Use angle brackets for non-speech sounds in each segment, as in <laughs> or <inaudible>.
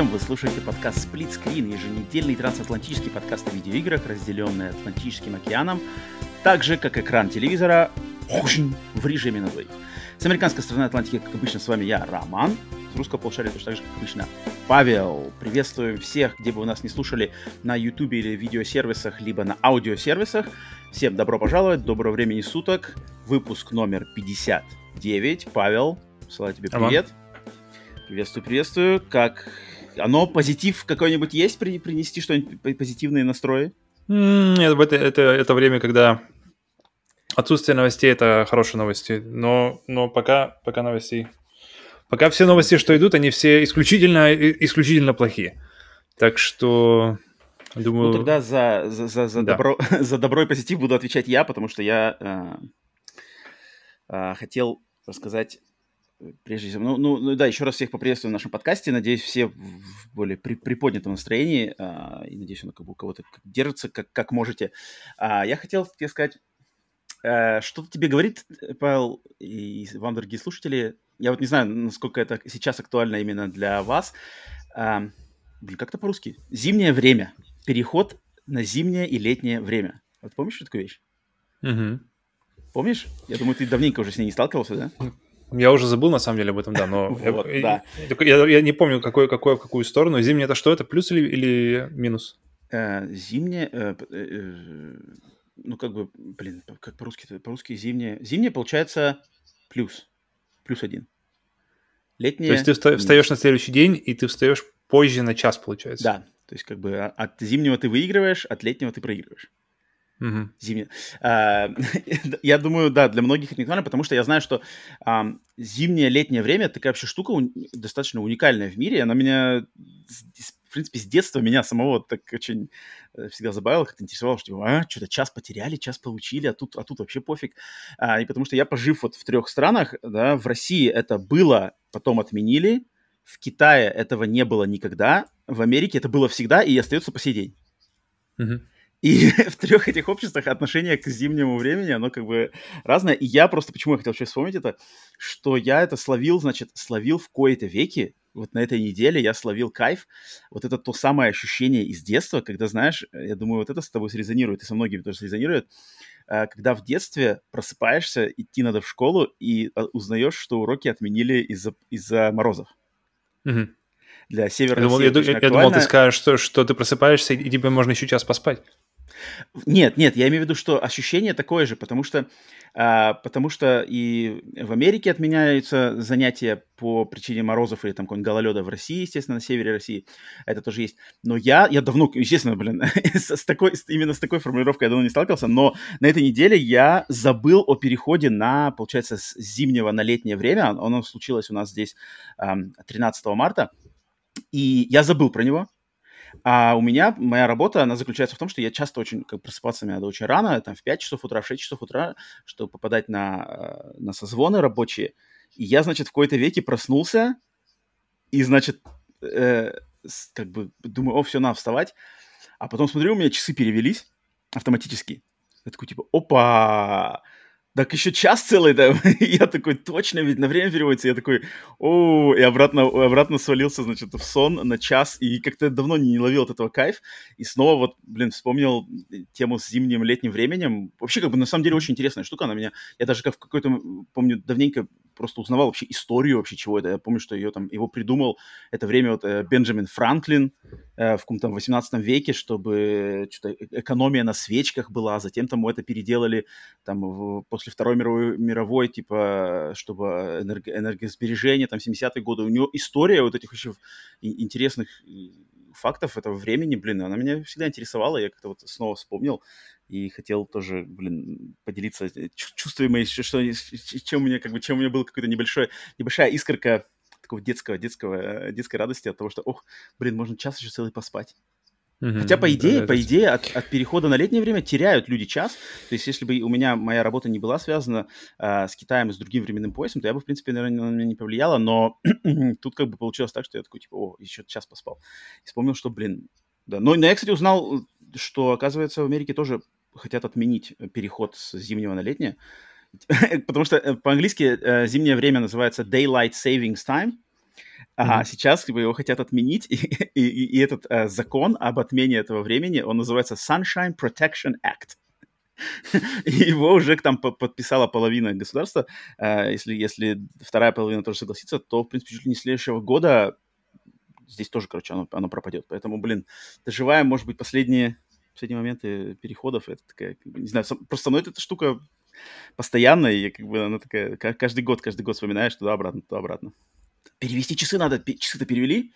Всем! Вы слушаете подкаст Split Screen, еженедельный трансатлантический подкаст о видеоиграх, разделенный Атлантическим океаном, так же, как экран телевизора в режиме на двоих. С американской стороны Атлантики, как обычно, с вами я, Роман. С русского полушария точно так же, как обычно, Павел. Приветствуем всех, где бы вы нас не слушали, на YouTube или видеосервисах, либо на аудиосервисах. Всем добро пожаловать, доброго времени суток. Выпуск номер 59. Павел, посылаю тебе привет. Роман. Приветствую, приветствую. Как оно позитив какой-нибудь есть при, принести что-нибудь позитивные настрои? Нет, это, это, это время, когда отсутствие новостей это хорошие новости. Но, но пока, пока новостей. Пока все новости, что идут, они все исключительно, исключительно плохие. Так что думаю. Ну тогда за, за, за, за, да. добро, <laughs> за добро и позитив буду отвечать я, потому что я э, э, хотел рассказать прежде всего, ну, ну, ну да, еще раз всех поприветствую в нашем подкасте. Надеюсь, все в более при, приподнятом настроении. А, и надеюсь, он как бы у кого-то держится, как, как можете. А, я хотел тебе сказать, а, что-то тебе говорит, Павел, и вам, дорогие слушатели. Я вот не знаю, насколько это сейчас актуально именно для вас. А, блин, как-то по-русски. Зимнее время. Переход на зимнее и летнее время. Вот помнишь такую вещь? Угу. Помнишь? Я думаю, ты давненько уже с ней не сталкивался, да? Я уже забыл, на самом деле, об этом, да, но <laughs> вот, я, да. Я, я не помню, какой, какой, в какую сторону. Зимний это что, это плюс или, или минус? Э, зимнее, э, э, э, ну, как бы, блин, как по-русски, по-русски зимнее. Зимнее, получается, плюс, плюс один. Летнее... То есть ты встаешь на следующий день, и ты встаешь позже на час, получается? Да, то есть как бы а, от зимнего ты выигрываешь, от летнего ты проигрываешь. Угу. Зимняя. А, <laughs> я думаю, да, для многих это не нормально, потому что я знаю, что зимнее, летнее время такая вообще штука достаточно уникальная в мире. Она меня, в принципе, с детства меня самого так очень э, всегда забавило, как-то интересовало, что типа, а, что-то час потеряли, час получили, а тут, а тут вообще пофиг. А, и потому что я, пожив вот в трех странах, да, в России это было, потом отменили, в Китае этого не было никогда, в Америке это было всегда и остается по сей день. Угу. И <laughs> в трех этих обществах отношение к зимнему времени, оно как бы разное. И я просто, почему я хотел сейчас вспомнить это, что я это словил, значит, словил в кои-то веки, вот на этой неделе я словил кайф. Вот это то самое ощущение из детства, когда, знаешь, я думаю, вот это с тобой срезонирует, и со многими тоже срезонирует, э, когда в детстве просыпаешься, идти надо в школу, и а, узнаешь, что уроки отменили из-за из морозов. Угу. Для севера я думал, я, я, я думал, ты скажешь, что, что ты просыпаешься, и тебе можно еще час поспать. Нет, нет, я имею в виду, что ощущение такое же, потому что, а, потому что и в Америке отменяются занятия по причине морозов или там какого-нибудь гололеда в России, естественно, на севере России, это тоже есть. Но я, я давно, естественно, блин, <laughs> с, с такой, именно с такой формулировкой я давно не сталкивался, но на этой неделе я забыл о переходе на, получается, с зимнего на летнее время. Оно случилось у нас здесь 13 марта, и я забыл про него, а у меня, моя работа, она заключается в том, что я часто очень, как просыпаться мне надо очень рано, там в 5 часов утра, в 6 часов утра, чтобы попадать на, э, на созвоны рабочие. И я, значит, в какой-то веке проснулся, и, значит, э, как бы думаю, о, все, надо вставать. А потом смотрю, у меня часы перевелись автоматически. Я такой, типа, опа, так еще час целый, да, <laughs> я такой, точно, ведь на время переводится, я такой, о, и обратно, обратно свалился, значит, в сон на час, и как-то давно не ловил от этого кайф, и снова вот, блин, вспомнил тему с зимним, летним временем, вообще, как бы, на самом деле, очень интересная штука, она меня, я даже как в какой-то, помню, давненько просто узнавал вообще историю вообще чего это. Я помню, что ее там, его придумал. Это время вот э, Бенджамин Франклин в каком-то 18 веке, чтобы что-то э, экономия на свечках была, а затем там это переделали там в, после Второй мировой, мировой, типа, чтобы энерго, энергосбережение, там 70-е годы. У него история вот этих еще интересных фактов этого времени, блин, она меня всегда интересовала, я как-то вот снова вспомнил и хотел тоже, блин, поделиться э, чувствами что, чем у меня, как бы, чем у меня был какой-то небольшой, небольшая искорка такого детского, детского, э, детской радости от того, что, ох, блин, можно час еще целый поспать. Хотя, по идее, по идее от, от перехода на летнее время теряют люди час. То есть, если бы у меня моя работа не была связана э, с Китаем и с другим временным поясом, то я бы, в принципе, наверное, на меня не повлияло. Но <clears throat> тут как бы получилось так, что я такой, типа, о, еще час поспал. И вспомнил, что, блин, да. Но, но я, кстати, узнал, что, оказывается, в Америке тоже хотят отменить переход с зимнего на летнее. <laughs> Потому что э, по-английски э, зимнее время называется Daylight Savings Time. А mm-hmm. сейчас как бы, его хотят отменить, <laughs> и, и, и этот э, закон об отмене этого времени, он называется Sunshine Protection Act. <laughs> и его уже там подписала половина государства. Э, если, если вторая половина тоже согласится, то, в принципе, чуть ли не следующего года здесь тоже, короче, оно, оно пропадет. Поэтому, блин, доживаем, может быть, последние, последние моменты переходов. Это такая, не знаю, просто со мной эта штука постоянная, и как бы она такая, каждый год, каждый год вспоминаешь туда-обратно, туда-обратно. Перевести часы надо. Часы-то перевели?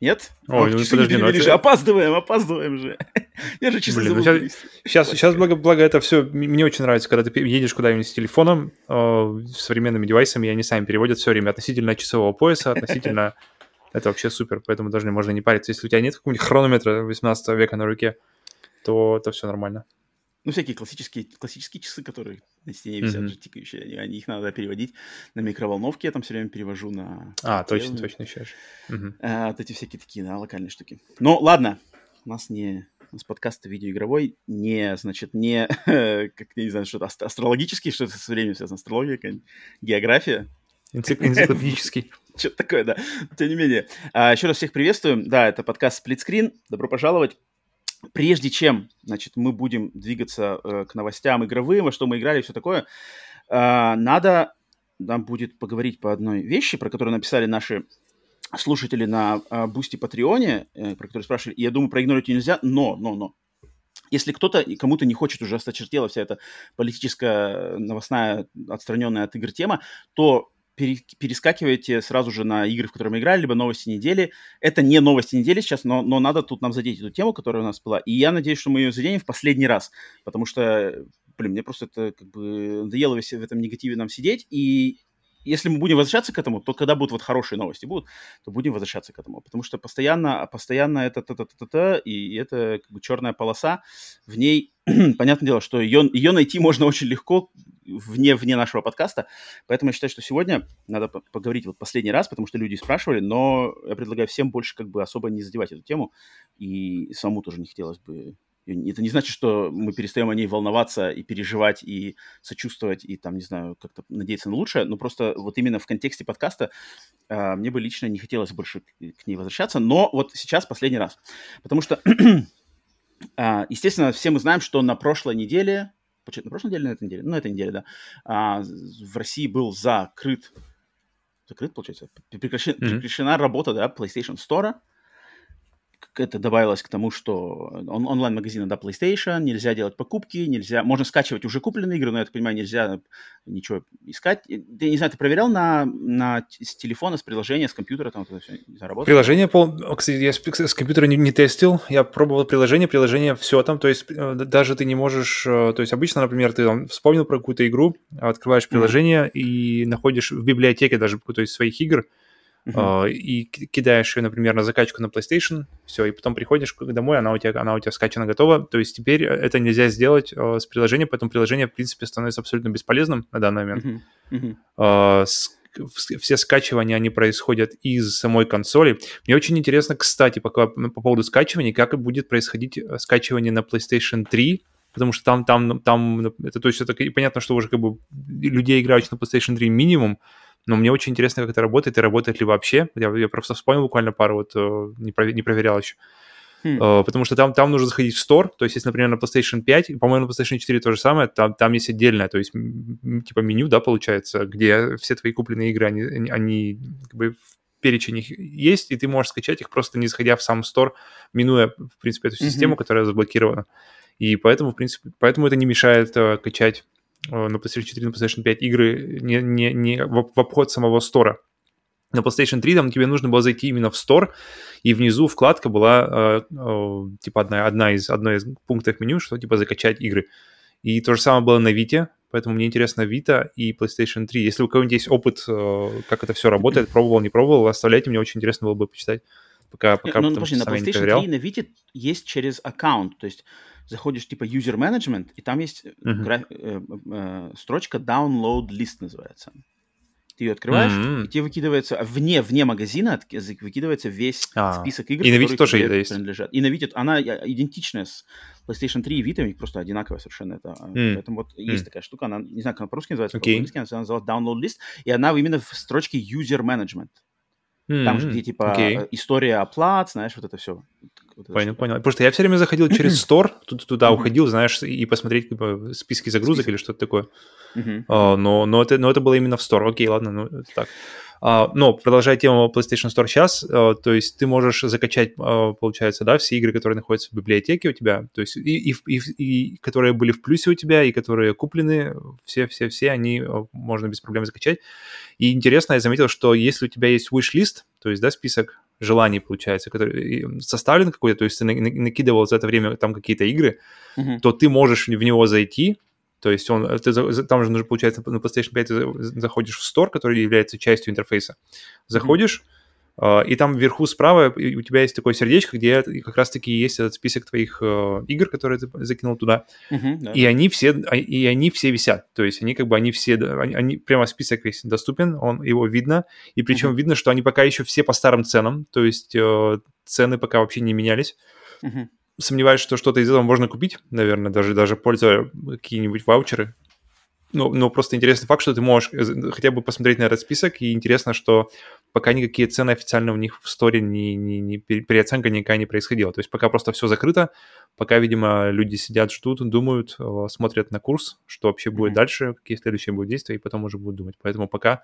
Нет? Ой, ну, часы подожди, не ну же. Опаздываем, опаздываем же. <laughs> Я же часы Блин, ну, сейчас, сейчас, сейчас благо, благо это все, мне очень нравится, когда ты едешь куда-нибудь с телефоном, э, с современными девайсами, и они сами переводят все время относительно часового пояса, относительно... <laughs> Это вообще супер, поэтому даже можно не париться. Если у тебя нет какого-нибудь хронометра 18 века на руке, то, то все нормально. Ну, всякие классические, классические часы, которые на стене висят mm-hmm. же тикающие, они, они, их надо переводить на микроволновке, я там все время перевожу на... А, точно, точно, еще mm-hmm. а, Вот эти всякие такие, да, локальные штуки. Ну, ладно, у нас не... У нас подкаст видеоигровой, не, значит, не, <laughs> как, я не знаю, что-то астрологический, что-то с временем связано, астрология, география. Энциклопедический. <laughs> Что-то такое, да. Тем не менее. А, еще раз всех приветствуем. Да, это подкаст «Сплитскрин». Добро пожаловать. Прежде чем, значит, мы будем двигаться э, к новостям игровым, во что мы играли и все такое, э, надо нам будет поговорить по одной вещи, про которую написали наши слушатели на э, Патреоне, э, про которые спрашивали, я думаю, проигнорить ее нельзя, но, но, но. Если кто-то, кому-то не хочет уже осточертела вся эта политическая, новостная, отстраненная от игр тема, то перескакиваете сразу же на игры, в которые мы играли, либо новости недели. Это не новости недели сейчас, но, но надо тут нам задеть эту тему, которая у нас была. И я надеюсь, что мы ее заденем в последний раз, потому что, блин, мне просто это как бы надоело в этом негативе нам сидеть. И если мы будем возвращаться к этому, то когда будут вот хорошие новости будут, то будем возвращаться к этому. Потому что постоянно, постоянно это та-та-та-та, и это как бы черная полоса. В ней, <clears throat> понятное дело, что ее, ее найти можно очень легко, вне, вне нашего подкаста. Поэтому я считаю, что сегодня надо поговорить вот последний раз, потому что люди спрашивали, но я предлагаю всем больше как бы особо не задевать эту тему. И самому тоже не хотелось бы это не значит, что мы перестаем о ней волноваться и переживать, и сочувствовать, и там, не знаю, как-то надеяться на лучшее, но просто вот именно в контексте подкаста э, мне бы лично не хотелось больше к ней возвращаться, но вот сейчас последний раз. Потому что, э, <clears throat> естественно, все мы знаем, что на прошлой неделе на прошлой неделе, на этой неделе, на этой неделе, да, а, в России был закрыт, закрыт, получается, прекращена, mm-hmm. прекращена работа, да, PlayStation Store, это добавилось к тому, что он, онлайн-магазины, да, PlayStation, нельзя делать покупки, нельзя, можно скачивать уже купленные игры, но, я так понимаю, нельзя ничего искать. Ты, не знаю, ты проверял на, на с телефона, с приложения, с компьютера, там это все заработало? Приложение, пол... кстати, я с, с компьютера не, не тестил, я пробовал приложение, приложение все там, то есть э, даже ты не можешь, э, то есть обычно, например, ты там вспомнил про какую-то игру, открываешь приложение mm-hmm. и находишь в библиотеке даже какую-то из своих игр, uh-huh. и кидаешь ее, например, на закачку на PlayStation, все, и потом приходишь домой, она у тебя, она у тебя скачана готова. То есть теперь это нельзя сделать э, с приложением, поэтому приложение, в принципе, становится абсолютно бесполезным на данный момент. Uh-huh. Uh-huh. С, все скачивания, они происходят из самой консоли. Мне очень интересно, кстати, по, по поводу скачивания, как будет происходить э, скачивание на PlayStation 3, потому что там, там, там, это, то есть это понятно, что уже как бы людей играющих на PlayStation 3 минимум, но мне очень интересно, как это работает и работает ли вообще. Я, я просто вспомнил буквально пару, вот э, не, провер, не проверял еще. Hmm. Uh, потому что там, там нужно заходить в Store, то есть если, например, на PlayStation 5, по-моему, на PlayStation 4 то же самое, там, там есть отдельное, то есть типа меню, да, получается, где все твои купленные игры, они, они как бы в перечень их есть, и ты можешь скачать их просто не заходя в сам Store, минуя, в принципе, эту систему, mm-hmm. которая заблокирована. И поэтому, в принципе, поэтому это не мешает uh, качать Э, на PlayStation 4, на PlayStation 5 игры не, не, не в, в обход самого стора. На PlayStation 3 там тебе нужно было зайти именно в Store, и внизу вкладка была э, э, типа одна, одна из, одной из пунктов меню, что типа закачать игры. И то же самое было на Vita, поэтому мне интересно Vita и PlayStation 3. Если у кого-нибудь есть опыт, э, как это все работает, пробовал, не пробовал, оставляйте, мне очень интересно было бы почитать пока, пока ну, ну, подожди, на PlayStation 3 на Vita есть через аккаунт, то есть заходишь типа user management, и там есть uh-huh. граф, э, э, строчка download list называется. Ты ее открываешь, mm-hmm. и тебе выкидывается вне, вне магазина выкидывается весь а, список игр, и на Vita тоже тебе есть. принадлежат. И на Vita она идентичная с PlayStation 3 и Vita, просто одинаковая совершенно. Это, mm. Поэтому вот mm. есть такая штука, она, не знаю, как она по-русски называется, okay. по-английски она называется Download List, и она именно в строчке User Management. Mm-hmm. Там же, где типа okay. история оплат, знаешь, вот это все. Вот понял, понял. Потому что я все время заходил через <clears throat> Store, туда уходил, знаешь, и посмотреть типа, списки загрузок Список. или что-то такое. Uh, но, но, это, но это было именно в Store. Окей, ладно, ну так. Uh, но продолжая тему PlayStation Store сейчас, uh, то есть ты можешь закачать, uh, получается, да, все игры, которые находятся в библиотеке у тебя, то есть и, и, и, и которые были в плюсе у тебя, и которые куплены, все-все-все, они можно без проблем закачать. И интересно, я заметил, что если у тебя есть wish-list, то есть, да, список желаний, получается, который составлен какой-то, то есть ты накидывал за это время там какие-то игры, uh-huh. то ты можешь в него зайти, то есть он, ты, там же, получается, на PlayStation 5 ты заходишь в Store, который является частью интерфейса. Заходишь, mm-hmm. И там вверху справа у тебя есть такое сердечко, где как раз-таки есть этот список твоих э, игр, которые ты закинул туда. Mm-hmm, да. И они все, а, и они все висят. То есть они как бы, они все, они, они прямо список весь доступен, он, его видно. И причем mm-hmm. видно, что они пока еще все по старым ценам, то есть э, цены пока вообще не менялись. Mm-hmm сомневаюсь, что что-то из этого можно купить, наверное, даже, даже пользуя какие-нибудь ваучеры. Но, но просто интересный факт, что ты можешь э, хотя бы посмотреть на этот список, и интересно, что пока никакие цены официально у них в сторе, ни, ни, ни переоценка никакая не происходила. То есть пока просто все закрыто, пока, видимо, люди сидят, ждут, думают, э, смотрят на курс, что вообще будет mm-hmm. дальше, какие следующие будут действия, и потом уже будут думать. Поэтому пока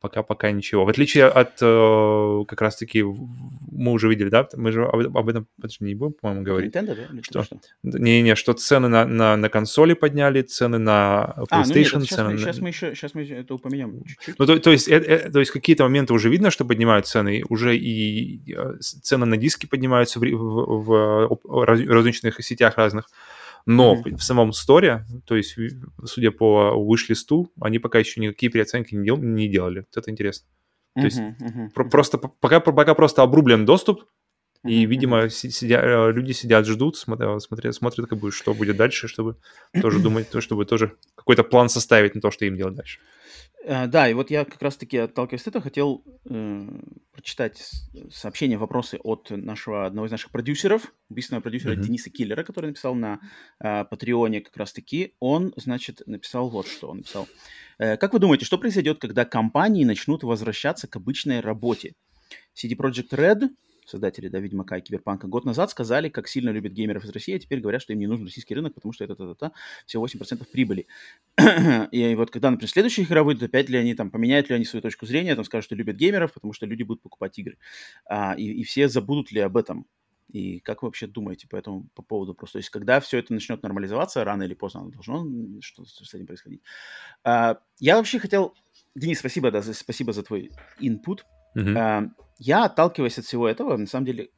пока-пока ничего. В отличие от э, как раз-таки, мы уже видели, да, мы же об, об этом подожди, не будем, по-моему, говорить. Nintendo, да? Что, что? Не-не, что цены на, на, на консоли подняли, цены на PlayStation, а, ну нет, сейчас, цены мы, на... сейчас, мы еще, сейчас мы это упомянем чуть-чуть. Ну, то, то, есть, э, э, то есть какие-то моменты уже видно, что поднимают цены, уже и э, цены на диски поднимаются в, в, в, в различных сетях разных. Но mm-hmm. в самом сторе, то есть, судя по выш-листу, они пока еще никакие переоценки не, дел- не делали. Вот это интересно. То mm-hmm. есть mm-hmm. Про- просто пока, пока просто обрублен доступ. И, видимо, сидя, э, люди сидят, ждут, смотрят, смотрят, смотрят, как бы, что будет дальше, чтобы тоже думать, чтобы тоже какой-то план составить на то, что им делать дальше. Э, да, и вот я как раз-таки, отталкиваясь от этого, хотел э, прочитать сообщения, вопросы от нашего, одного из наших продюсеров, убийственного продюсера mm-hmm. Дениса Киллера, который написал на э, Патреоне как раз-таки. Он, значит, написал вот что. Он написал. Э, как вы думаете, что произойдет, когда компании начнут возвращаться к обычной работе? CD Projekt Red создатели да, Ведьмака и Киберпанка, год назад сказали, как сильно любят геймеров из России, а теперь говорят, что им не нужен российский рынок, потому что это та та та всего 8% прибыли. <clears throat> и вот когда, например, следующая игра выйдет, опять ли они там, поменяют ли они свою точку зрения, там скажут, что любят геймеров, потому что люди будут покупать игры. А, и, и все забудут ли об этом? И как вы вообще думаете по этому по поводу просто? То есть, когда все это начнет нормализоваться, рано или поздно оно должно что с этим происходить. А, я вообще хотел... Денис, спасибо, да, за, спасибо за твой input. Uh-huh. А, я, отталкиваясь от всего этого, на самом деле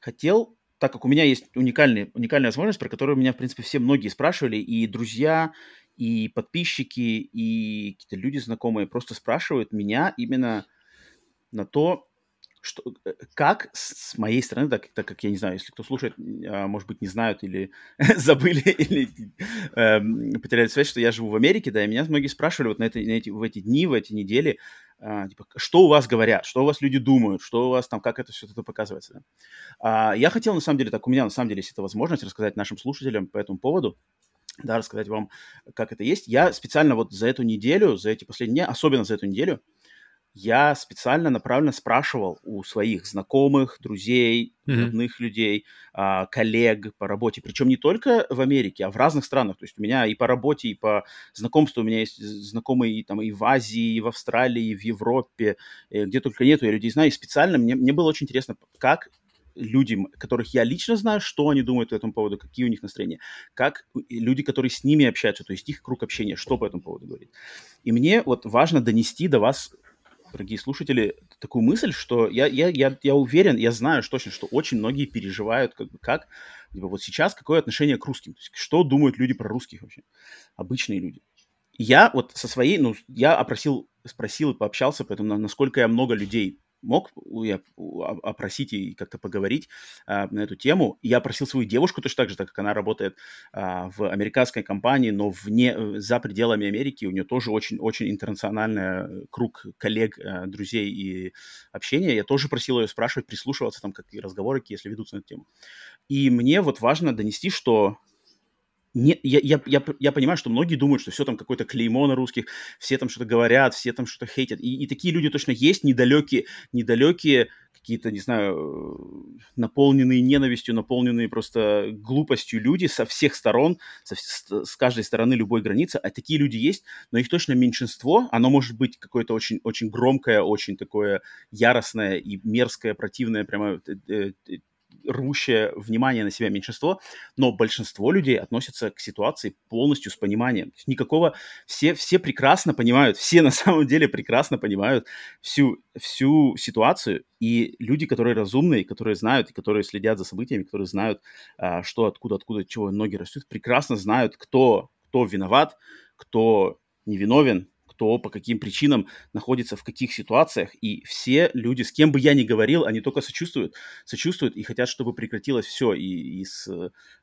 хотел, так как у меня есть уникальный, уникальная возможность, про которую меня, в принципе, все многие спрашивали, и друзья, и подписчики, и какие-то люди знакомые просто спрашивают меня именно на то, что, э, как с моей стороны, так, так как я не знаю, если кто слушает, а, может быть, не знают или <laughs> забыли, или э, потеряли связь, что я живу в Америке, да, и меня многие спрашивали вот на, это, на эти, в эти дни, в эти недели, э, типа, что у вас говорят, что у вас люди думают, что у вас там, как это все это показывается. Да? А, я хотел, на самом деле, так у меня, на самом деле, есть эта возможность рассказать нашим слушателям по этому поводу, да, рассказать вам, как это есть. Я специально вот за эту неделю, за эти последние дни, особенно за эту неделю, я специально направленно спрашивал у своих знакомых, друзей, mm-hmm. родных людей, а, коллег по работе, причем не только в Америке, а в разных странах. То есть у меня и по работе, и по знакомству у меня есть знакомые там и в Азии, и в Австралии, и в Европе, и э, где только нету, я людей знаю. И специально мне, мне было очень интересно, как люди, которых я лично знаю, что они думают по этому поводу, какие у них настроения, как люди, которые с ними общаются, то есть их круг общения, что по этому поводу говорит. И мне вот важно донести до вас дорогие слушатели, такую мысль, что я, я, я, я уверен, я знаю точно, что очень многие переживают, как как, типа, вот сейчас какое отношение к русским, то есть, что думают люди про русских вообще, обычные люди. Я вот со своей, ну, я опросил, спросил и пообщался, поэтому насколько я много людей мог я опросить и как-то поговорить а, на эту тему. Я просил свою девушку точно так же, так как она работает а, в американской компании, но вне, э, за пределами Америки. У нее тоже очень-очень интернациональный круг коллег, а, друзей и общения. Я тоже просил ее спрашивать, прислушиваться там, как и разговоры, если ведутся на эту тему. И мне вот важно донести, что не, я, я, я, я понимаю, что многие думают, что все там какое-то клеймо на русских, все там что-то говорят, все там что-то хейтят. И, и такие люди точно есть, недалекие, недалекие какие-то, не знаю, наполненные ненавистью, наполненные просто глупостью люди со всех сторон, со, с, с каждой стороны любой границы. А такие люди есть, но их точно меньшинство. Оно может быть какое-то очень, очень громкое, очень такое яростное и мерзкое, противное, прямо э, э, рвущее внимание на себя меньшинство, но большинство людей относятся к ситуации полностью с пониманием. Никакого... Все, все прекрасно понимают, все на самом деле прекрасно понимают всю, всю ситуацию, и люди, которые разумные, которые знают, и которые следят за событиями, которые знают, а, что, откуда, откуда, чего ноги растут, прекрасно знают, кто, кто виноват, кто невиновен, кто по каким причинам находится в каких ситуациях. И все люди, с кем бы я ни говорил, они только сочувствуют, сочувствуют и хотят, чтобы прекратилось все. И, и с,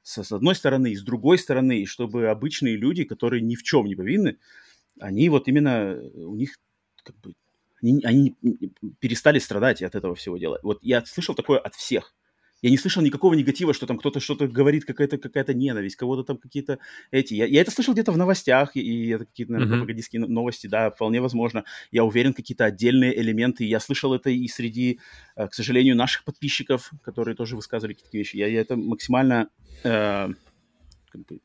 с, одной стороны, и с другой стороны, и чтобы обычные люди, которые ни в чем не повинны, они вот именно, у них как бы, они, они перестали страдать от этого всего дела. Вот я слышал такое от всех – я не слышал никакого негатива, что там кто-то что-то говорит, какая-то какая ненависть, кого-то там какие-то эти. Я, я это слышал где-то в новостях, и, это какие-то, наверное, uh-huh. пропагандистские новости, да, вполне возможно. Я уверен, какие-то отдельные элементы. Я слышал это и среди, э, к сожалению, наших подписчиков, которые тоже высказывали какие-то вещи. Я, я это максимально э,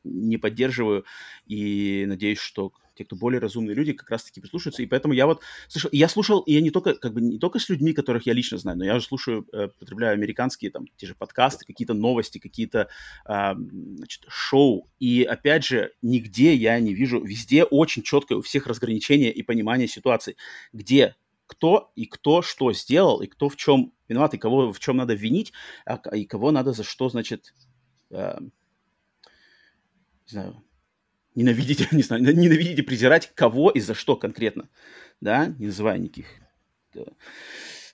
не поддерживаю и надеюсь, что те, кто более разумные люди, как раз-таки прислушаются. И поэтому я вот слушал, я слушал, и я не только, как бы, не только с людьми, которых я лично знаю, но я же слушаю, э, потребляю американские, там, те же подкасты, какие-то новости, какие-то, э, значит, шоу. И, опять же, нигде я не вижу, везде очень четкое у всех разграничение и понимание ситуации, где кто и кто что сделал, и кто в чем виноват, и кого в чем надо винить, а, и кого надо за что, значит, э, не знаю, ненавидите, <laughs> не знаю, ненавидите, презирать кого и за что конкретно, да, не называя никаких да,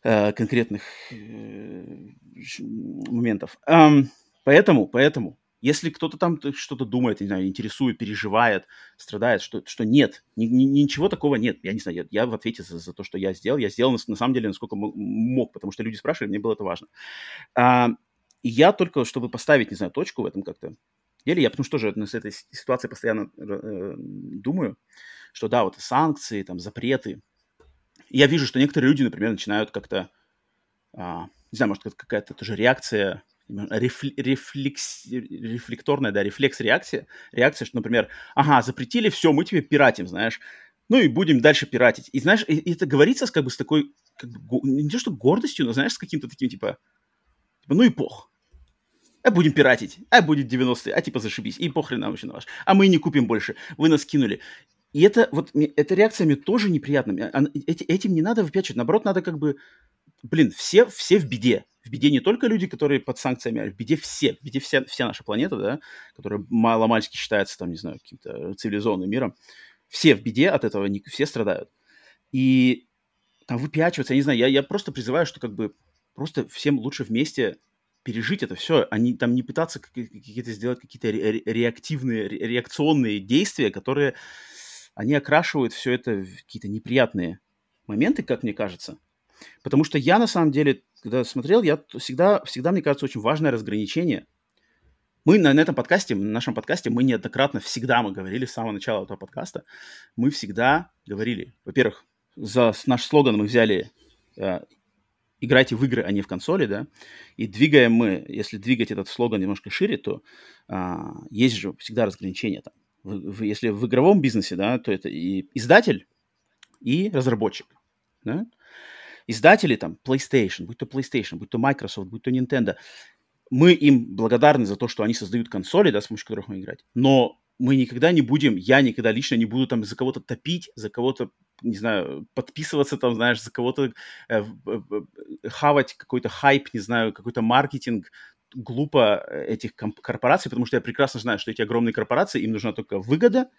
э, конкретных э, моментов. Поэтому, поэтому, если кто-то там что-то думает, не знаю, интересует, переживает, страдает, что, что нет, ни, ни, ничего такого нет. Я не знаю, я, я в ответе за, за то, что я сделал. Я сделал на, на самом деле, насколько мог, потому что люди спрашивали, мне было это важно. А, и я только, чтобы поставить, не знаю, точку в этом как-то, деле. Я потому что тоже с этой ситуацией постоянно э, думаю, что да, вот санкции, там, запреты. я вижу, что некоторые люди, например, начинают как-то, а, не знаю, может, какая-то тоже реакция, рефлекс, рефлекторная, да, рефлекс-реакция, реакция, что, например, ага, запретили, все, мы тебе пиратим, знаешь, ну и будем дальше пиратить. И знаешь, и, это говорится как бы с такой, как бы, не то что гордостью, но знаешь, с каким-то таким, типа, типа ну и пох а будем пиратить, а будет 90-е, а типа зашибись, и похрен нам вообще на ваш. А мы не купим больше, вы нас кинули. И это вот, эта реакция мне тоже неприятна. Эти, этим не надо выпячивать, наоборот, надо как бы, блин, все, все в беде. В беде не только люди, которые под санкциями, а в беде все. В беде вся, вся наша планета, да, которая мало-мальски считается, там, не знаю, каким-то цивилизованным миром. Все в беде от этого, не, все страдают. И там выпячиваться, я не знаю, я, я просто призываю, что как бы просто всем лучше вместе пережить это все, они там не пытаться какие-то сделать какие-то реактивные, реакционные действия, которые они окрашивают все это в какие-то неприятные моменты, как мне кажется. Потому что я на самом деле, когда смотрел, я всегда, всегда мне кажется, очень важное разграничение. Мы на, на этом подкасте, на нашем подкасте, мы неоднократно, всегда мы говорили с самого начала этого подкаста, мы всегда говорили, во-первых, за наш слоган мы взяли э, играйте в игры, а не в консоли, да, и двигаем мы, если двигать этот слоган немножко шире, то а, есть же всегда разграничения там. В, в, если в игровом бизнесе, да, то это и издатель, и разработчик, да. Издатели там PlayStation, будь то PlayStation, будь то Microsoft, будь то Nintendo, мы им благодарны за то, что они создают консоли, да, с помощью которых мы играть, но мы никогда не будем, я никогда лично не буду там за кого-то топить, за кого-то, не знаю, подписываться там, знаешь, за кого-то э, э, хавать какой-то хайп, не знаю, какой-то маркетинг глупо э, этих корпораций, потому что я прекрасно знаю, что эти огромные корпорации, им нужна только выгода,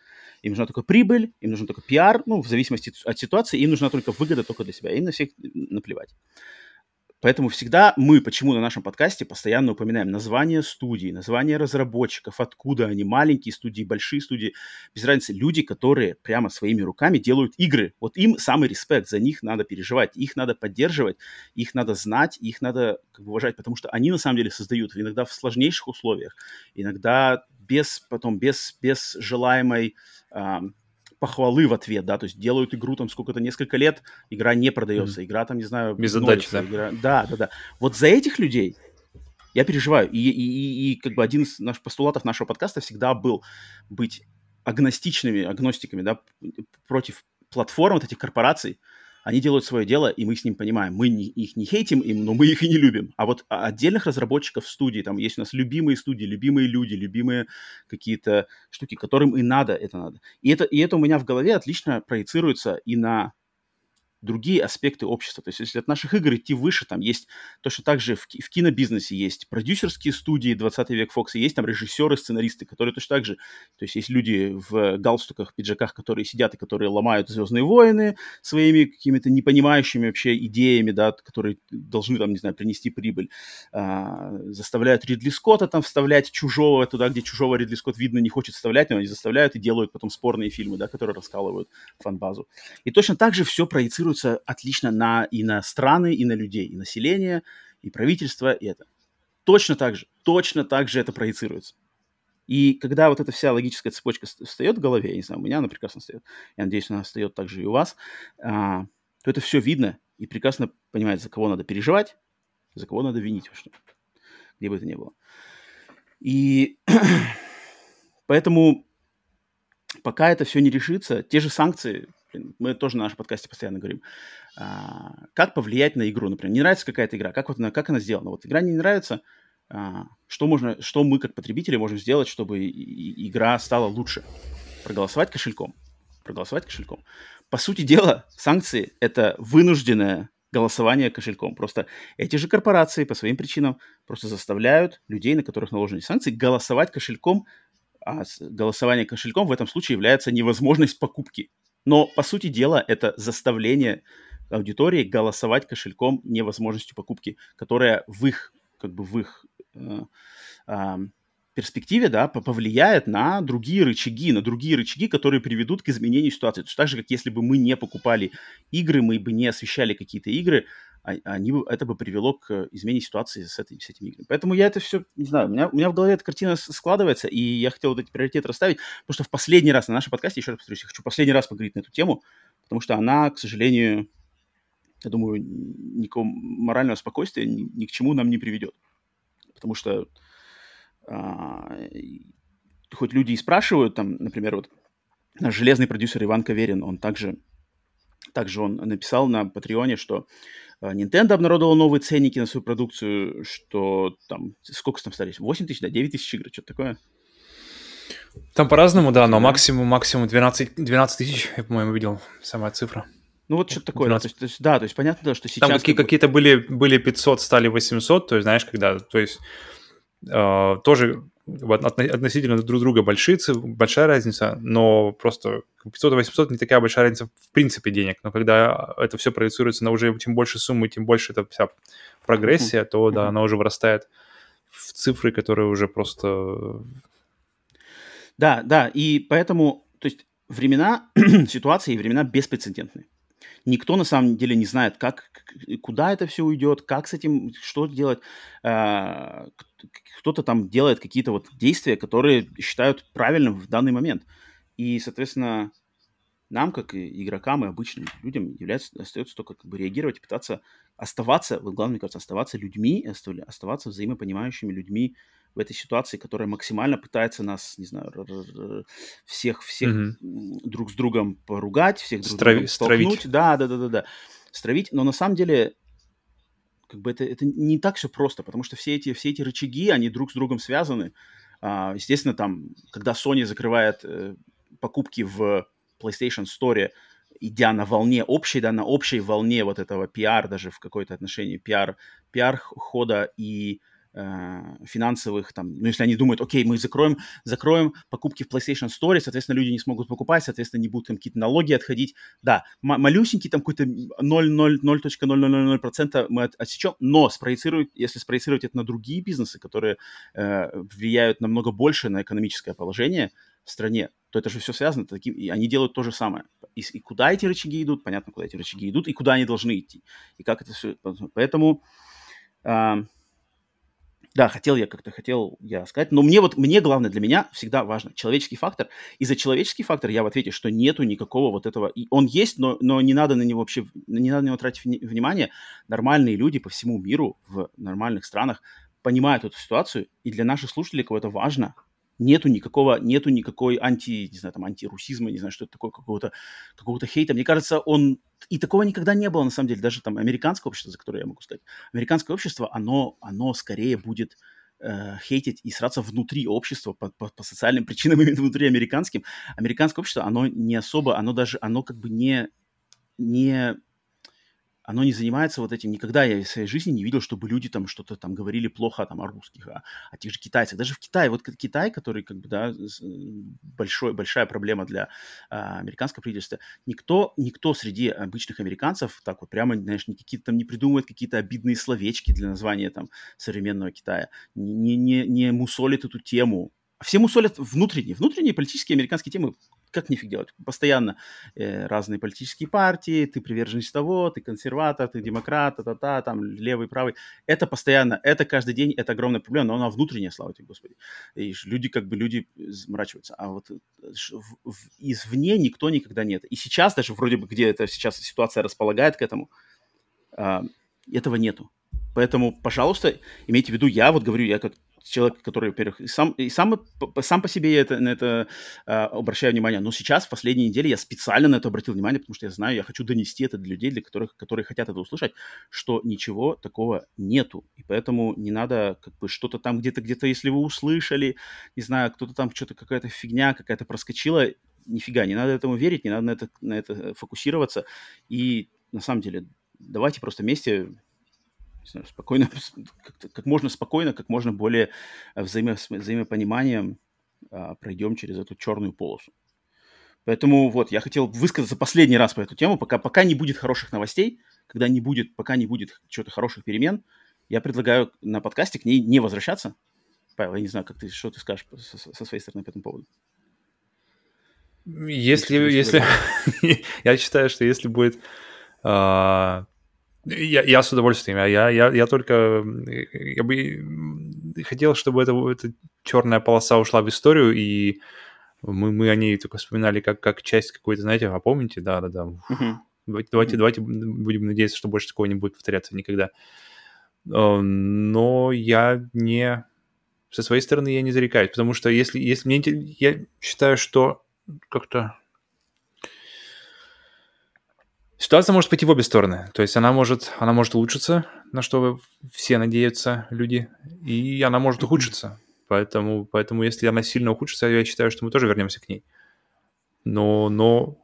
им нужна только прибыль, им нужен только пиар, ну, в зависимости от ситуации, им нужна только выгода только для себя, им на всех наплевать. Поэтому всегда мы, почему на нашем подкасте постоянно упоминаем название студии, название разработчиков, откуда они, маленькие студии, большие студии, без разницы, люди, которые прямо своими руками делают игры. Вот им самый респект, за них надо переживать, их надо поддерживать, их надо знать, их надо как бы, уважать, потому что они на самом деле создают иногда в сложнейших условиях, иногда без, потом без, без желаемой похвалы в ответ, да, то есть делают игру там сколько-то, несколько лет, игра не продается, mm-hmm. игра там, не знаю... Без задачи, да? Игра... Да, да, да. Вот за этих людей я переживаю. И, и, и, и как бы один из наших постулатов нашего подкаста всегда был быть агностичными, агностиками, да, против платформ, вот этих корпораций, они делают свое дело, и мы с ним понимаем. Мы не, их не хейтим им, но мы их и не любим. А вот отдельных разработчиков студии, там есть у нас любимые студии, любимые люди, любимые какие-то штуки, которым и надо это надо. И это, и это у меня в голове отлично проецируется и на другие аспекты общества. То есть если от наших игр идти выше, там есть точно так же в, в кинобизнесе есть продюсерские студии 20 век Фокса, есть там режиссеры, сценаристы, которые точно так же, то есть есть люди в галстуках, пиджаках, которые сидят и которые ломают «Звездные войны» своими какими-то непонимающими вообще идеями, да, которые должны там, не знаю, принести прибыль, а, заставляют Ридли Скотта там вставлять чужого туда, где чужого Ридли Скотт видно не хочет вставлять, но они заставляют и делают потом спорные фильмы, да, которые раскалывают фан-базу. И точно так же все проецирует проецируется отлично на, и на страны, и на людей, и население, и правительство, и это. Точно так же, точно так же это проецируется. И когда вот эта вся логическая цепочка встает в голове, я не знаю, у меня она прекрасно встает, я надеюсь, она встает также и у вас, а, то это все видно и прекрасно понимает, за кого надо переживать, за кого надо винить во что, где бы это ни было. И <clears throat> поэтому пока это все не решится, те же санкции, мы тоже на нашем подкасте постоянно говорим, а, как повлиять на игру, например, не нравится какая-то игра, как вот она, как она сделана, вот игра не нравится, а, что можно, что мы как потребители можем сделать, чтобы игра стала лучше? Проголосовать кошельком, проголосовать кошельком. По сути дела, санкции это вынужденное голосование кошельком. Просто эти же корпорации по своим причинам просто заставляют людей, на которых наложены санкции, голосовать кошельком, а голосование кошельком в этом случае является невозможность покупки но, по сути дела, это заставление аудитории голосовать кошельком невозможностью покупки, которая в их, как бы в их э, э, перспективе, да, повлияет на другие рычаги, на другие рычаги, которые приведут к изменению ситуации. То есть так же, как если бы мы не покупали игры, мы бы не освещали какие-то игры, а, они, это бы привело к измене ситуации с, этой, с этими играми. Поэтому я это все, не знаю, у меня, у меня в голове эта картина складывается, и я хотел вот эти приоритеты расставить, потому что в последний раз на нашем подкасте, еще раз повторюсь, я хочу последний раз поговорить на эту тему, потому что она, к сожалению, я думаю, никакого морального спокойствия ни, ни к чему нам не приведет. Потому что а, хоть люди и спрашивают, там, например, вот наш железный продюсер Иван Каверин, он также, также он написал на Патреоне, что Nintendo обнародовала новые ценники на свою продукцию, что там, сколько там стали? 8 тысяч, да, 9 тысяч игр, что-то такое. Там по-разному, да, но максимум, максимум 12, 12 тысяч, я, по-моему, видел, самая цифра. Ну вот что-то такое, да, то есть, то есть, да, то есть понятно, да, что сейчас... Там какие- какие-то были, были 500, стали 800, то есть знаешь, когда, то есть э, тоже относительно друг друга большие, большая разница, но просто 500 и 800 не такая большая разница в принципе денег, но когда это все проецируется на уже тем больше суммы, тем больше это вся прогрессия, то да, она уже вырастает в цифры, которые уже просто... Да, да, и поэтому, то есть времена, <clears throat> ситуации и времена беспрецедентные никто на самом деле не знает, как, куда это все уйдет, как с этим, что делать. А, кто-то там делает какие-то вот действия, которые считают правильным в данный момент. И, соответственно, нам, как и игрокам и обычным людям, является, остается только как бы реагировать пытаться оставаться, вот главное, мне кажется, оставаться людьми, оставаться взаимопонимающими людьми в этой ситуации, которая максимально пытается нас, не знаю, всех, всех mm-hmm. друг с другом поругать, всех друг Страви- с другом столкнуть. Да, да, да, да, да. Стравить. Но на самом деле, как бы это, это не так все просто, потому что все эти, все эти рычаги, они друг с другом связаны. А, естественно, там, когда Sony закрывает э, покупки в PlayStation Store, идя на волне общей, да, на общей волне вот этого пиар, даже в какой-то отношении пиар, пиар хода и финансовых, там, ну, если они думают, окей, мы закроем, закроем покупки в PlayStation Store, соответственно, люди не смогут покупать, соответственно, не будут там какие-то налоги отходить. Да, малюсенький там какой-то 0,000% мы от, отсечем, но спроецировать, если спроецировать это на другие бизнесы, которые э, влияют намного больше на экономическое положение в стране, то это же все связано, таким, и они делают то же самое. И, и куда эти рычаги идут, понятно, куда эти рычаги идут, и куда они должны идти, и как это все. Поэтому, э, да, хотел я как-то, хотел я сказать, но мне вот, мне главное, для меня всегда важно человеческий фактор, и за человеческий фактор я в ответе, что нету никакого вот этого, и он есть, но, но не надо на него вообще, не надо на него тратить внимание. Нормальные люди по всему миру в нормальных странах понимают эту ситуацию, и для наших слушателей кого это важно, нету никакого, нету никакой анти, не знаю, там, антирусизма, не знаю, что это такое, какого-то какого хейта. Мне кажется, он... И такого никогда не было, на самом деле, даже там американское общество, за которое я могу сказать. Американское общество, оно, оно скорее будет э, хейтить и сраться внутри общества по, по, по социальным причинам <laughs> именно внутри американским. Американское общество, оно не особо, оно даже, оно как бы не, не оно не занимается вот этим. Никогда я в своей жизни не видел, чтобы люди там что-то там говорили плохо там о русских, о, о тех же китайцах. Даже в Китае, вот Китай, который как бы, да, большой, большая проблема для а, американского правительства, никто, никто среди обычных американцев так вот прямо, знаешь, какие-то там не придумывает какие-то обидные словечки для названия там современного Китая, не, не, не мусолит эту тему. Все мусолят внутренние, внутренние политические американские темы как нифиг делать? Постоянно э, разные политические партии, ты приверженец того, ты консерватор, ты демократ, та-та-та, там левый, правый. Это постоянно, это каждый день, это огромная проблема, но она внутренняя, слава тебе, Господи. И люди как бы, люди заморачиваются. А вот э, в, в, извне никто никогда нет. И сейчас даже вроде бы, где это сейчас ситуация располагает к этому, э, этого нету. Поэтому, пожалуйста, имейте в виду, я вот говорю, я как человек, который, во-первых, и сам, и сам, сам по себе это, на это а, обращаю внимание, но сейчас, в последние недели, я специально на это обратил внимание, потому что я знаю, я хочу донести это для людей, для которых, которые хотят это услышать, что ничего такого нету, и поэтому не надо как бы что-то там где-то, где-то, если вы услышали, не знаю, кто-то там что-то, какая-то фигня какая-то проскочила, нифига, не надо этому верить, не надо на это, на это фокусироваться, и на самом деле давайте просто вместе знаю, спокойно, <laughs> как, как можно спокойно, как можно более э, взаимо, взаимопониманием а, пройдем через эту черную полосу. Поэтому вот, я хотел высказаться последний раз по эту тему, пока, пока не будет хороших новостей, когда не будет, пока не будет чего-то хороших перемен, я предлагаю на подкасте к ней не возвращаться. Павел, я не знаю, как ты, что ты скажешь со, со своей стороны по этому поводу. Если, если, <laughs> я считаю, что если будет а, я, я с удовольствием. Я, я, я только я бы хотел, чтобы это, эта черная полоса ушла в историю, и мы, мы о ней только вспоминали как, как часть какой-то, знаете, а помните? Да-да-да. Uh-huh. Давайте, давайте, давайте будем надеяться, что больше такого не будет повторяться никогда. Э, но я не... Со своей стороны я не зарекаюсь, потому что если, если мне... Я считаю, что как-то Ситуация может пойти в обе стороны. То есть она может, она может улучшиться, на что все надеются люди, и она может ухудшиться. Поэтому, поэтому если она сильно ухудшится, я считаю, что мы тоже вернемся к ней. Но, но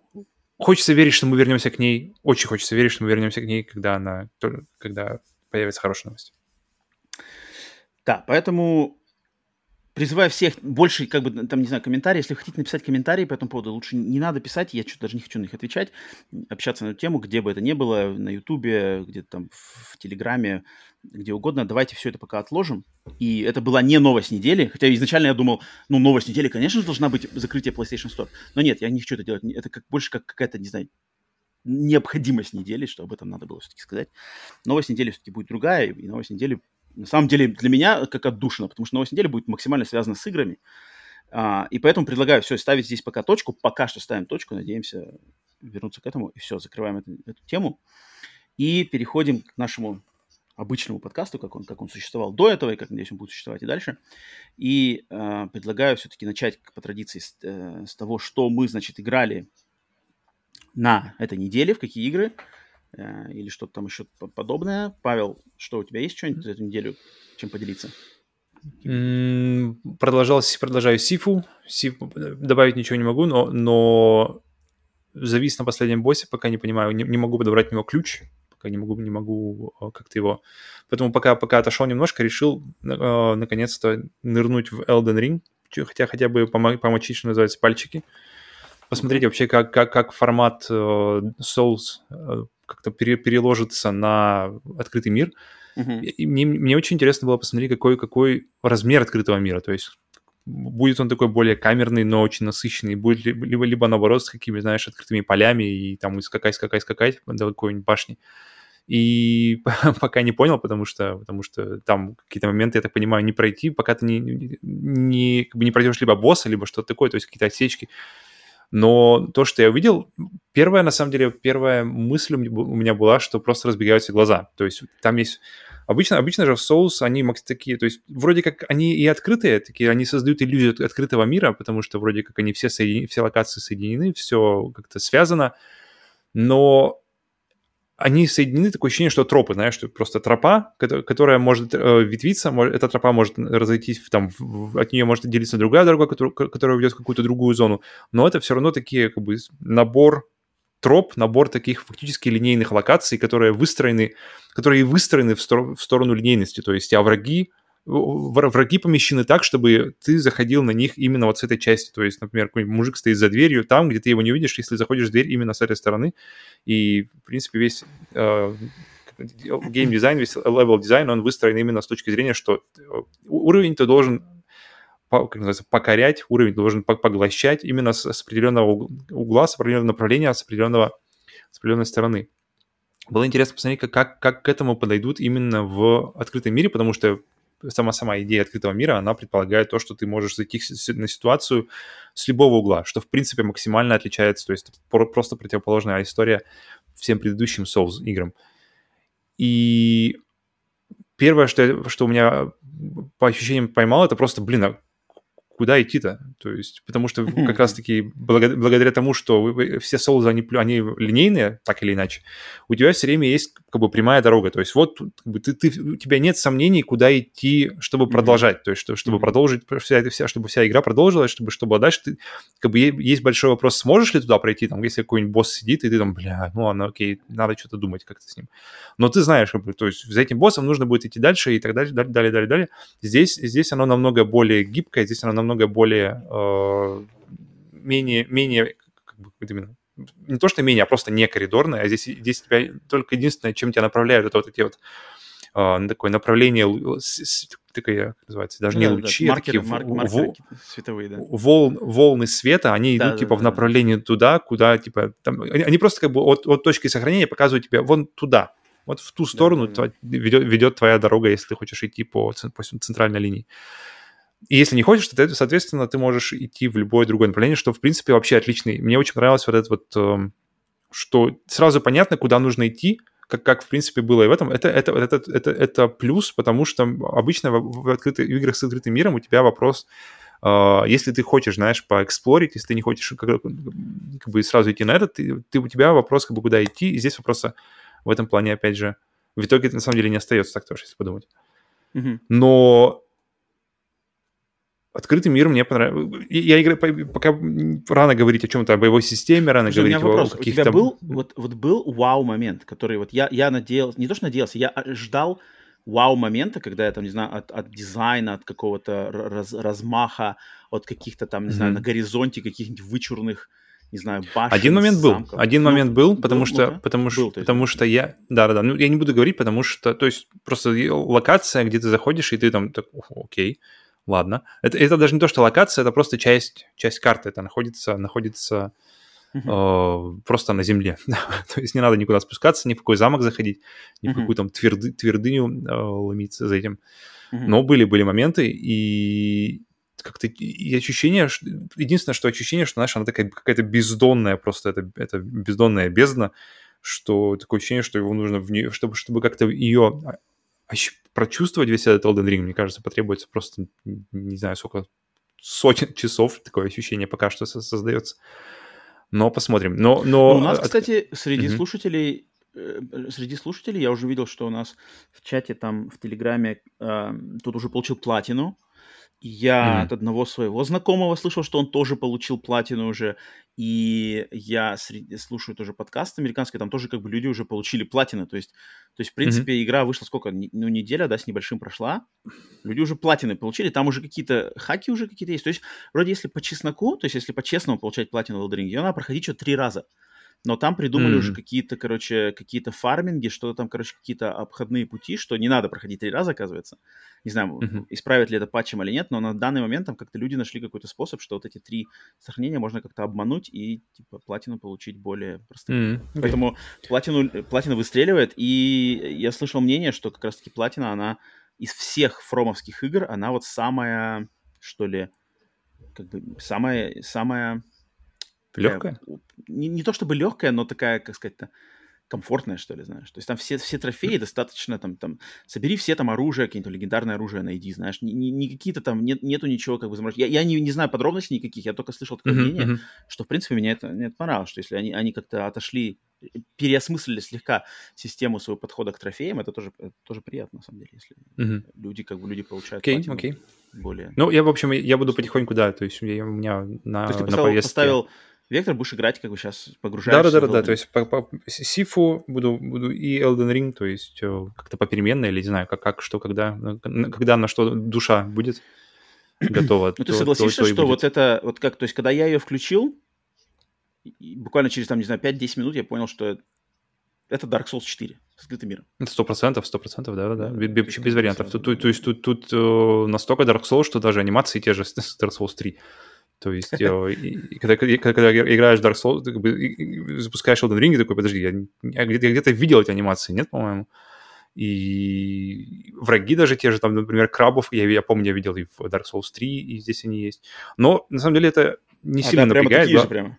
хочется верить, что мы вернемся к ней. Очень хочется верить, что мы вернемся к ней, когда она, когда появится хорошая новость. Да, поэтому призываю всех больше, как бы, там, не знаю, комментарии. Если вы хотите написать комментарии по этому поводу, лучше не надо писать, я что-то даже не хочу на них отвечать. Общаться на эту тему, где бы это ни было, на Ютубе, где-то там в Телеграме, где угодно. Давайте все это пока отложим. И это была не новость недели, хотя изначально я думал, ну, новость недели, конечно же, должна быть закрытие PlayStation Store. Но нет, я не хочу это делать. Это как, больше как какая-то, не знаю, необходимость недели, что об этом надо было все-таки сказать. Новость недели все-таки будет другая, и новость недели на самом деле для меня как отдушина, потому что новость недели будет максимально связана с играми. А, и поэтому предлагаю все ставить здесь пока точку. Пока что ставим точку, надеемся вернуться к этому. И все, закрываем эту, эту тему. И переходим к нашему обычному подкасту, как он, как он существовал до этого, и как, надеюсь, он будет существовать и дальше. И э, предлагаю все-таки начать по традиции с, э, с того, что мы, значит, играли на этой неделе, в какие игры. Э, или что-то там еще подобное. Павел, что у тебя есть что-нибудь за эту неделю, чем поделиться? Продолжал, продолжаю Сифу. Сифу. Добавить ничего не могу, но, но завис на последнем боссе, пока не понимаю, не, не могу подобрать него ключ, пока не могу, не могу э, как-то его... Поэтому пока, пока отошел немножко, решил э, наконец-то нырнуть в Elden Ring, хотя хотя бы помо- помочить, что называется, пальчики. Посмотреть вообще, как, как, как формат э, Souls э, как-то пере, переложится на открытый мир. Мгм. И мне, мне очень интересно было посмотреть, какой, какой размер открытого мира. То есть будет он такой более камерный, но очень насыщенный, будет ли- либо, либо наоборот с какими, знаешь, открытыми полями и там скакать, скакать, скакать до какой-нибудь башни. И <laughs> пока не понял, потому что, потому что там какие-то моменты, я так понимаю, не пройти, пока ты не, не, как бы не пройдешь либо босса, либо что-то такое, то есть какие-то отсечки. Но то, что я увидел, первая, на самом деле, первая мысль у меня была, что просто разбегаются глаза. То есть там есть... Обычно, обычно же в Souls они такие, то есть вроде как они и открытые, такие, они создают иллюзию от- открытого мира, потому что вроде как они все, соединены, все локации соединены, все как-то связано, но они соединены, такое ощущение, что тропы, знаешь, что просто тропа, кото- которая может э, ветвиться, эта тропа может разойтись, там, от нее может отделиться другая дорога, которая, ведет в какую-то другую зону, но это все равно такие, как бы, набор троп, набор таких фактически линейных локаций, которые выстроены, которые выстроены в, стор- в сторону линейности, то есть а враги, помещены так, чтобы ты заходил на них именно вот с этой части, то есть, например, какой-нибудь мужик стоит за дверью, там, где ты его не видишь, если заходишь в дверь именно с этой стороны, и, в принципе, весь э, весь level дизайн, он выстроен именно с точки зрения, что э, уровень ты должен как называется, покорять, уровень должен по- поглощать именно с, с определенного уг- угла, с определенного направления, с, определенного, с определенной стороны. Было интересно посмотреть, как, как, как к этому подойдут именно в открытом мире, потому что сама-сама идея открытого мира, она предполагает то, что ты можешь зайти на ситуацию с любого угла, что, в принципе, максимально отличается, то есть про- просто противоположная история всем предыдущим Souls играм. И первое, что, я- что у меня по ощущениям поймал, это просто, блин, а куда идти-то? То есть, потому что как раз-таки благо- благодаря тому, что вы- вы- все Souls, они, они линейные, так или иначе, у тебя все время есть как бы прямая дорога. То есть вот как бы, ты, ты, у тебя нет сомнений, куда идти, чтобы продолжать. То есть, что- чтобы продолжить, вся, эта вся, чтобы вся игра продолжилась, чтобы что было дальше. Ты, как бы есть большой вопрос, сможешь ли туда пройти, там, если какой-нибудь босс сидит, и ты там, бля, ну ладно, окей, надо что-то думать как-то с ним. Но ты знаешь, как бы, то есть за этим боссом нужно будет идти дальше и так далее, далее, далее, далее. далее. Здесь, здесь оно намного более гибкое, здесь оно намного более э, менее, менее, как бы, именно, не то что менее, а просто не коридорное, а здесь, здесь тебя только единственное, чем тебя направляют, это вот эти вот э, такое направление, такое, как называется, даже не да, да, лучи, а маркеры, такие мар- в- маркеры во- какие-то световые, да. волн, волны света, они идут Да, типа да, в да. направлении туда, куда типа там, они, они просто как бы от, от точки сохранения показывают тебе вон туда, вот в ту сторону да, да. тва- ведет, ведет твоя дорога, если ты хочешь идти по, по центральной линии. И если не хочешь, то, ты, соответственно, ты можешь идти в любое другое направление, что, в принципе, вообще отличный. Мне очень понравилось вот это вот, эм, что сразу понятно, куда нужно идти, как, как в принципе, было и в этом. Это, это, это, это, это плюс, потому что обычно в, в, открытых, в играх с открытым миром у тебя вопрос, э, если ты хочешь, знаешь, поэксплорить, если ты не хочешь как, как бы сразу идти на этот, ты, ты, у тебя вопрос, как бы, куда идти, и здесь вопроса в этом плане, опять же, в итоге на самом деле не остается так тоже, если подумать. Мгм. Но открытый мир мне понравился. Я играю, пока рано говорить о чем-то, о боевой системе, рано Слушай, у говорить меня вопрос. о У тебя каких-то... был, вот, вот был вау-момент, который вот я, я надеялся, не то что надеялся, я а, ждал вау-момента, когда я там, не знаю, от, от дизайна, от какого-то раз- размаха, от каких-то там, не знаю, Мгм. на горизонте каких-нибудь вычурных, не знаю, башен, Один момент был. замков. Один Ну, момент был, потому был, что, ну-ка. потому что, потому что я, да, да, да. Ну я не буду говорить, потому что, то есть просто локация, где ты заходишь и ты там, так, «Ух, окей, ладно. Это, это даже не то, что локация, это просто часть, часть карты. Это находится, находится э, просто на земле. <laughs> то есть не надо никуда спускаться, ни в какой замок заходить, ни в Мгм. какую там тверды, твердыню э, ломиться за этим. Мгм. Но были, были моменты, и как-то и ощущение, что- единственное, что ощущение, что, знаешь, она такая какая-то бездонная, просто это, это бездонная бездна, что такое ощущение, что его нужно в нее, чтобы, чтобы как-то ее ощ- прочувствовать весь этот Elden Ring, мне кажется, потребуется просто, не знаю, сколько, сотен часов, такое ощущение пока что со- создается. Но посмотрим. Но, но Ну, у нас, кстати, среди Мгм. слушателей, э, среди слушателей я уже видел, что у нас в чате там в Телеграме э, тут уже получил платину, Я mm-hmm. от одного своего знакомого слышал, что он тоже получил платину уже. И я среди, слушаю тоже подкаст американский, там тоже как бы люди уже получили платины. То есть, то есть в принципе, mm-hmm. игра вышла сколько? Ну, неделя, да, с небольшим прошла. Люди уже платины получили, там уже какие-то хаки уже какие-то есть. То есть, вроде если по чесноку, то есть если по-честному получать платину в Elden Ring, ее надо проходить что-то три раза. Но там придумали mm-hmm. уже какие-то, короче, какие-то фарминги, что-то там, короче, какие-то обходные пути, что не надо проходить три раза, оказывается. Не знаю, mm-hmm. исправят ли это патчем или нет, но на данный момент там как-то люди нашли какой-то способ, что вот эти три сохранения можно как-то обмануть и, типа, платину получить более простым. Mm-hmm. Okay. Поэтому платину, платина выстреливает, и я слышал мнение, что как раз-таки платина, она из всех фромовских игр, она вот самая, что ли, как бы самая, самая Легкая? Не, не то чтобы легкая, но такая, как сказать-то, комфортная, что ли, знаешь. То есть там все, все трофеи достаточно, там, там, собери все там оружие, какие-нибудь легендарное оружие найди, знаешь. Не, не, не какие-то там, нет, нету ничего как бы замороченного. Я, я не, не знаю подробностей никаких, я только слышал такое uh-huh, мнение, uh-huh. что, в принципе, меня это, мне это понравилось, что если они, они как-то отошли, переосмыслили слегка систему своего подхода к трофеям, это тоже, это тоже приятно, на самом деле, если uh-huh. люди, как бы, люди получают okay, okay. более... Ну, я, в общем, я буду потихоньку, да, то есть я, у меня на, то есть ты на поставил, повестке... поставил Вектор будешь играть, как бы сейчас погружаешься. Да, да, да, да. То есть по, по Сифу буду, буду и Elden Ring, то есть э, как-то попеременно, или не знаю, как, как что, когда, когда на что душа будет <clears throat> готова. Ну, ты согласишься, что вот это, вот как, то есть, когда я ее включил, буквально через, там, не знаю, 5-10 минут я понял, что это Dark Souls 4 скрытый мир. Сто процентов, сто процентов, да, да, без, без, без вариантов. Тут, то есть тут, тут э, настолько Dark Souls, что даже анимации те же Dark Souls 3. То есть, когда, когда играешь Dark Souls, как бы запускаешь Elden Ring, такой, подожди, я, я где-то видел эти анимации, нет, по-моему? И враги даже те же, там, например, крабов, я, я помню, я видел и в Dark Souls 3, и здесь они есть. Но, на самом деле, это не а, сильно да, напрягает. Прямо да? прямо.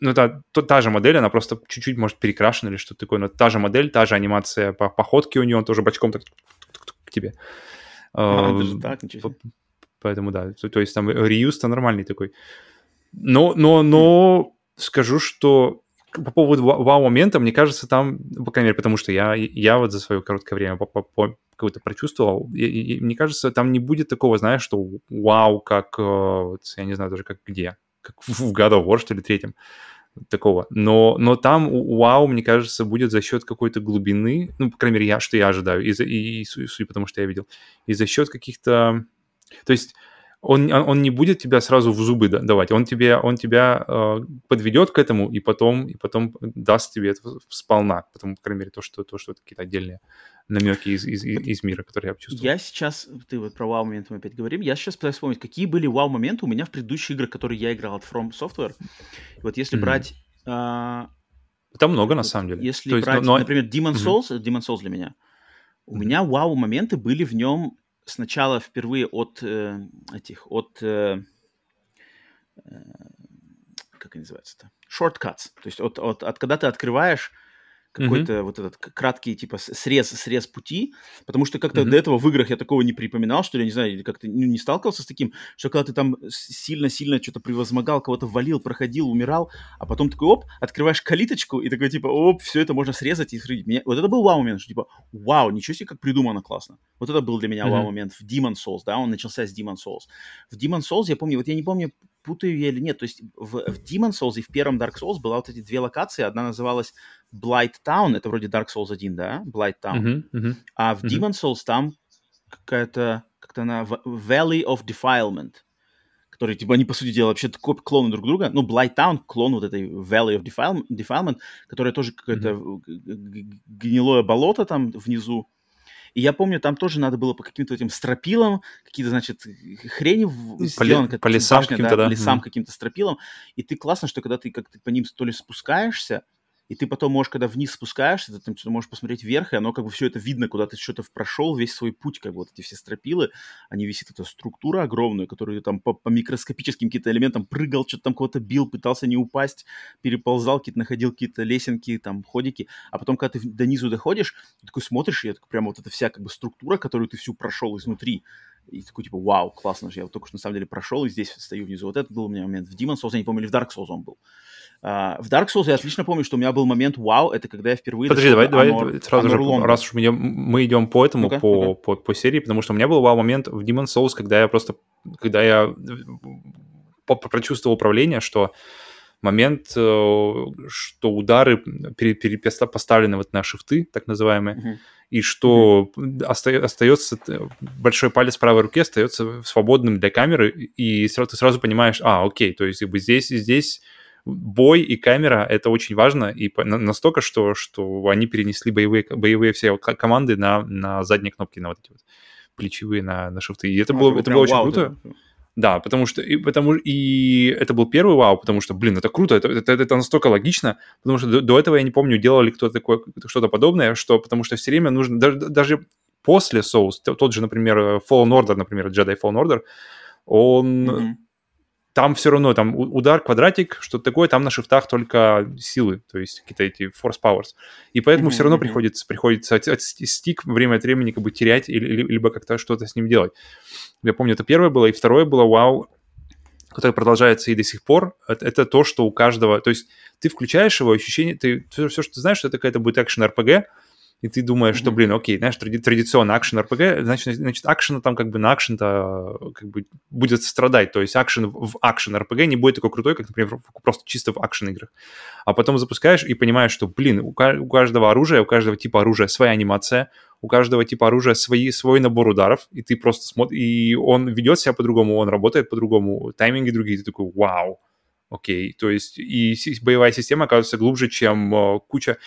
Ну, это то, та же модель, она просто чуть-чуть, может, перекрашена или что-то такое, но та же модель, та же анимация по походке у нее, он тоже бочком так к тебе. А, даже так, ничего. Поэтому да, то, то есть там реюз-то нормальный такой. Но, но, но скажу, что по поводу вау-момента, мне кажется, там, по крайней мере, потому что я, я вот за свое короткое время какой-то прочувствовал, и, и, мне кажется, там не будет такого, знаешь, что вау, как, э, я не знаю даже как где, как в God of War, что ли, третьем, такого. Но, но там вау, мне кажется, будет за счет какой-то глубины, ну, по крайней мере, я, что я ожидаю, и, и, и, и потому что я видел, и за счет каких-то то есть он, он не будет тебя сразу в зубы давать, он, тебе, он тебя э, подведет к этому и потом, и потом даст тебе это сполна, потому, по крайней мере, то, что, то, что какие-то отдельные намеки из, из, из мира, которые я чувствую. Я сейчас, ты вот про вау-моменты мы опять говорим, я сейчас пытаюсь вспомнить, какие были вау-моменты у меня в предыдущих играх, которые я играл от From Software. И вот если mm-hmm. брать... Э, Там много, на самом деле. Если то брать, но... например, Demon Souls, mm-hmm. Demon Souls для меня, у mm-hmm. меня вау-моменты были в нем сначала впервые от э, этих, от, э, э, как они называются-то, shortcuts, то есть от, от, от когда ты открываешь какой-то mm-hmm. вот этот краткий, типа, срез, срез пути, потому что как-то mm-hmm. до этого в играх я такого не припоминал, что ли, я не знаю, как-то ну, не сталкивался с таким, что когда ты там сильно-сильно что-то превозмогал, кого-то валил, проходил, умирал, а потом такой, оп, открываешь калиточку, и такой, типа, оп, все это можно срезать и срыть. Меня... Вот это был вау-момент, что, типа, вау, ничего себе, как придумано классно. Вот это был для меня mm-hmm. вау-момент в Demon Souls, да, он начался с Demon Souls. В Demon Souls, я помню, вот я не помню, путаю я или нет, то есть в, в Demon Souls и в первом Dark Souls была вот эти две локации, одна называлась Blight Town, это вроде Dark Souls 1, да, Blight Town, uh-huh, uh-huh, а в uh-huh. Demon Souls там какая-то, как-то она Valley of Defilement, которые, типа, они, по сути дела, вообще клоны друг друга. Ну, Blight Town, клон вот этой Valley of Defilement, Defilement которая тоже какое-то mm-hmm. гнилое болото там внизу. И я помню, там тоже надо было по каким-то этим стропилам, какие-то, значит, хрени по, сделаны, по лесам башня, каким-то, да. По лесам mm-hmm. каким-то стропилам. И ты классно, что когда ты как-то по ним то ли спускаешься, и ты потом можешь, когда вниз спускаешься, ты там что-то можешь посмотреть вверх, и оно как бы все это видно, куда ты что-то прошел, весь свой путь, как бы вот эти все стропилы, они висит эта структура огромная, которую там по, по микроскопическим каким-то элементам прыгал, что-то там кого-то бил, пытался не упасть, переползал, какие-то находил какие-то лесенки, там, ходики, а потом, когда ты до низу доходишь, ты такой смотришь, и это прямо вот эта вся как бы структура, которую ты всю прошел изнутри, и такой, типа, вау, классно же, я вот только что на самом деле прошел и здесь стою внизу. Вот это был у меня момент в Demon Souls, я не помню, или в Dark Souls он был. А, в Dark Souls я отлично помню, что у меня был момент вау, это когда я впервые... Подожди, давай, давай, Honor- сразу Honor же, London. раз уж мы идем, мы идем по этому, Ну-ка, по, ну-ка. по, по серии, потому что у меня был вау-момент в Demon Souls, когда я просто, когда я по- прочувствовал управление, что момент, э, что удары пере- пере- поставлены вот на шифты, так называемые, Мгм. И что оста- остается т- большой палец правой руки остается свободным для камеры, и сразу, ты сразу понимаешь, а, окей, то есть как бы здесь, здесь бой и камера — это очень важно, и настолько, что, что они перенесли боевые, боевые все команды на, на задние кнопки, на вот эти вот плечевые, на, на шифты. И это Ну, было, был это было очень вау, круто. да. Да, потому что и, потому, и это был первый вау, потому что, блин, это круто, это, это, это настолько логично, потому что до, до этого я не помню, делали кто-то такое, что-то подобное, что потому что все время нужно, даже, даже после Souls, тот же, например, Fallen Order, например, Jedi Fallen Order, он, Мгм. Там все равно, там удар, квадратик, что-то такое, там на шифтах только силы, то есть какие-то эти force powers. И поэтому все равно приходится, приходится от- от стик время от времени как бы терять или, или- либо как-то что-то с ним делать. Я помню, это первое было, и второе было вау, которое продолжается и до сих пор, это, это то, что у каждого... То есть ты включаешь его, ощущение... Ты, все, что ты знаешь, что это какая-то будет экшен-РПГ, и ты думаешь, что, Мгм. блин, окей, знаешь, тради- традиционно акшен РПГ, значит, значит, акшена там как бы на акшен-то э, как бы будет страдать, то есть акшен в акшен РПГ не будет такой крутой, как, например, просто чисто в акшен играх. А потом запускаешь и понимаешь, что, блин, у, у каждого оружия, у каждого типа оружия своя анимация, у каждого типа оружия свои, свой набор ударов, и ты просто смотришь, и он ведет себя по-другому, он работает по-другому, тайминги другие, ты такой, вау, окей, то есть и боевая система оказывается глубже, чем э, куча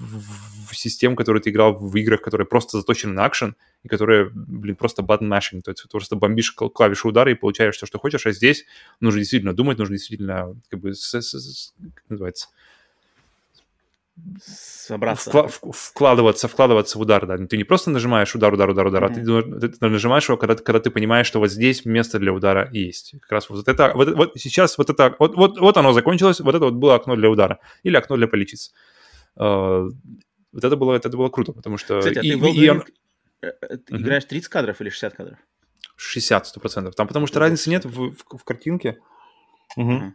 в- систем, которые ты играл в играх, которые просто заточены на акшен, и которые, блин, просто button mashing, то есть ты просто бомбишь кл- клавишу удара и получаешь то, что хочешь, а здесь нужно действительно думать, нужно действительно, как бы, с- с- с- как называется, Собраться. вкла- в- вкладываться, вкладываться в удар, да. Ты не просто нажимаешь удар, удар, удар, удар, а ты, нажимаешь его, когда, ты- когда ты понимаешь, что вот здесь место для удара есть. Как раз вот это, вот, вот сейчас вот это, вот, вот, вот оно закончилось, вот это вот было окно для удара или окно для полечиться. Э, Вот это было, это было круто, потому что... Кстати, а и- ты и он- Ring, э, э, ты Мгм. играешь 30 кадров или 60 кадров? 60, 100%. Там, потому что Вот. разницы нет в, в- в картинке. Мгм.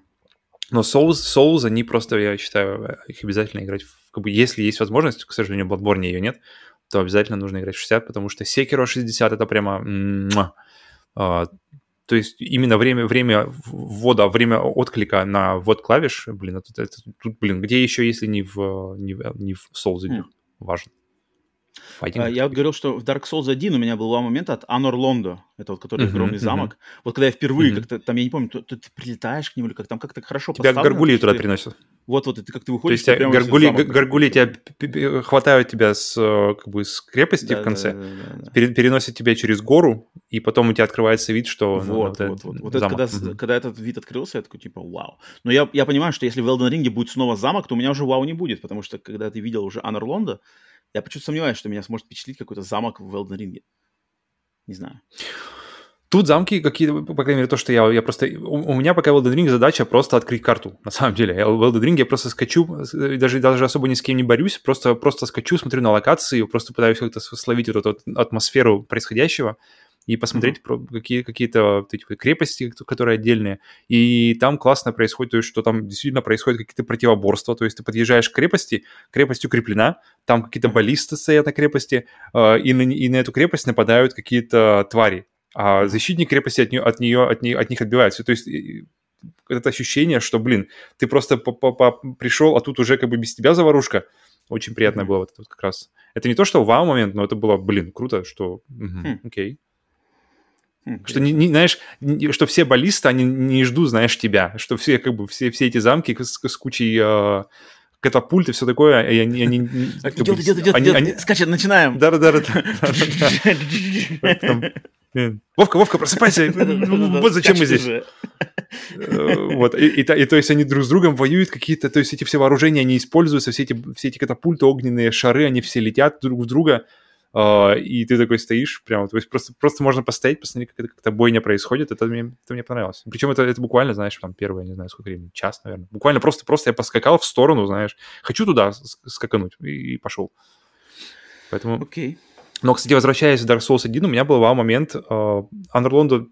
Но Souls, Souls, они просто, я считаю, их обязательно играть. в- как бы, если есть возможность, к сожалению, в Bloodborne ее нет, то обязательно нужно играть в 60, потому что Sekiro 60 это прямо... А, то есть именно время, время ввода, время отклика на ввод клавиш, блин, это, это тут, блин, где еще, если не в, не в, не в Souls играх? Важно. Fighting А, Я вот говорил, что в Dark Souls 1 у меня был момент от Анор Лондо. Это вот который Мгм, огромный мгм. замок. Вот когда я впервые Мгм. как-то, там, я не помню, то, то ты прилетаешь к нему или как там как-то хорошо Тебя что туда ты- приносят. Вот-вот, и ты как ты То выходишь, есть ты тебя горгули, горгули тебя хватают тебя с, э, как бы, с крепости Да, в конце, да, да, да, да. пере- переносят тебя через гору, и потом у тебя открывается вид, что... ну, Вот, это вот, вот. Вот это когда, Мгм. когда этот вид открылся, я такой, типа, вау. Но я, я понимаю, что если в Elden Ring будет снова замок, то у меня уже вау не будет, потому что когда ты видел уже Анор Лондо, я почему-то сомневаюсь, что меня сможет впечатлить какой-то замок в Elden Ring. Не знаю. Тут замки какие-то, по крайней мере, то, что я, я просто... У, у меня пока в Elden Ring задача просто открыть карту, на самом деле. Я в Elden Ring я просто скачу, даже, даже особо ни с кем не борюсь, просто, просто скачу, смотрю на локации, просто пытаюсь как-то словить вот эту атмосферу происходящего и посмотреть про какие, какие-то вот крепости, которые отдельные. И там классно происходит, то есть, что там действительно происходят какие-то противоборства. То есть ты подъезжаешь к крепости, крепость укреплена, там какие-то баллисты стоят на крепости, э, и, на, и на эту крепость нападают какие-то твари а защитник крепости от нее, от нее, от, нее, от них отбивается. То есть это ощущение, что, блин, ты просто пришел, а тут уже как бы без тебя заварушка. Очень приятно Мгм. было вот это вот как раз. Это не то, что вау момент, но это было, блин, круто, что... мгм, Хм. окей. Хм, Что, не, не- знаешь, что все баллисты, они не ждут, знаешь, тебя. Что все, как бы, все, все эти замки с, с кучей э, катапульт и все такое, и они... они Идет, идет, идет, они- идет. они- Скачет, начинаем. Да-да-да. <laughs> Вовка, Вовка, просыпайся. <laughs> Вот зачем мы здесь. Э, Вот, и, то есть они друг с другом воюют какие-то, то есть эти все вооружения, они используются, все эти, катапульты, огненные шары, они все летят друг в друга, и ты такой стоишь прямо, то есть просто, просто можно постоять, посмотреть, как это как-то бойня происходит, это мне, это мне понравилось. Причем это, это буквально, знаешь, там первое, не знаю, сколько времени, час, наверное. Буквально просто, просто я поскакал в сторону, знаешь, хочу туда скакануть, и, и пошел. Поэтому Окей. но, кстати, возвращаясь в Dark Souls 1, у меня был вау-момент. Анерлонду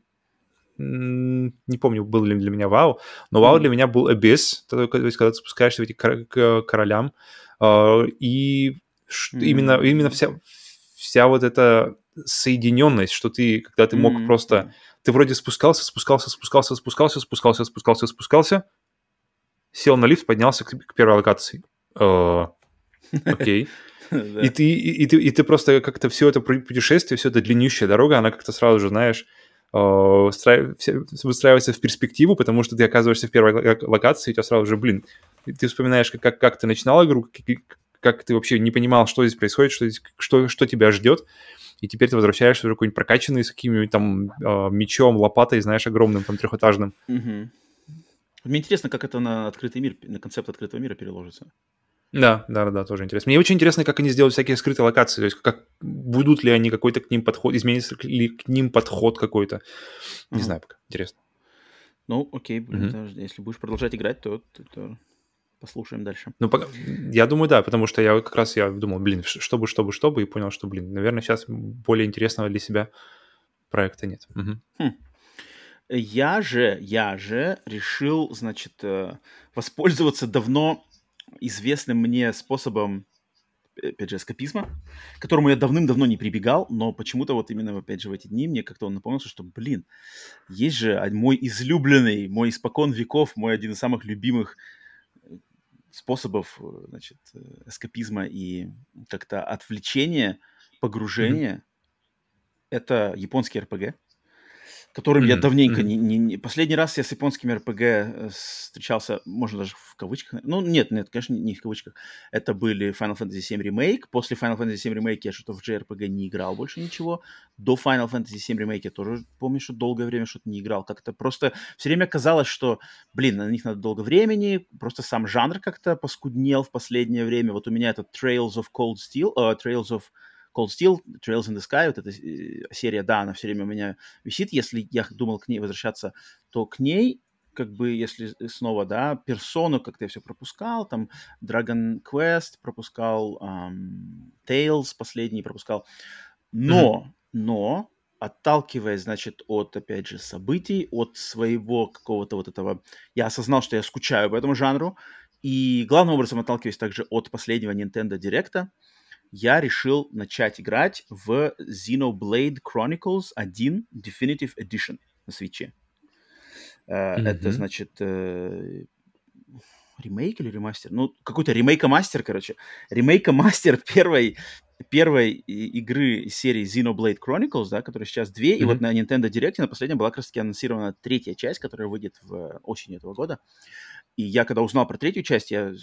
не помню, был ли для меня вау, но вау для меня был Abyss, то есть когда ты спускаешься в эти к королям, э, и mm-hmm. именно, именно вся, вся вот эта соединенность, что ты, когда ты мог mm-hmm. просто... Ты вроде спускался, спускался, спускался, спускался, спускался, спускался, спускался, сел на лифт, поднялся к, к первой локации. Э, <laughs> окей. И ты, и, ты, и ты просто как-то все это путешествие, все это длиннющая дорога, она как-то сразу же, знаешь, выстраивается в перспективу, потому что ты оказываешься в первой локации, и у тебя сразу же, блин, ты вспоминаешь, как, как, как ты начинал игру, как, ты вообще не понимал, что здесь происходит, что, здесь, что, что тебя ждет, и теперь ты возвращаешься уже какой-нибудь прокачанный с каким-нибудь там э, мечом, лопатой, знаешь, огромным, там, трехэтажным. Угу. Мне интересно, как это на открытый мир, на концепт открытого мира переложится. Да, да, да, тоже интересно. Мне очень интересно, как они сделают всякие скрытые локации, то есть как будут ли они какой-то к ним подход, изменится ли к ним подход какой-то. Не uh знаю пока, интересно. Ну, окей, угу. это, если будешь продолжать играть, то, то, то послушаем дальше. Ну, пока, я думаю, да, потому что я как раз я думал, блин, чтобы, чтобы, чтобы, и понял, что, блин, наверное, сейчас более интересного для себя проекта нет. Угу. Хм. Я же, я же решил, значит, э, воспользоваться давно известным мне способом, э, опять же, эскапизма, к которому я давным-давно не прибегал, но почему-то вот именно, опять же, в эти дни мне как-то он напомнился, что, блин, есть же мой излюбленный, мой испокон веков, мой один из самых любимых способов, э, значит, эскапизма и как-то отвлечения, погружения. Mm-hmm. Это японский РПГ которым mm-hmm. я давненько mm-hmm. не, не, не... Последний раз я с японскими РПГ э, встречался, можно даже в кавычках... Ну, нет, нет, конечно, не в кавычках. Это были Final Fantasy VII Remake. После Final Fantasy VII Remake я что-то в JRPG не играл больше ничего. До Final Fantasy VII Remake я тоже помню, что долгое время что-то не играл. Как-то просто все время казалось, что, блин, на них надо долго времени, просто сам жанр как-то поскуднел в последнее время. Вот у меня это Trails of Cold Steel, uh, Trails of Cold Steel, Trails in the Sky, вот эта э, серия, да, она все время у меня висит. Если я думал к ней возвращаться, то к ней как бы, если снова, да, персону как-то я все пропускал, там Dragon Quest пропускал, um, Tales последний пропускал, но, mm-hmm. но, отталкиваясь, значит, от, опять же, событий, от своего какого-то вот этого, я осознал, что я скучаю по этому жанру, и главным образом отталкиваясь также от последнего Nintendo Direct'а, я решил начать играть в Xenoblade Chronicles 1 Definitive Edition на свече. Mm-hmm. Это, значит, э, ремейк или ремастер? Ну, какой-то ремейка-мастер, короче. Ремейка-мастер <laughs> первой, первой игры серии Xenoblade Chronicles, да, которая сейчас две, mm-hmm. и вот на Nintendo Direct на последнем была как раз таки анонсирована третья часть, которая выйдет в осенью этого года. И я, когда узнал про третью часть, я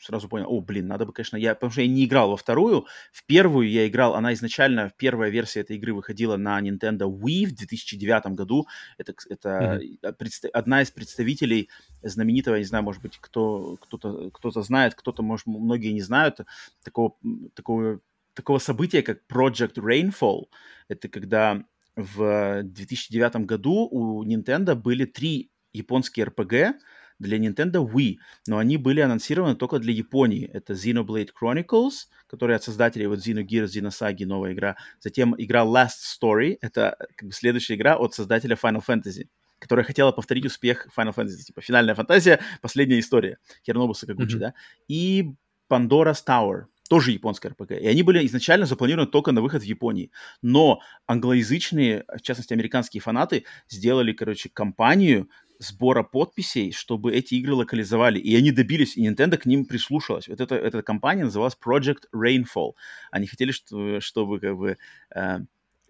сразу понял, о, блин, надо бы, конечно, я, потому что я не играл во вторую, в первую я играл, она изначально, первая версия этой игры выходила на Nintendo Wii в 2009 году, это, это mm-hmm. предста- одна из представителей знаменитого, я не знаю, может быть, кто, кто-то, кто-то знает, кто-то, может, многие не знают, такого, такого, такого события, как Project Rainfall, это когда в 2009 году у Nintendo были три японские RPG, для Nintendo Wii, но они были анонсированы только для Японии. Это Xenoblade Chronicles, который от создателей вот Xenogears, Xenosaga, новая игра. Затем игра Last Story, это как бы следующая игра от создателя Final Fantasy которая хотела повторить успех Final Fantasy, типа финальная фантазия, последняя история Хернобу Сакагучи, mm-hmm. да, и Pandora's Tower, тоже японская РПГ. И они были изначально запланированы только на выход в Японии. Но англоязычные, в частности, американские фанаты сделали, короче, компанию, сбора подписей, чтобы эти игры локализовали. И они добились, и Nintendo к ним прислушалась. Вот эта, эта компания называлась Project Rainfall. Они хотели, чтобы, чтобы как бы, э,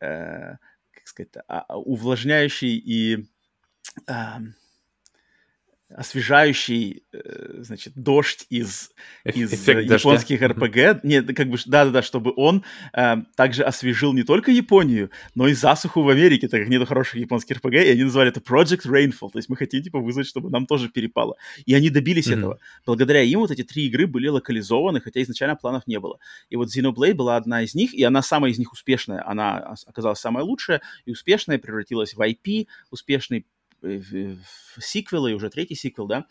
э, как сказать, а, а, увлажняющий и... Э, освежающий, э, значит, дождь из, из Эффект японских дождя. RPG. Нет, как бы, да-да-да, чтобы он э, также освежил не только Японию, но и засуху в Америке, так как нету хороших японских RPG, и они назвали это Project Rainfall. То есть мы хотим, типа, вызвать, чтобы нам тоже перепало. И они добились mm-hmm. этого. Благодаря им вот эти три игры были локализованы, хотя изначально планов не было. И вот Xenoblade была одна из них, и она самая из них успешная. Она оказалась самая лучшая и успешная, превратилась в IP, успешный сиквелы, уже третий сиквел, да,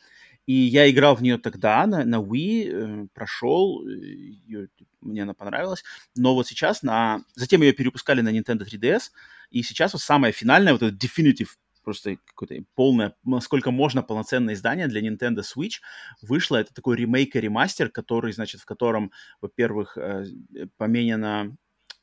и я играл в нее тогда на, на Wii, э, прошел, э, ее, мне она понравилась, но вот сейчас на... Затем ее перепускали на Nintendo 3DS, И сейчас вот самое финальное, вот это definitive просто какое-то полное, насколько можно полноценное издание для Nintendo Switch вышло. Это такой ремейк и ремастер, который, значит, в котором, во-первых, э, поменяно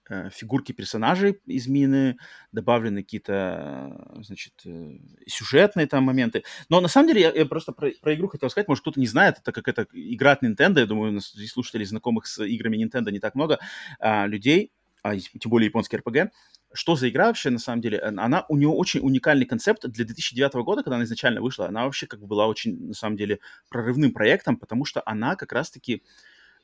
э, фигурки персонажей из мины, добавлены какие-то, значит, э, сюжетные там моменты. Но на самом деле я, я просто про, про игру хотел сказать, может кто-то не знает, это как это игра от Nintendo, я думаю, у нас слушателей знакомых с играми Nintendo не так много а, людей, а тем более японский RPG, что за игра вообще, на самом деле? Она, у нее очень уникальный концепт. Для 2009 года, когда она изначально вышла, она вообще как бы была очень, на самом деле, прорывным проектом, потому что она как раз-таки э,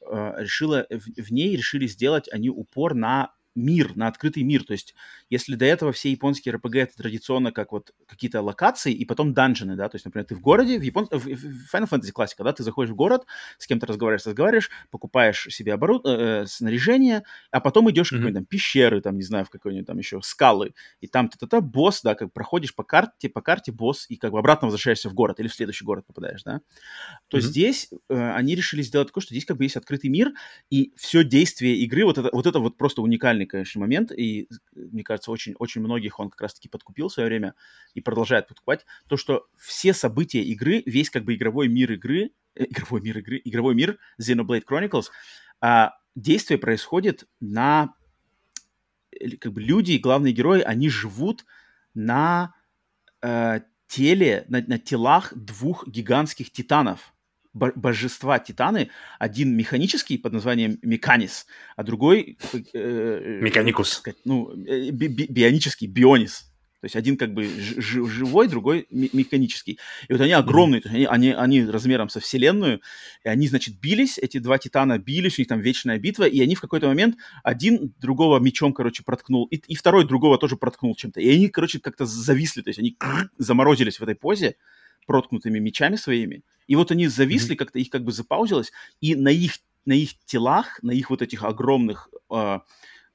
решила, в, в ней решили сделать они упор на мир, на открытый мир. То есть, если до этого все японские RPG это традиционно как вот какие-то локации и потом данжены, да, то есть, например, ты в городе, в, Япон... в Final Fantasy классика, да, ты заходишь в город, с кем-то разговариваешь, разговариваешь, покупаешь себе оборуд... э, снаряжение, а потом идешь mm-hmm. в какие-нибудь там пещеры, там, не знаю, в какой-нибудь там еще скалы, и там ты то босс, да, как проходишь по карте, по карте босс, и как бы обратно возвращаешься в город или в следующий город попадаешь, да. То mm-hmm. здесь э, они решили сделать такое, что здесь как бы есть открытый мир, и все действие игры, вот это вот, это вот просто уникальный конечно, момент, и, мне кажется, очень, очень многих он как раз-таки подкупил в свое время и продолжает подкупать, то, что все события игры, весь как бы игровой мир игры, э, игровой мир игры, игровой мир Xenoblade Chronicles, а, действие происходит на как бы люди, главные герои, они живут на э, теле, на, на телах двух гигантских титанов божества Титаны. Один механический под названием Меканис, а другой... Э, э Механикус. Ну, э, би бионический, Бионис. То есть один как бы живой, другой механический. И вот они огромные, mm-hmm. они, они, они размером со Вселенную, и они, значит, бились, эти два Титана бились, у них там вечная битва, и они в какой-то момент один другого мечом, короче, проткнул, и, и второй другого тоже проткнул чем-то. И они, короче, как-то зависли, то есть они заморозились в этой позе, проткнутыми мечами своими, и вот они зависли, mm-hmm. как-то их как бы запаузилось, и на их, на их телах, на их вот этих огромных э,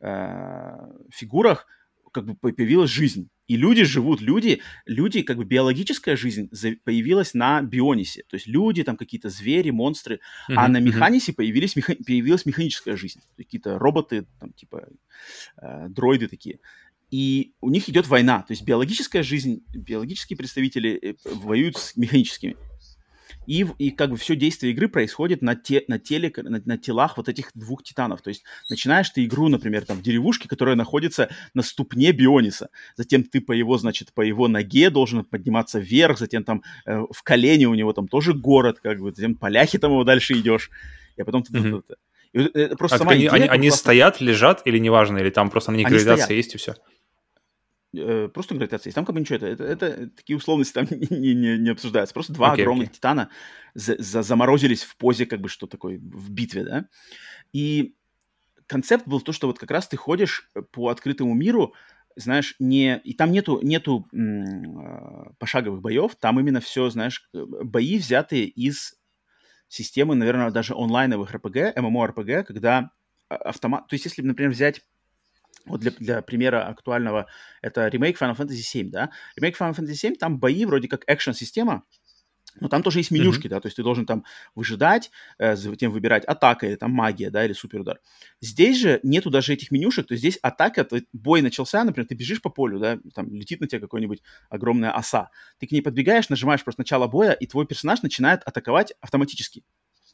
э, фигурах как бы появилась жизнь. И люди живут, люди, люди, как бы биологическая жизнь появилась на Бионисе. То есть люди, там какие-то звери, монстры. Mm-hmm. А на Механисе появились, меха, появилась механическая жизнь. Какие-то роботы, там типа э, дроиды такие. И у них идет война. То есть биологическая жизнь, биологические представители э, воюют с механическими. И, и как бы все действие игры происходит на, те, на, теле, на, на телах вот этих двух титанов. То есть начинаешь ты игру, например, там в деревушке, которая находится на ступне Биониса. Затем ты по его, значит, по его ноге должен подниматься вверх, затем там э, в колене у него там тоже город, как бы, затем поляхи там его дальше идешь. И потом ты... Mm-hmm. И, просто а сама они, идея, они, просто... стоят, лежат или неважно, или там просто на них гравитация есть и все? Э, просто гравитация есть. Там как бы ничего, это, это, это такие условности там <laughs> не, не, не обсуждаются. Просто два okay, огромных okay. титана за, за, заморозились в позе, как бы, что такое, в битве, да. И концепт был то, что вот как раз ты ходишь по открытому миру, знаешь, не... И там нету, нету м- а, пошаговых боев, там именно все, знаешь, э, бои взятые из системы, наверное, даже онлайновых RPG, MMORPG, когда а, автомат... То есть если, например, взять вот для, для примера актуального, это ремейк Final Fantasy VII, да? Ремейк Final Fantasy VII, там бои вроде как экшн-система, но там тоже есть менюшки, mm-hmm. да, то есть ты должен там выжидать, э, затем выбирать атака или там магия, да, или суперудар. Здесь же нету даже этих менюшек, то есть здесь атака, то бой начался, например, ты бежишь по полю, да, там летит на тебя какой-нибудь огромная оса, ты к ней подбегаешь, нажимаешь просто начало боя, и твой персонаж начинает атаковать автоматически.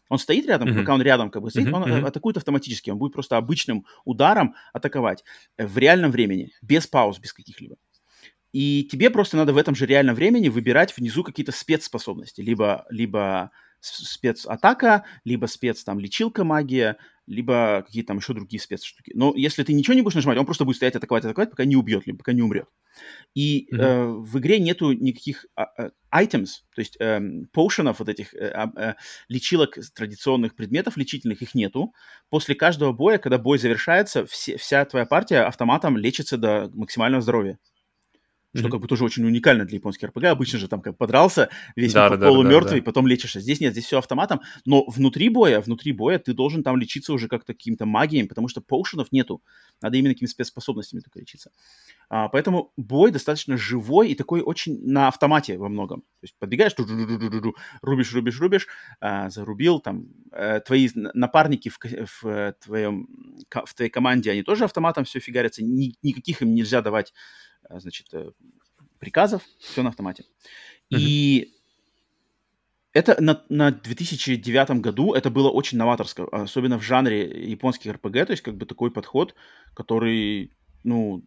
Он стоит рядом, mm-hmm. пока он рядом как бы стоит, mm-hmm. он mm-hmm. атакует автоматически, он будет просто обычным ударом атаковать э, в реальном времени, без пауз, без каких-либо. И тебе просто надо в этом же реальном времени выбирать внизу какие-то спецспособности, либо, либо спецатака, либо спец там лечилка магия, либо какие-то там еще другие спецштуки. Но если ты ничего не будешь нажимать, он просто будет стоять, атаковать, атаковать, пока не убьет, либо пока не умрет. И mm-hmm. э, в игре нету никаких э, items, то есть э, поушенов, вот этих э, э, лечилок традиционных предметов лечительных, их нету. После каждого боя, когда бой завершается, все, вся твоя партия автоматом лечится до максимального здоровья. Что mm-hmm. как бы тоже очень уникально для японских РПГ. Обычно же там как подрался, весь да, да, полумертвый, да, да, да. потом лечишься. Здесь нет, здесь все автоматом, но внутри боя, внутри боя ты должен там лечиться уже как-то каким-то магией, потому что поушенов нету. Надо именно какими-то спецспособностями только лечиться. А, поэтому бой достаточно живой и такой очень на автомате во многом. То есть подбегаешь, рубишь, рубишь, рубишь, а, зарубил, там, а, твои напарники в, в, твоем, в твоей команде, они тоже автоматом все фигарятся, ни, никаких им нельзя давать, значит, э, приказов, все на автомате. Mm-hmm. И это на, на 2009 году это было очень новаторско, особенно в жанре японских РПГ, то есть как бы такой подход, который ну,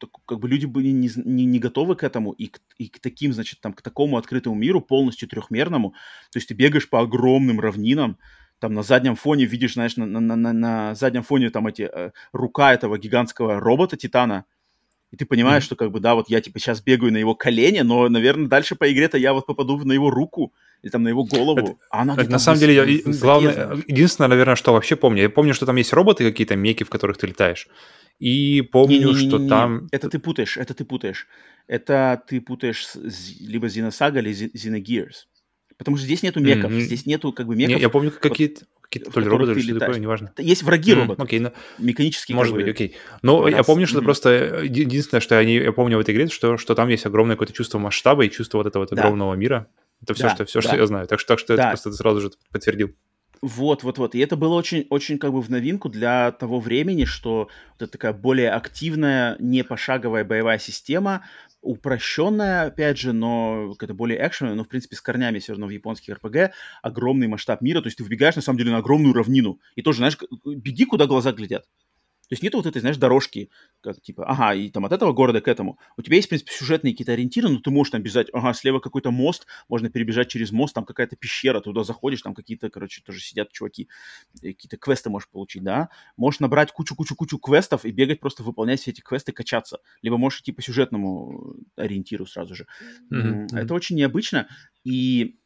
так, как бы люди были не, не, не готовы к этому и к, и к таким, значит, там, к такому открытому миру, полностью трехмерному. То есть ты бегаешь по огромным равнинам, там на заднем фоне видишь, знаешь, на, на, на, на заднем фоне там эти э, рука этого гигантского робота Титана, и ты понимаешь, mm-hmm. что как бы, да, вот я типа сейчас бегаю на его колени, но, наверное, дальше по игре-то я вот попаду на его руку или там на его голову. Это, а она это, на самом деле, я, главное, единственное, наверное, что вообще помню, я помню, что там есть роботы какие-то, меки, в которых ты летаешь. И помню, не, не, не, что не, не, там... Это ты путаешь, это ты путаешь. Это ты путаешь с, либо Xenosaga, или Xenogears. Потому что здесь нету меков, mm-hmm. здесь нету как бы меков. Не, я помню какие-то... Какие-то то ли роботы, или что-то такое, неважно. Есть враги mm, роботы. Окей, ну, механические. Может быть, окей. Но раз. я помню, что это просто единственное, что я, не, я помню в этой игре, что, что там есть огромное какое-то чувство масштаба и чувство вот этого вот да. огромного мира. Это все, да, что, все да. что я знаю. Так что, так что да. это просто ты сразу же подтвердил. Вот, вот, вот. И это было очень, очень как бы в новинку для того времени, что вот это такая более активная, не пошаговая боевая система, упрощенная, опять же, но какая-то более экшеновая, но, в принципе, с корнями все равно в японских РПГ, огромный масштаб мира, то есть ты выбегаешь, на самом деле, на огромную равнину, и тоже, знаешь, беги, куда глаза глядят. То есть нет вот этой, знаешь, дорожки, как типа, ага, и там от этого города к этому. У тебя есть, в принципе, сюжетные какие-то ориентиры, но ты можешь там бежать, ага, слева какой-то мост, можно перебежать через мост, там какая-то пещера, туда заходишь, там какие-то, короче, тоже сидят чуваки, какие-то квесты можешь получить, да. Можешь набрать кучу-кучу-кучу квестов и бегать, просто выполнять все эти квесты, качаться. Либо можешь идти по сюжетному ориентиру сразу же. Mm-hmm. Это очень необычно. И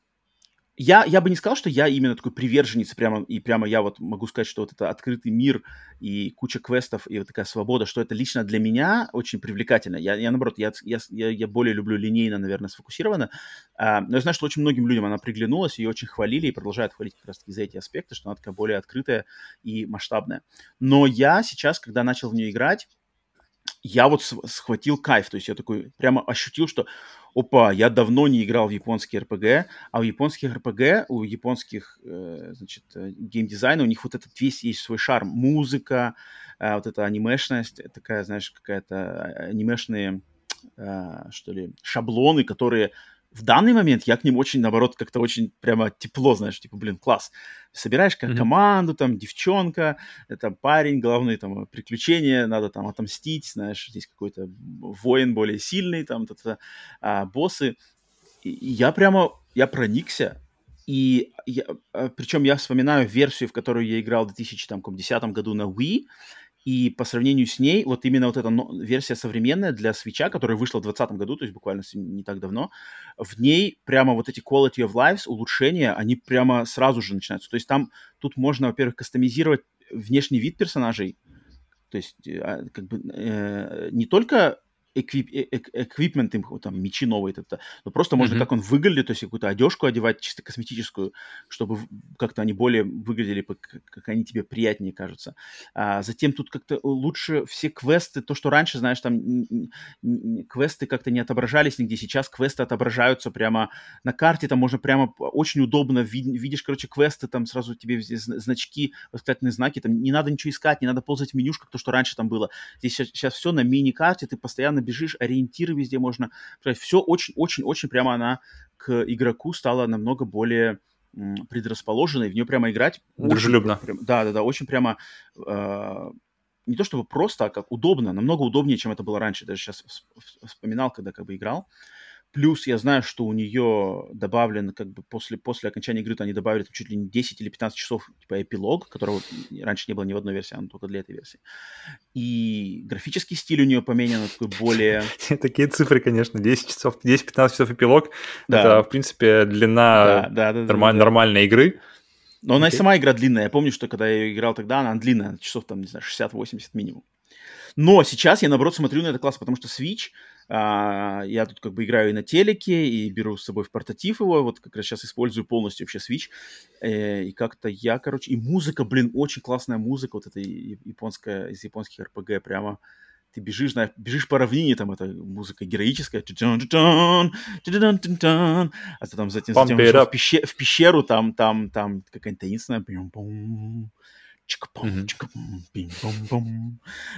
я, я бы не сказал, что я именно такой приверженец, прямо, и прямо я вот могу сказать, что вот это открытый мир и куча квестов, и вот такая свобода, что это лично для меня очень привлекательно. Я, я наоборот, я, я, я более люблю линейно, наверное, сфокусированно. А, но я знаю, что очень многим людям она приглянулась, ее очень хвалили и продолжают хвалить как раз-таки за эти аспекты, что она такая более открытая и масштабная. Но я сейчас, когда начал в нее играть, я вот схватил кайф, то есть я такой прямо ощутил, что опа, я давно не играл в японские РПГ, а у японских РПГ, у японских, э, значит, э, геймдизайна, у них вот этот весь есть свой шарм, музыка, э, вот эта анимешность, такая, знаешь, какая-то анимешные, что ли, шаблоны, которые в данный момент я к ним очень, наоборот, как-то очень прямо тепло, знаешь, типа, блин, класс. Собираешь как mm-hmm. команду, там, девчонка, это парень, главные там приключения, надо там отомстить, знаешь, здесь какой-то воин более сильный, там, т -т -т, а, боссы. И, и я прямо, я проникся, и я, а, причем я вспоминаю версию, в которую я играл в 2010 году на Wii, и по сравнению с ней, вот именно вот эта версия современная для свеча, которая вышла в 2020 году, то есть буквально не так давно, в ней прямо вот эти quality of lives, улучшения, они прямо сразу же начинаются. То есть там, тут можно, во-первых, кастомизировать внешний вид персонажей, то есть э, а, как бы э, не только эквип, э, эквипмент им, там, мечи новые, это, но просто можно, mm-hmm. как он выглядит, то есть какую-то одежку одевать, чисто косметическую, чтобы как-то они более выглядели, как они тебе приятнее кажутся. А затем тут как-то лучше все квесты, то, что раньше, знаешь, там квесты как-то не отображались нигде, сейчас квесты отображаются прямо на карте, там можно прямо очень удобно, видишь, короче, квесты, там сразу тебе значки, восклицательные знаки, там не надо ничего искать, не надо ползать в менюшках, то, что раньше там было. Здесь сейчас все на мини-карте, ты постоянно бежишь, ориентиры везде можно. Все очень-очень-очень прямо она к игроку стала намного более предрасположенной, в нее прямо играть. Дружелюбно. да, да, да, очень прямо э, не то чтобы просто, а как удобно, намного удобнее, чем это было раньше. Даже сейчас вспоминал, когда как бы играл. Плюс я знаю, что у нее добавлен, как бы после, после окончания игры, то они добавили чуть ли не 10 или 15 часов, типа эпилог, которого раньше не было ни в одной версии, а только для этой версии. И графический стиль у нее поменян, такой более... <laughs> Такие цифры, конечно, 10 часов, 10-15 часов эпилог. Это, в принципе, длина нормальной игры. Но она и сама игра длинная. Я помню, что когда я играл тогда, она длинная, часов там, не знаю, 60-80 минимум. Но сейчас я, наоборот, смотрю на этот класс, потому что Switch А, я тут как бы играю и на телеке, и беру с собой в портатив его, вот как раз сейчас использую полностью вообще Switch. Э, и как-то я, короче, и музыка, блин, очень классная музыка, вот эта японская, из японских RPG прямо ты бежишь, знаешь, бежишь по равнине, там эта музыка героическая, а ты там затем, затем в, пещер, в пещеру, там, там, там какая-нибудь таинственная,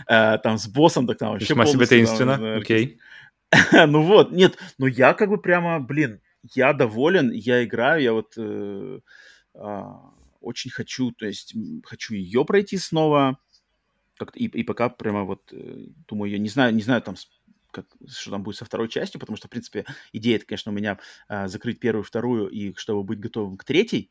э, там с боссом, так там вообще полностью... себе таинственно, окей. <laughs> ну вот, нет, ну я как бы прямо, блин, я доволен, я играю, я вот э, а, очень хочу, то есть хочу ее пройти снова, как и, и пока прямо вот э, думаю, я не знаю, не знаю там, как, что там будет со второй частью, потому что, в принципе, идея, это, конечно, у меня а, закрыть первую, вторую, и чтобы быть готовым к третьей,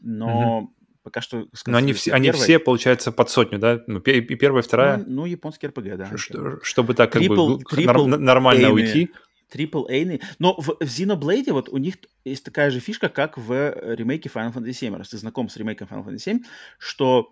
но угу. Пока что... Но они все, они все, получается, под сотню, да? Ну, и первая, и вторая? Ну, ну японский РПГ, да. Что, чтобы так как triple, бы triple нормально A-ны, уйти. Triple A. Но в, в Xenoblade вот у них есть такая же фишка, как в ремейке Final Fantasy VII. Раз ты знаком с ремейком Final Fantasy VII, что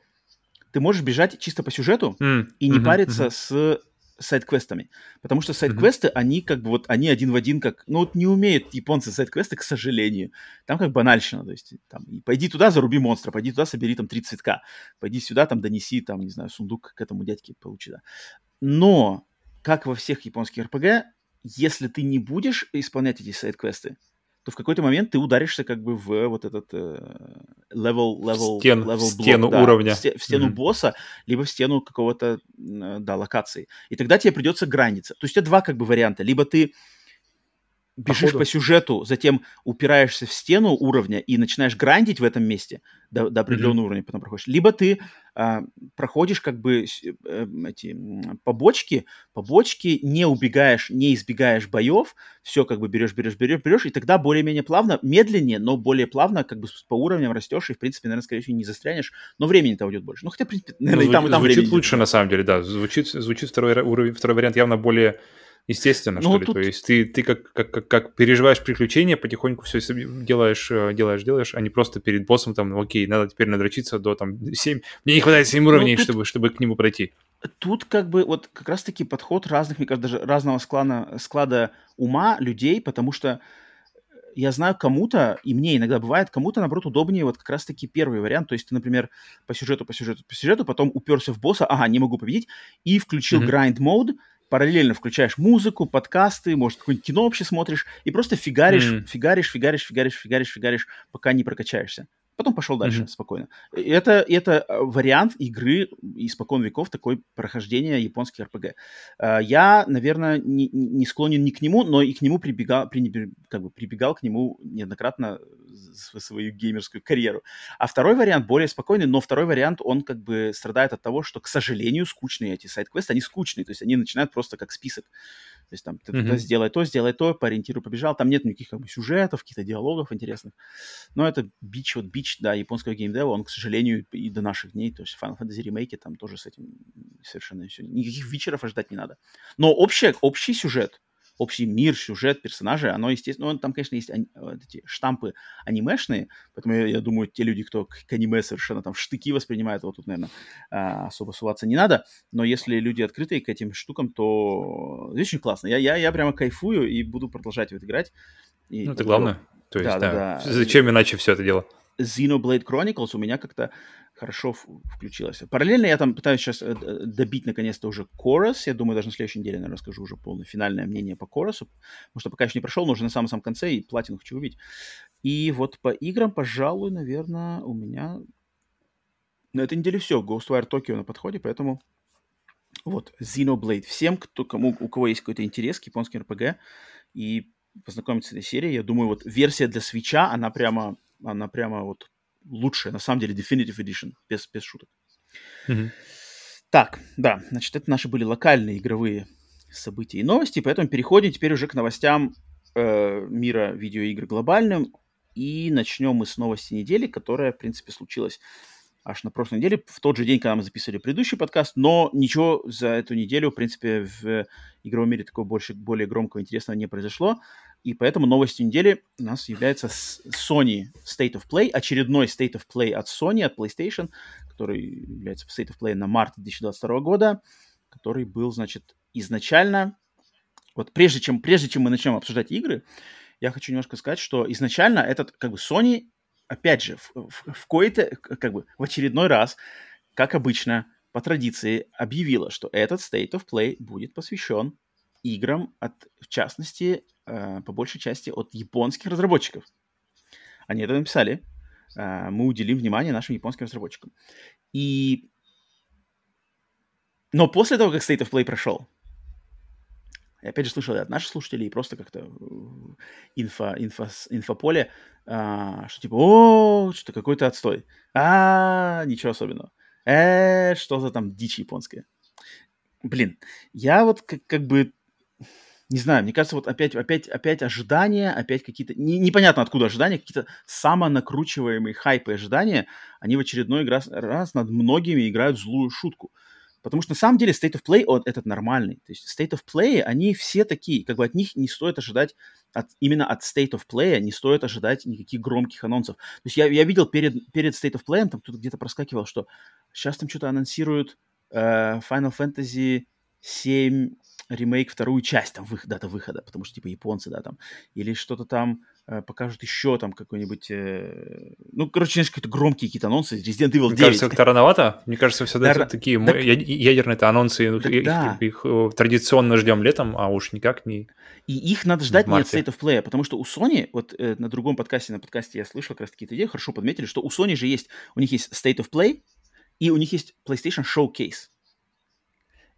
ты можешь бежать чисто по сюжету mm. и не mm-hmm, париться mm-hmm. с сайт-квестами. Потому что сайт-квесты, mm-hmm. они как бы вот, они один в один как... Ну вот не умеют японцы сайт-квесты, к сожалению. Там как банальщина, то есть там, пойди туда, заруби монстра, пойди туда, собери там три цветка, пойди сюда, там донеси, там, не знаю, сундук к этому дядьке получи, да. Но, как во всех японских РПГ, если ты не будешь исполнять эти сайт-квесты, то в какой-то момент ты ударишься как бы в вот этот э, level, level, Стен, level в стену да, уровня. В, в стену mm-hmm. босса, либо в стену какого-то, да, локации. И тогда тебе придется грандиться. То есть у тебя два как бы варианта. Либо ты бежишь Походу. по сюжету, затем упираешься в стену уровня и начинаешь грандить в этом месте до, до определенного mm-hmm. уровня, потом проходишь. Либо ты а, проходишь как бы э, эти побочки, побочки, не убегаешь, не избегаешь боев, все как бы берешь, берешь, берешь, берешь, и тогда более-менее плавно, медленнее, но более плавно как бы по уровням растешь, и в принципе, наверное, скорее всего, не застрянешь, но времени-то уйдет больше. Ну, хотя, в принципе, наверное, ну, и там, и там Звучит лучше, на самом деле, да. Звучит, звучит второй, уровень, второй вариант явно более естественно, ну, что ли. Тут... То есть ты, ты как, как, как, как переживаешь приключения, потихоньку все делаешь, э, делаешь, делаешь, а не просто перед боссом там, окей, надо теперь надрочиться до там 7. Мне не хватает 7 ну, уровней, тут... чтобы, чтобы к нему пройти. Тут как бы вот как раз-таки подход разных, мне кажется, даже разного склада, склада ума людей, потому что я знаю кому-то, и мне иногда бывает, кому-то, наоборот, удобнее вот как раз-таки первый вариант. То есть ты, например, по сюжету, по сюжету, по сюжету, потом уперся в босса, ага, не могу победить, и включил mm-hmm. grind mode, параллельно включаешь музыку, подкасты, может, какое-нибудь кино вообще смотришь, и просто фигаришь, mm. фигаришь, фигаришь, фигаришь, фигаришь, фигаришь, пока не прокачаешься. Потом пошел дальше mm-hmm. спокойно. Это, это э, вариант игры испокон веков, такой прохождения японских РПГ. Э, я, наверное, не, не склонен ни к нему, но и к нему прибегал, при, как бы прибегал к нему неоднократно свою геймерскую карьеру. А второй вариант более спокойный, но второй вариант, он как бы страдает от того, что, к сожалению, скучные эти сайт-квесты, они скучные, то есть они начинают просто как список. То есть там ты mm-hmm. сделай то, сделай то, по ориентиру побежал. Там нет никаких как бы, сюжетов, каких-то диалогов интересных. Но это бич, вот бич, да, японского геймдева, он, к сожалению, и до наших дней, то есть Final Fantasy ремейки там тоже с этим совершенно все. Никаких вечеров ожидать не надо. Но общий, общий сюжет, общий мир, сюжет, персонажи, оно, естественно, ну, там, конечно, есть ани- эти штампы анимешные, поэтому я, я думаю, те люди, кто к, к аниме совершенно там в штыки воспринимают, вот тут, наверное, а, особо суваться не надо, но если люди открытые к этим штукам, то очень классно. Я, я, я прямо кайфую и буду продолжать вот играть. И ну, это главное. То есть, да, да, да. Зачем иначе все это дело? Xenoblade Chronicles у меня как-то хорошо включилась. Параллельно я там пытаюсь сейчас э, добить наконец-то уже Chorus. Я думаю, даже на следующей неделе я расскажу уже полное финальное мнение по Chorus. Потому что пока еще не прошел, но уже на самом-самом конце и платину хочу убить. И вот по играм, пожалуй, наверное, у меня на этой неделе все. Ghostwire Tokyo на подходе, поэтому вот, Xenoblade. Всем, кто, кому, у кого есть какой-то интерес к японским RPG и познакомиться с этой серией, я думаю, вот версия для свеча, она прямо, она прямо вот лучшая, на самом деле, Definitive Edition, без, без шуток. Mm-hmm. Так, да, значит, это наши были локальные игровые события и новости, поэтому переходим теперь уже к новостям э, мира видеоигр глобальным, и начнем мы с новости недели, которая, в принципе, случилась аж на прошлой неделе, в тот же день, когда мы записывали предыдущий подкаст, но ничего за эту неделю, в принципе, в игровом мире такого больше, более громкого, интересного не произошло. И поэтому новостью недели у нас является Sony State of Play, очередной State of Play от Sony, от PlayStation, который является State of Play на март 2022 года, который был, значит, изначально вот прежде чем, прежде чем мы начнем обсуждать игры, я хочу немножко сказать, что изначально этот, как бы, Sony, опять же, в, в, в кои-то, как бы, в очередной раз, как обычно, по традиции, объявила, что этот State of Play будет посвящен играм, от, в частности, э, по большей части от японских разработчиков. Они это написали. Э, мы уделим внимание нашим японским разработчикам. И... Но после того, как State of Play прошел, я опять же слышал от наших слушателей, просто как-то инфо, инфо, инфополе, а, что типа, о, что какой-то отстой. А, ничего особенного. Э, что за там дичь японская. Блин, я вот как, как бы не знаю, мне кажется, вот опять, опять, опять ожидания, опять какие-то... Не, непонятно откуда ожидания, какие-то самонакручиваемые хайпы ожидания, они в очередной раз, раз над многими играют злую шутку. Потому что на самом деле State of Play, он этот нормальный. То есть State of Play, они все такие, как бы от них не стоит ожидать, от, именно от State of Play не стоит ожидать никаких громких анонсов. То есть я, я видел перед, перед State of Play, там кто-то где-то проскакивал, что сейчас там что-то анонсируют э, Final Fantasy 7 ремейк, вторую часть, там, выход, дата выхода, потому что, типа, японцы, да, там, или что-то там э, покажут еще, там, какой-нибудь, э, ну, короче, знаешь, какие-то громкие какие-то анонсы, Resident Evil 9. Мне кажется, как-то рановато. Мне кажется, всегда Наверное, такие так, ядерные анонсы, ну, так, их, да. их, их традиционно ждем летом, а уж никак не И их надо ждать не от State of Play, потому что у Sony, вот э, на другом подкасте, на подкасте я слышал как раз какие-то идеи, хорошо подметили, что у Sony же есть, у них есть State of Play, и у них есть PlayStation Showcase.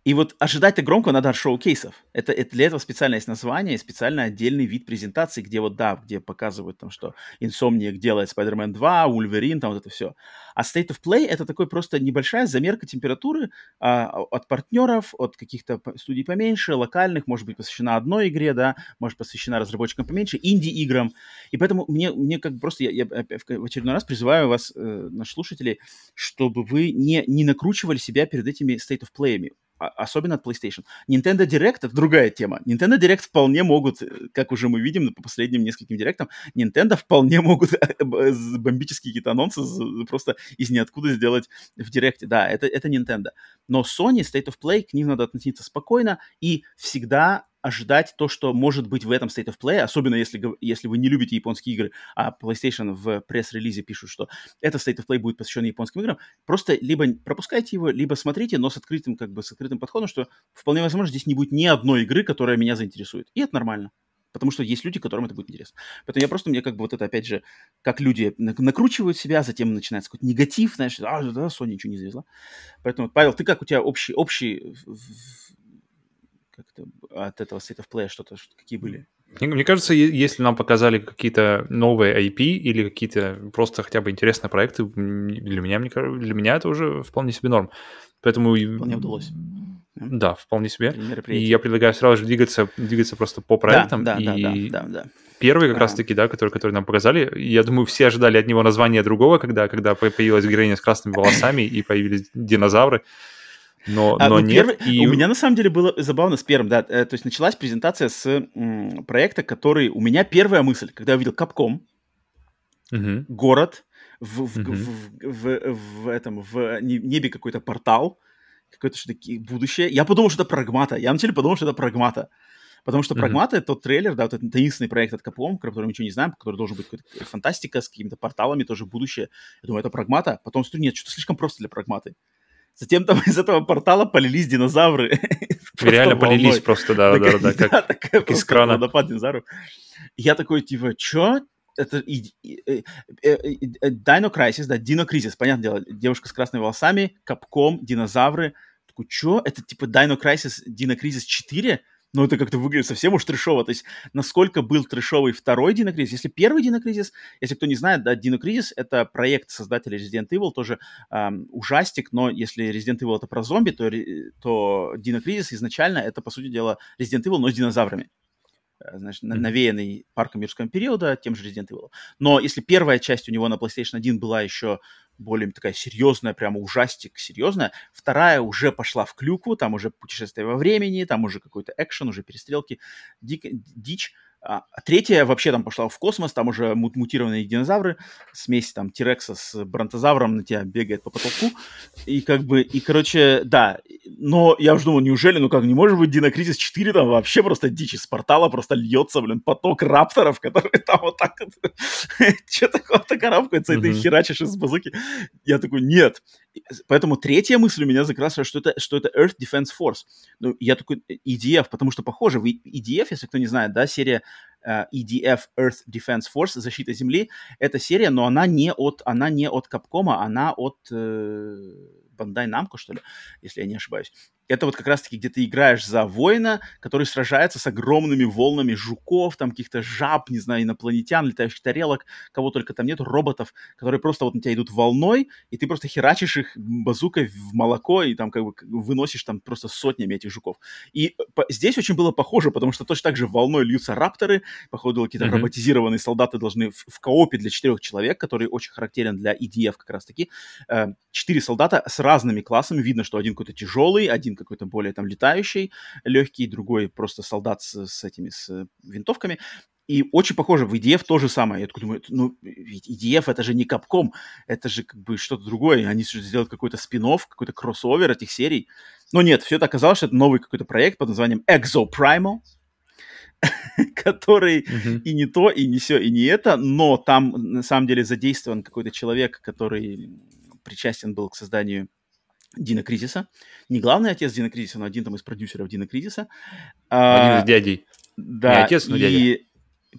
И вот ожидать-то громко надо от шоу-кейсов. Это, это для этого специально есть название, специально отдельный вид презентации, где вот, да, где показывают там, что Insomniac делает Spider-Man 2, Wolverine, там вот это все. А State of Play — это такой просто небольшая замерка температуры а, от партнеров, от каких-то студий поменьше, локальных, может быть, посвящена одной игре, да, может, посвящена разработчикам поменьше, инди-играм. И поэтому мне, мне как просто, я, я в очередной раз призываю вас, э, наши слушатели, чтобы вы не, не накручивали себя перед этими State of Play особенно от PlayStation. Nintendo Direct — это другая тема. Nintendo Direct вполне могут, э, как уже мы видим по последним нескольким директам, Nintendo вполне могут бомбические какие-то анонсы просто из ниоткуда сделать в Директе. Да, это, это Nintendo. Но Sony, State of Play, к ним надо относиться спокойно и всегда ожидать то, что может быть в этом State of Play, особенно если, если вы не любите японские игры, а PlayStation в пресс-релизе пишут, что это State of Play будет посвящен японским играм, просто либо пропускайте его, либо смотрите, но с открытым, как бы, с открытым подходом, что вполне возможно здесь не будет ни одной игры, которая меня заинтересует. И это нормально. Потому что есть люди, которым это будет интересно. Поэтому я просто, мне как бы вот это, опять же, как люди накручивают себя, затем начинается какой-то негатив, знаешь, а, да, Sony ничего не завезла. Поэтому, Павел, ты как у тебя общий, общий как-то от этого State of Play что-то, что, какие были? Мне, мне кажется, если нам показали какие-то новые IP или какие-то просто хотя бы интересные проекты, для меня, мне, для меня это уже вполне себе норм. Поэтому... Вполне удалось. Да, вполне себе. И я предлагаю сразу же двигаться, двигаться просто по проектам. Да, да, и да, да, да, да. Первый как а. раз-таки, да, который, который нам показали, я думаю, все ожидали от него названия другого, когда, когда появилась героиня с красными волосами и появились динозавры но, а, но ну, нет. Первый, и... У меня на самом деле было забавно с первым, да, э, то есть началась презентация с м, проекта, который у меня первая мысль, когда я увидел Капком, угу. город в, в, угу. в, в, в, в этом в небе какой-то портал, какое-то что-то будущее. Я подумал, что это прагмата. Я вначале подумал, что это прагмата. Потому что mm-hmm. Прагмата — это тот трейлер, да, вот это таинственный проект от Capcom, про который мы ничего не знаем, который должен быть какая-то фантастика с какими-то порталами, тоже будущее. Я думаю, это Прагмата. Потом смотрю, нет, что-то слишком просто для Прагматы. Затем там из этого портала полились динозавры. <laughs> Реально полились просто, да, да, да, как из крана. Водопад динозавров. Я такой, типа, чё? Это э, э, Dino Crisis, да, Dino Crisis, понятное дело, девушка с красными волосами, Капком, динозавры. Такой, чё? Это типа Dino Crisis, Dino Crisis 4? Но это как-то выглядит совсем уж трешово. То есть насколько был трешовый второй Динокризис. Если первый Динокризис, если кто не знает, да, Динокризис — это проект создателя Resident Evil, тоже эм, ужастик, но если Resident Evil — это про зомби, то, то Динокризис изначально — это, по сути дела, Resident Evil, но с динозаврами значит, mm-hmm. навеянный парком юрского периода, тем же Resident Evil. Но если первая часть у него на PlayStation 1 была еще более такая серьезная, прямо ужастик серьезная. Вторая уже пошла в клюкву, там уже путешествие во времени, там уже какой-то экшен, уже перестрелки, дик, дичь. А, а третья вообще там пошла в космос, там уже мутированные динозавры, смесь там Тирекса с бронтозавром на тебя бегает по потолку. И как бы, и короче, да. Но я уже думал, неужели, ну как, не может быть Динокризис 4 там вообще просто дичь из портала просто льется, блин, поток рапторов, которые там вот так вот, <laughs> что такое-то карабкается, и ты херачишь из базуки. Я такой, нет. Поэтому третья мысль у меня закрасила, что это, что это Earth Defense Force. Ну, я такой, EDF, потому что похоже, EDF, если кто не знает, да, серия EDF Earth Defense Force, защита Земли, это серия, но она не от, она не от Капкома, она от э, Бандай Намко, что ли, если я не ошибаюсь это вот как раз-таки, где ты играешь за воина, который сражается с огромными волнами жуков, там каких-то жаб, не знаю, инопланетян, летающих тарелок, кого только там нет, роботов, которые просто вот на тебя идут волной, и ты просто херачишь их базукой в молоко и там как бы выносишь там просто сотнями этих жуков. И по- здесь очень было похоже, потому что точно так же волной льются рапторы, походу какие-то mm-hmm. роботизированные солдаты должны в, в коопе для четырех человек, который очень характерен для EDF как раз-таки, э, четыре солдата с разными классами, видно, что один какой-то тяжелый, один один какой-то более там летающий, легкий, другой просто солдат с, с этими, с винтовками. И очень похоже, в EDF то же самое. Я такой думаю, ну, ведь EDF это же не капком, это же как бы что-то другое. Они же сделают какой-то спин какой-то кроссовер этих серий. Но нет, все это оказалось, что это новый какой-то проект под названием Exo Primal, <laughs> который uh-huh. и не то, и не все, и не это, но там на самом деле задействован какой-то человек, который причастен был к созданию Дина Кризиса. Не главный отец Дина Кризиса, но один там из продюсеров Дина Кризиса. Один из дядей. Да, Не отец, но и дядя.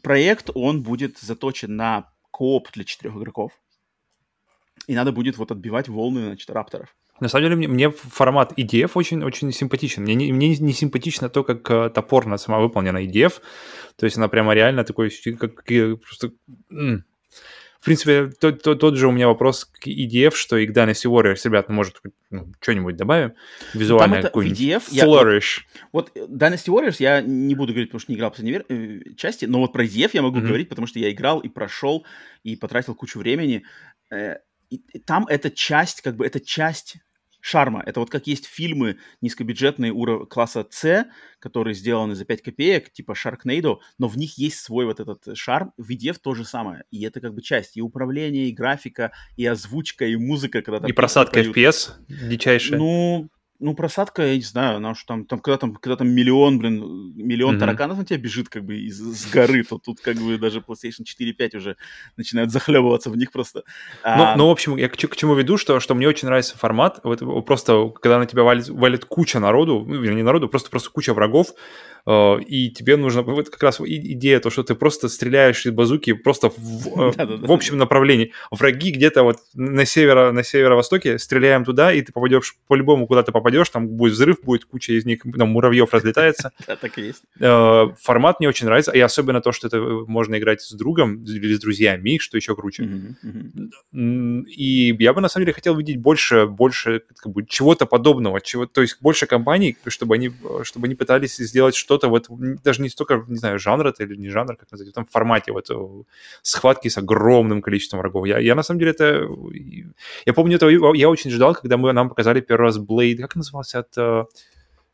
проект, он будет заточен на кооп для четырех игроков. И надо будет вот отбивать волны, значит, рапторов. На самом деле, мне, мне формат EDF очень-очень симпатичен. Мне не, мне не симпатично то, как uh, топорно сама выполнена EDF. То есть она прямо реально такой, как, как просто... В принципе, тот, тот, тот же у меня вопрос к EDF, что и к Dynasty Warriors, ребят, ну, может, ну, что-нибудь добавим визуально, какой-нибудь EDF, flourish. Я, вот, вот Dynasty Warriors я не буду говорить, потому что не играл в последней э, части, но вот про EDF я могу mm-hmm. говорить, потому что я играл и прошел, и потратил кучу времени. Э, и, и там эта часть, как бы, эта часть шарма. Это вот как есть фильмы низкобюджетные уровня класса C, которые сделаны за 5 копеек, типа Sharknado, но в них есть свой вот этот шарм. В EDF то же самое. И это как бы часть и управления, и графика, и озвучка, и музыка. Когда и просадка FPS дичайшая. Ну, ну, просадка, я не знаю, она что там, там, когда там, когда там миллион, блин, миллион mm-hmm. тараканов на тебя бежит как бы из, с горы, то тут как бы даже PlayStation 4 5 уже начинают захлебываться в них просто. Ну, а... ну в общем, я к, к чему веду, что, что мне очень нравится формат, вот просто когда на тебя валит, валит куча народу, ну, не народу, просто, просто куча врагов, Э, и тебе нужно... Вот как раз идея то, что ты просто стреляешь из базуки просто в, э, <laughs> в общем направлении. Враги где-то вот на, северо, на северо-востоке, стреляем туда, и ты попадешь по-любому, куда ты попадешь, там будет взрыв, будет куча из них, там муравьев разлетается. <laughs> Да, так и есть. Э, формат мне очень нравится, и особенно то, что это можно играть с другом или с друзьями, что еще круче. И я бы на самом деле хотел видеть больше, больше как бы, чего-то подобного, чего, то есть больше компаний, чтобы они, чтобы они пытались сделать что что-то вот, даже не столько, не знаю, жанр это или не жанр, как назвать, в этом формате вот э, схватки с огромным количеством врагов. Я, я на самом деле это... Я помню это, я очень ждал, когда мы, нам показали первый раз Blade, как назывался, это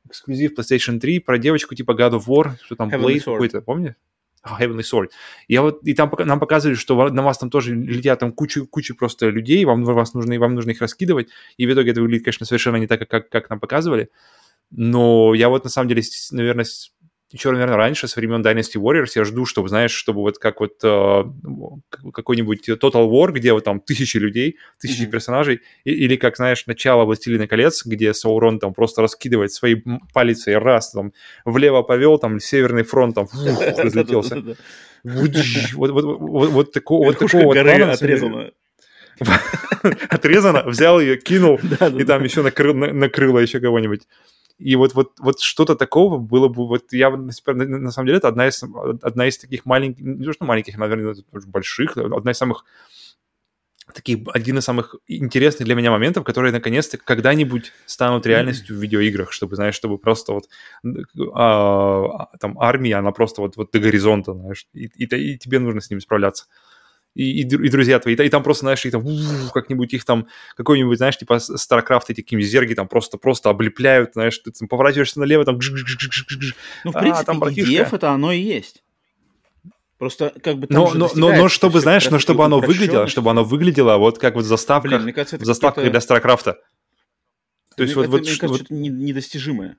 эксклюзив PlayStation 3 про девочку типа God of War, что там Heavenly Blade какой-то, помнишь? Oh, Heavenly Sword. Я вот, и там нам показывали, что на вас там тоже летят там куча, куча просто людей, вам, вас нужно, вам нужно их раскидывать, и в итоге это выглядит, конечно, совершенно не так, как, как нам показывали. Но я вот на самом деле, наверное, еще, наверное, раньше, с времен Dynasty Warriors, я жду, чтобы, знаешь, чтобы вот как вот э, какой-нибудь Total War, где вот там тысячи людей, тысячи mm-hmm. персонажей, и, или как, знаешь, начало Властелина колец, где Саурон там просто раскидывает свои палицы и раз там влево повел, там Северный фронт там <laughs> разлетелся. Вот вот такого вот такого плана отрезано. <laughs> Отрезано, взял ее, кинул, <laughs> и там еще накрыло еще кого-нибудь. И вот, вот, вот что-то такого было бы, вот я, на, самом деле, это одна из, одна из таких маленьких, не то что маленьких, наверное, больших, одна из самых таких, один из самых интересных для меня моментов, которые наконец-то когда-нибудь станут реальностью mm-hmm. в видеоиграх, чтобы, знаешь, чтобы просто вот а, там армия, она просто вот, вот до горизонта, знаешь, и, и, и тебе нужно с ними справляться и, и, и друзья твои, и, и там просто, знаешь, их там как-нибудь их там какой-нибудь, знаешь, типа StarCraft эти какие-нибудь зерги там просто, просто облепляют, знаешь, ты там поворачиваешься налево, там Ну, в принципе, а, там EDF это оно и есть. Просто как бы но, но, но, но чтобы, знаешь, но чтобы оно выглядело, чтобы оно выглядело вот как вот в заставках, Блин, кажется, в заставках для Старкрафта. То есть это, вот, вот, мне кажется, вот... недостижимое.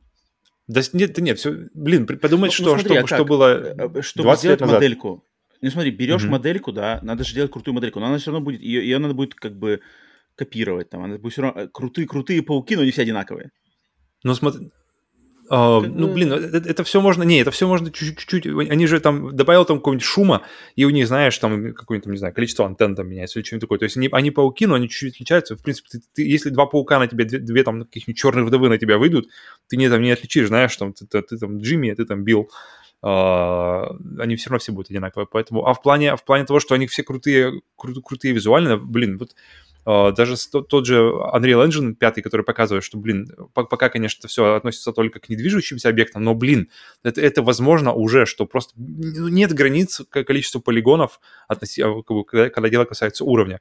Да, нет, нет, все, блин, подумать, ну, что, ну, смотри, что, а что было э, э, чтобы 20 сделать лет назад. модельку. Ну смотри, берешь mm-hmm. модельку, да, надо же делать крутую модельку, но она все равно будет, ее, ее надо будет как бы копировать, там, она будет все равно, э, крутые, крутые пауки, но не все одинаковые. Ну смотри, Uh, ну, блин, это, это все можно... Не, это все можно чуть-чуть... Они же там... Добавил там какого-нибудь шума, и у них, знаешь, там какое-нибудь, не знаю, количество антенн там меняется или что-нибудь такое. То есть они, они пауки, но они чуть-чуть отличаются. В принципе, ты, ты, если два паука на тебе, две, две там каких-нибудь черных вдовы на тебя выйдут, ты не, там, не отличишь, знаешь, там, ты, ты, ты там Джимми, а ты там Билл. Uh, они все равно все будут одинаковые. Поэтому, а в плане, в плане того, что они все крутые, кру, крутые визуально, блин, вот а, даже тот, же Unreal Engine 5, который показывает, что, блин, пока, конечно, все относится только к недвижущимся объектам, но, блин, это, это возможно уже, что просто нет границ количества полигонов, относи, а, когда, когда дело касается уровня.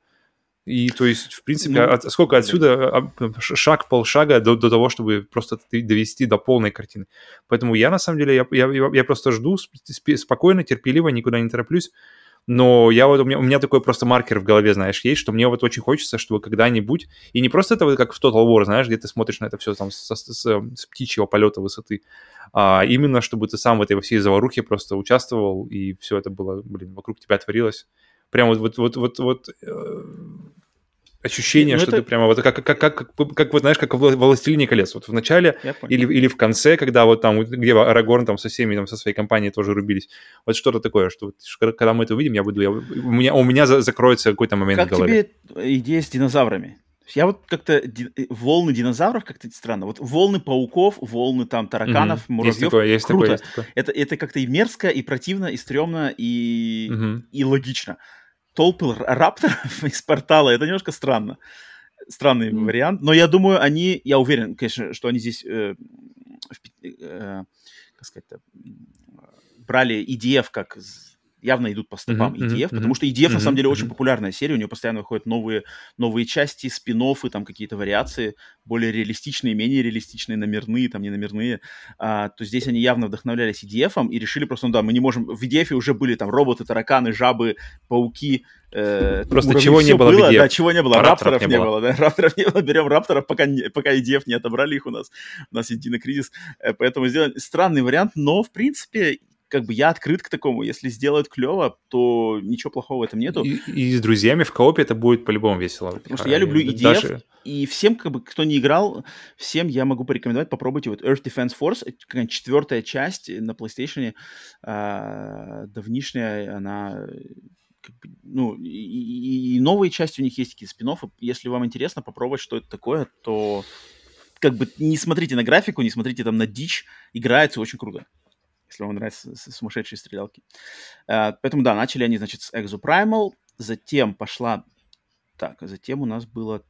И то есть, в принципе, ну, от, сколько отсюда а, шаг, полшага до, до того, чтобы просто довести до полной картины. Поэтому я, на самом деле, я, я, я просто жду спокойно, терпеливо, никуда не тороплюсь но я вот, у меня, у меня такой просто маркер в голове, знаешь, есть, что мне вот очень хочется, чтобы когда-нибудь, и не просто это вот как в Total War, знаешь, где ты смотришь на это все там с, с, с, птичьего полета высоты, а именно, чтобы ты сам в этой во всей заварухе просто участвовал, и все это было, блин, вокруг тебя творилось. Прям вот, вот, вот, вот, вот э, ощущение, ну, что это... ты прямо вот как, как, как, как, как, вот знаешь, как в «Властелине колец». Вот в начале или, или в конце, когда вот там, где Арагорн там со всеми, там со своей компанией тоже рубились. Вот что-то такое, что вот, когда мы это увидим, я буду, я, у меня, у меня закроется какой-то момент как в голове. тебе идея с динозаврами? Я вот как-то ди- э, волны динозавров как-то странно. Вот волны пауков, волны там тараканов, mm-hmm. муравьев. Есть такое, есть круто. Такое, есть такое. Это, это как-то и мерзко, и противно, и стрёмно, и, mm-hmm. и логично толпы рапторов <laughs> из портала, это немножко странно. Странный mm. вариант. Но я думаю, они, я уверен, конечно, что они здесь, э, э, как сказать брали IDF как явно идут по стопам mm-hmm, EDF, mm-hmm, потому что EDF mm-hmm, на самом деле mm-hmm. очень популярная серия, у нее постоянно выходят новые, новые части, спин там какие-то вариации, более реалистичные, менее реалистичные, номерные, там не номерные, а, то здесь они явно вдохновлялись EDF и решили просто, ну да, мы не можем, в EDF уже были там роботы, тараканы, жабы, пауки, Э, Просто чего не было, было Да, чего не было, а рапторов, рапторов не, было. было, да, рапторов не было, берем рапторов, пока, не, пока EDF не отобрали их у нас, у нас есть динокризис, э, поэтому сделали странный вариант, но, в принципе, как бы я открыт к такому. Если сделают клево, то ничего плохого в этом нету. И, и с друзьями в коопе это будет по-любому весело. Потому что а, я люблю EDF, даже... и всем, как бы, кто не играл, всем я могу порекомендовать, попробуйте вот Earth Defense Force, четвертая часть на PlayStation, а, давнишняя, она ну, и, и новые части у них есть какие-то спин -оффы. Если вам интересно попробовать, что это такое, то как бы не смотрите на графику, не смотрите там на дичь, играется очень круто если вам нравятся сумасшедшие стрелялки. Uh, поэтому, да, начали они, значит, с Exoprimal, затем пошла... Так, затем у нас было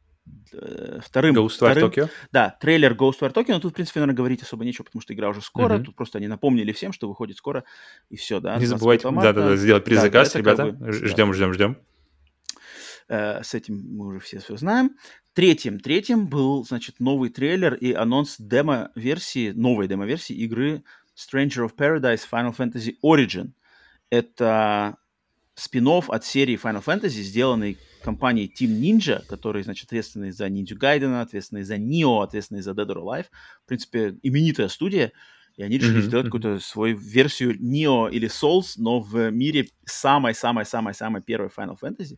э, вторым... Ghostwire вторым, Tokyo? Да, трейлер Ghostwire Tokyo, но тут, в принципе, наверное, говорить особо нечего, потому что игра уже скоро, mm-hmm. тут просто они напомнили всем, что выходит скоро, и все, да. Не забывайте, да-да-да, сделать предзаказ, да, ребята, как бы, ждем, да. ждем, ждем. Uh, с этим мы уже все все знаем. Третьим, третьим был, значит, новый трейлер и анонс демо-версии, новой демо-версии игры Stranger of Paradise Final Fantasy Origin. Это спин от серии Final Fantasy, сделанной компанией Team Ninja, которые, значит, ответственны за Ninja Gaiden, ответственны за Neo, ответственны за Dead or Alive. В принципе, именитая студия. И они решили mm-hmm. сделать какую-то свою версию Neo или Souls, но в мире самой-самой-самой-самой первой Final Fantasy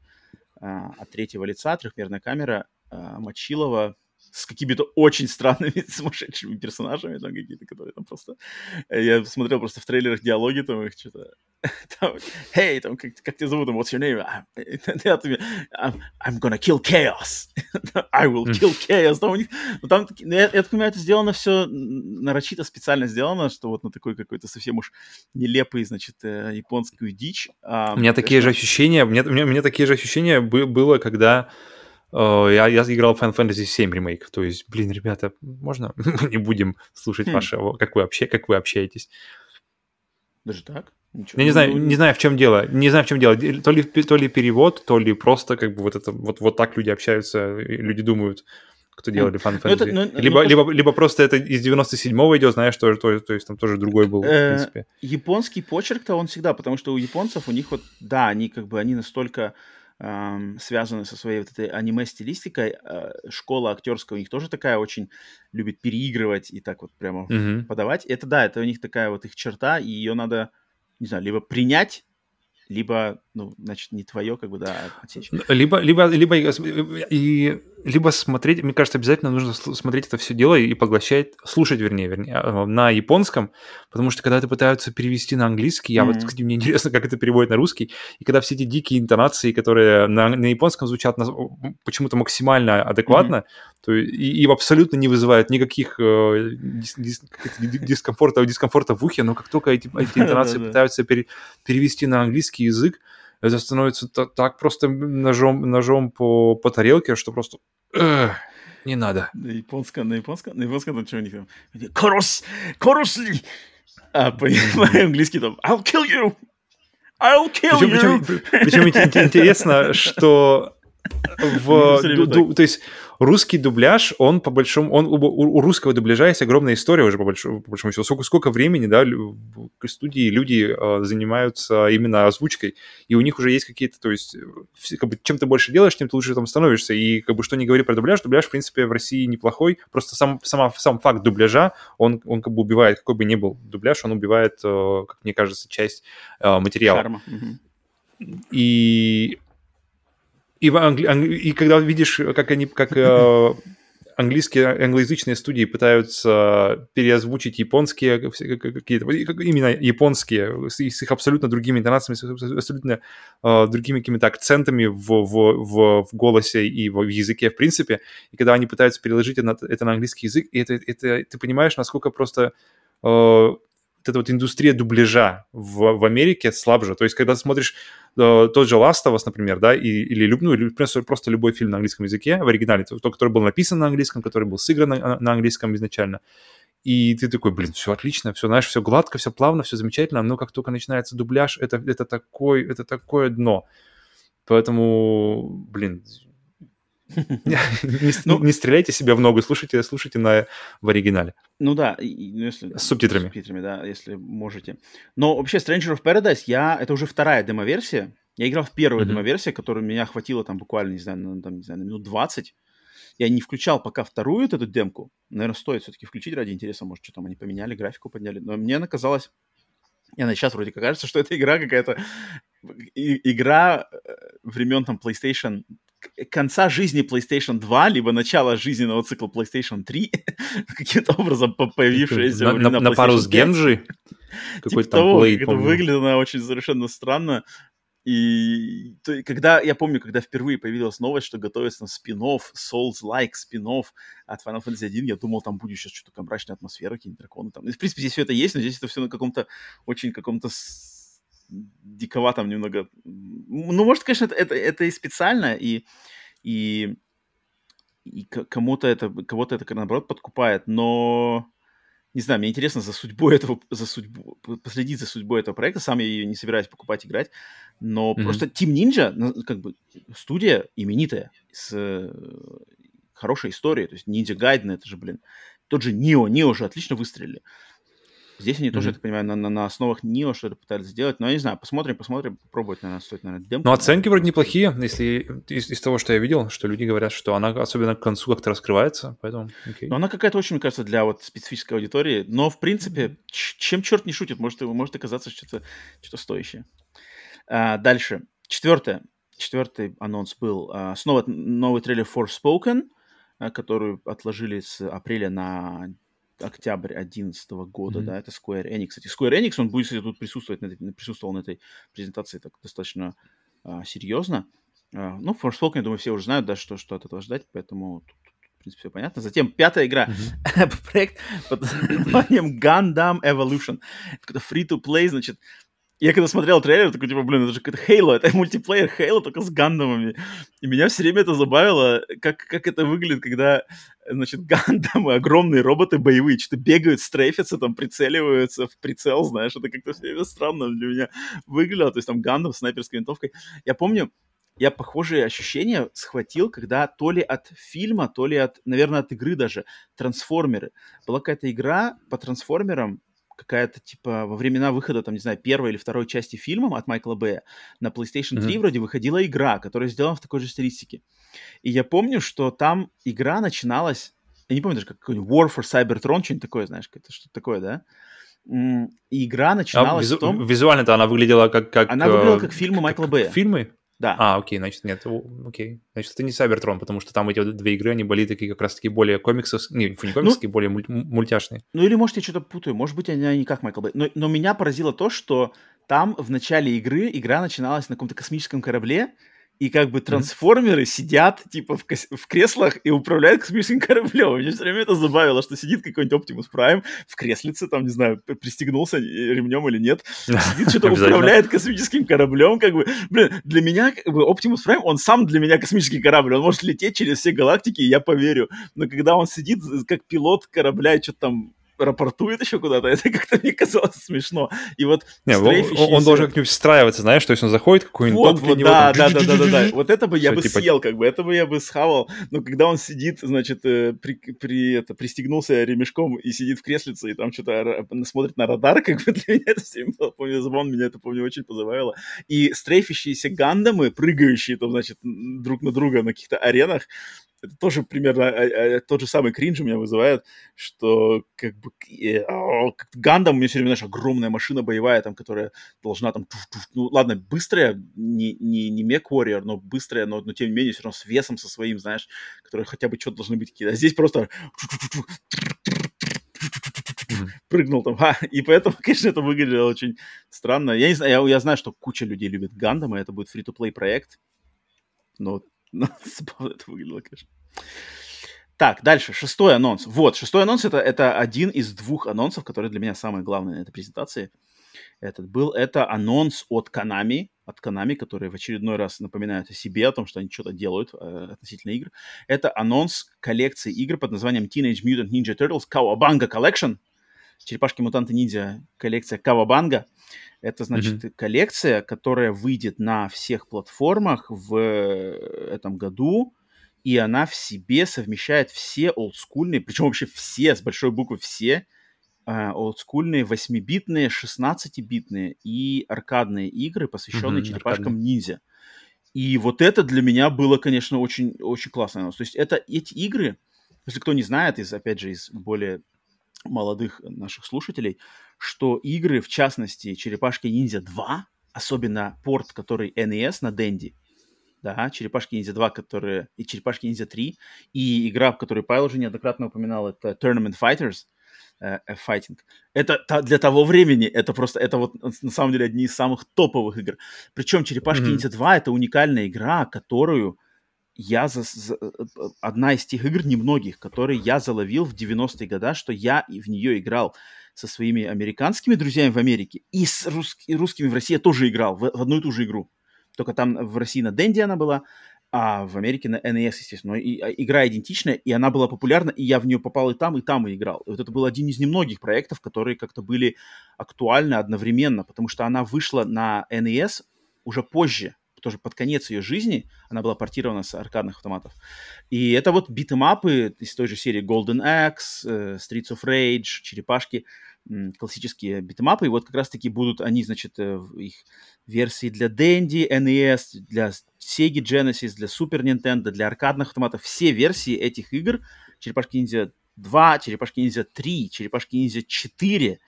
а, от третьего лица, трехмерная камера, а, Мочилова, с какими-то очень странными <laughs> сумасшедшими персонажами, там какие-то, которые там просто... Э, я смотрел просто в трейлерах диалоги, там их что-то... <laughs> Там, hey, там, как, как тебя зовут, what's your name? <laughs> I'm, I'm gonna kill chaos. I will kill chaos. Там у них... Ну, там, ну, я, я понимаю, это сделано все нарочито, специально сделано, что вот на такой какой-то совсем уж нелепый, значит, э, японскую дичь. А, у меня такие же ощущения, у меня, у меня, у меня такие же ощущения было, когда я, я играл в Final Fantasy 7 ремейк. То есть, блин, ребята, можно <laughs> мы не будем слушать хм. ваше, как вы, вообще, как вы общаетесь? Даже так? Ничего. Я не знаю, не знаю, в чем дело. Не знаю, в чем дело. То ли, то ли перевод, то ли просто как бы вот это вот, вот так люди общаются, люди думают. кто делали Final Ну, это- Fantasy. ну, ну, либо, то, либо, либо просто это из 97-го идет, знаешь, то, то, то есть там тоже другой был, в Э, принципе. японский почерк-то он всегда, потому что у японцев, у них вот, да, они как бы, они настолько связаны со своей вот этой аниме-стилистикой, э, школа актерская у них тоже такая очень любит переигрывать и так вот прямо Мгм. подавать. Это да, это у них такая вот их черта, и ее надо, не знаю, либо принять, либо, ну, значит, не твое, как бы, да, а отсечь. Либо, либо, либо, и, и- либо смотреть, мне кажется, обязательно нужно смотреть это все дело и поглощать, слушать, вернее, вернее, а, на японском, потому что когда это пытаются перевести на английский, я вот, Мгм. кстати, мне интересно, как это переводят на русский, и когда все эти дикие интонации, которые на, на японском звучат почему-то максимально адекватно, то и, и абсолютно не вызывают никаких э, дис- дис- дискомфорта, дискомфорта в ухе, но как только эти, <laughs> эти интонации пытаются пере- перевести на английский язык, это становится та- так просто ножом, ножом по, по тарелке, что просто «Эх, не надо. На японском, на японском, на японском там что у них там? Корос, коросли! А по- по-английски <laughs> там I'll kill you! I'll kill Причем, you! причем- причем ин- ин- интересно, что <laughs> в, ду- ду- то есть русский дубляж, он по большому, он у, у- русского дубляжа есть огромная история уже по большому, по большому счету. Сколько, сколько времени, да, студии люди э, занимаются именно озвучкой, и у них уже есть какие-то, то есть, как бы, чем ты больше делаешь, тем ты лучше там становишься. И как бы что не говори про дубляж, дубляж, в принципе, в России неплохой. Просто сам, сама, сам факт дубляжа, он, он как бы убивает, какой бы ни был дубляж, он убивает, э, как мне кажется, часть э, материала. Шарма. И, и, в англи- и когда видишь, как они, как э, английские, англоязычные студии пытаются переозвучить японские какие-то, именно японские, с, их абсолютно другими интонациями, с абс- абсолютно э, другими какими-то акцентами в, в, в, в голосе и в, языке, в принципе, и когда они пытаются переложить это, это на английский язык, и это, это ты понимаешь, насколько просто э, вот эта вот индустрия дубляжа в, в Америке слабже. То есть, когда смотришь э, тот же Last of Us, например, да, и, или, люб- ну, или просто, любой фильм на английском языке в оригинале, тот, который был написан на английском, который был сыгран на, на английском изначально, и ты такой, блин, все отлично, все, знаешь, все гладко, все плавно, все замечательно, но как только начинается дубляж, это, это, такой, это такое дно. Поэтому, блин, <laughs> не, Ну- не стреляйте себя в ногу, слушайте, слушайте на, в оригинале. Ну да, и- и, ну, если... С субтитрами. С субтитрами, да, если можете. Но вообще Stranger of Paradise, я... Это уже вторая демо-версия. Я играл в первую Мгм. демо-версию, которая меня хватила там буквально, не знаю, на, знаю, на минут 20. Я не включал пока вторую эту демку. Наверное, стоит все-таки включить ради интереса. Может, что там они поменяли, графику подняли. Но мне она казалась... Я на сейчас вроде как кажется, что это игра какая-то... и- Игра э, времен там PlayStation конца жизни PlayStation 2, либо начала жизненного цикла PlayStation 3, <laughs> каким-то образом по- появившаяся на, на- на пару с 5. Генджи. <laughs> Типа того, Blade, как это она очень совершенно странно. И то когда, я помню, когда впервые появилась новость, что готовится там спин-офф, Souls-like спин-офф от Final Fantasy 1, я думал, там будет сейчас что-то мрачная атмосфера, какие-нибудь драконы там. И, в принципе, здесь все это есть, но здесь это все на каком-то очень каком-то диковатом немного. Ну, может, конечно, это, это, это и специально, и, и, и кому-то это, кого-то это, наоборот, подкупает, но не знаю, мне интересно за судьбой <laughs> этого, за судьбу, последить за судьбой этого проекта. Сам я ее не собираюсь покупать, играть. Но Мгм. просто Team Ninja, как бы, студия именитая, с э, хорошей историей. То есть Ninja Gaiden, это же, блин, тот же Нио, Нио же отлично выстрелили. Здесь они тоже, я так понимаю, на, на, на основах Нио что-то пытались сделать. Но я не знаю, посмотрим, посмотрим, попробовать, наверное, стоит, наверное, демку. Ну, оценки вроде неплохие, если из, из того, что я видел, что люди говорят, что она особенно к концу как-то раскрывается, поэтому окей. Но она какая-то очень, мне кажется, для вот специфической аудитории. Но, в принципе, чем черт не шутит, может, может оказаться что-то что стоящее. А, дальше. Четвертое. Четвертый анонс был. а, снова новый трейлер Forspoken, а, который отложили с апреля на октябрь 2011 года, Мгм. да, это Square Enix. Кстати, Square Enix, он будет, кстати, тут присутствовать, на этой- присутствовал на этой презентации так достаточно а, серьезно. А, ну, Forspoken, я думаю, все уже знают, да, что, что от этого ждать, поэтому тут, тут, в принципе, все понятно. Затем пятая игра, Мгм. <laughs> проект под названием Gundam Evolution. Это free-to-play, значит. Я когда смотрел трейлер, такой, типа, блин, это же какой-то Halo, это <laughs> мультиплеер Halo, только с гандамами. И меня все время это забавило, как, как это выглядит, когда, значит, <laughs> гандамы, огромные роботы боевые, что-то бегают, стрейфятся, там, прицеливаются в прицел, знаешь, это как-то все время странно для меня выглядело. То есть там гандам с снайперской винтовкой. Я помню, я похожие ощущения схватил, когда то ли от фильма, то ли от, наверное, от игры даже, трансформеры. Была какая-то игра по трансформерам, какая-то типа во времена выхода, там, не знаю, первой или второй части фильма от Майкла Бэя на PlayStation 3 mm-hmm. вроде выходила игра, которая сделана в такой же стилистике. И я помню, что там игра начиналась, я не помню даже, как какой-нибудь War for Cybertron, что-нибудь такое, знаешь, это что-то такое, да? И игра начиналась а, визу- в том... Визуально-то она выглядела как... как она выглядела как фильмы как, Майкла Бэя. Фильмы? Да. А, окей, значит, нет, окей. Значит, это не Cybertron, потому что там эти две игры, они были такие как раз-таки более комиксовские, не, не комиксовские, ну, более муль- мультяшные. Ну или, может, я что-то путаю, может быть, они не как Майкл Бэй. Но, но меня поразило то, что там в начале игры игра начиналась на каком-то космическом корабле, и как бы трансформеры mm-hmm. сидят, типа, в, в креслах и управляют космическим кораблем. Мне все время это забавило, что сидит какой-нибудь Optimus Prime в креслице, там, не знаю, пристегнулся ремнем или нет, сидит, что-то управляет космическим кораблем, как бы, блин, для меня, как бы, Optimus Prime, он сам для меня космический корабль, он может лететь через все галактики, и я поверю, но когда он сидит как пилот корабля и что-то там рапортует еще куда-то, <laughs> это как-то мне казалось смешно. И вот Не, стрейфящийся... он, он должен как-нибудь встраиваться, знаешь, то есть он заходит какой-нибудь... Вот, вот, да, да, да, да, да, да. Вот это бы я бы типа съел, как бы, это бы я бы схавал. Но когда он сидит, значит, э, при, при, это, пристегнулся ремешком и сидит в креслице, и там что-то смотрит на радар, как бы <laughs> для меня это все было, помню, забавно, меня это, помню, очень позабавило. И стрейфящиеся гандамы, прыгающие там, значит, друг на друга на каких-то аренах, это тоже примерно а, а, тот же самый кринж у меня вызывает, что как бы Гандам у меня все время, знаешь, огромная машина боевая, там, которая должна там, ну ладно, быстрая, не, не, не Мек Warrior, но быстрая, но, но тем не менее все равно с весом со своим, знаешь, которые хотя бы что-то должны быть какие-то. А здесь просто прыгнул там. А, и поэтому, конечно, это выглядело очень странно. Я не знаю, я, я знаю, что куча людей любит Гандам, и это будет фри-то-плей проект. Но <laughs> забавно это выглядело, конечно. Так, дальше, шестой анонс. Вот, шестой анонс это, это один из двух анонсов, которые для меня самые главные на этой презентации. Этот был, это анонс от Konami, от Konami, которые в очередной раз напоминают о себе, о том, что они что-то делают э, относительно игр. Это анонс коллекции игр под названием Teenage Mutant Ninja Turtles Kawabanga Collection. Черепашки-мутанты-ниндзя коллекция Kawabanga. Это, значит, mm-hmm. коллекция, которая выйдет на всех платформах в э, этом году, и она в себе совмещает все олдскульные, причем вообще все, с большой буквы все, э, олдскульные 8-битные, 16-битные и аркадные игры, посвященные mm-hmm, черепашкам ниндзя. И вот это для меня было, конечно, очень, очень классно. То есть это эти игры, если кто не знает, из, опять же, из более молодых наших слушателей, что игры, в частности, Черепашки Ниндзя 2, особенно порт, который NES на Денди, да, Черепашки Ниндзя 2, которые, и Черепашки Ниндзя 3, и игра, в которой Павел уже неоднократно упоминал, это Tournament Fighters, э, э Fighting. Это для того времени, это просто, это вот на самом деле одни из самых топовых игр. Причем Черепашки Ниндзя mm-hmm. 2 это уникальная игра, которую я за, за, э, э, одна из тех игр, немногих, которые я заловил в 90-е годы, что я в нее играл со своими американскими друзьями в Америке и с рус, и русскими в России я тоже играл в, в одну и ту же игру. Только там в России на Денди она была, а в Америке на NES, естественно. И, а, игра идентичная, и она была популярна, и я в нее попал и там, и там и играл. И вот это был один из немногих проектов, которые как-то были актуальны одновременно, потому что она вышла на NES уже позже, тоже под конец ее жизни, она была портирована с аркадных автоматов. И это вот битэмапы из той же серии Golden Axe, э, Streets of Rage, Черепашки, классические битэмапы. И вот как раз-таки будут они, значит, э, их версии для Dendy, NES, для Sega Genesis, для Super Nintendo, для аркадных автоматов. Все версии этих игр, Черепашки Ниндзя 2, Черепашки Ниндзя 3, Черепашки Ниндзя 4,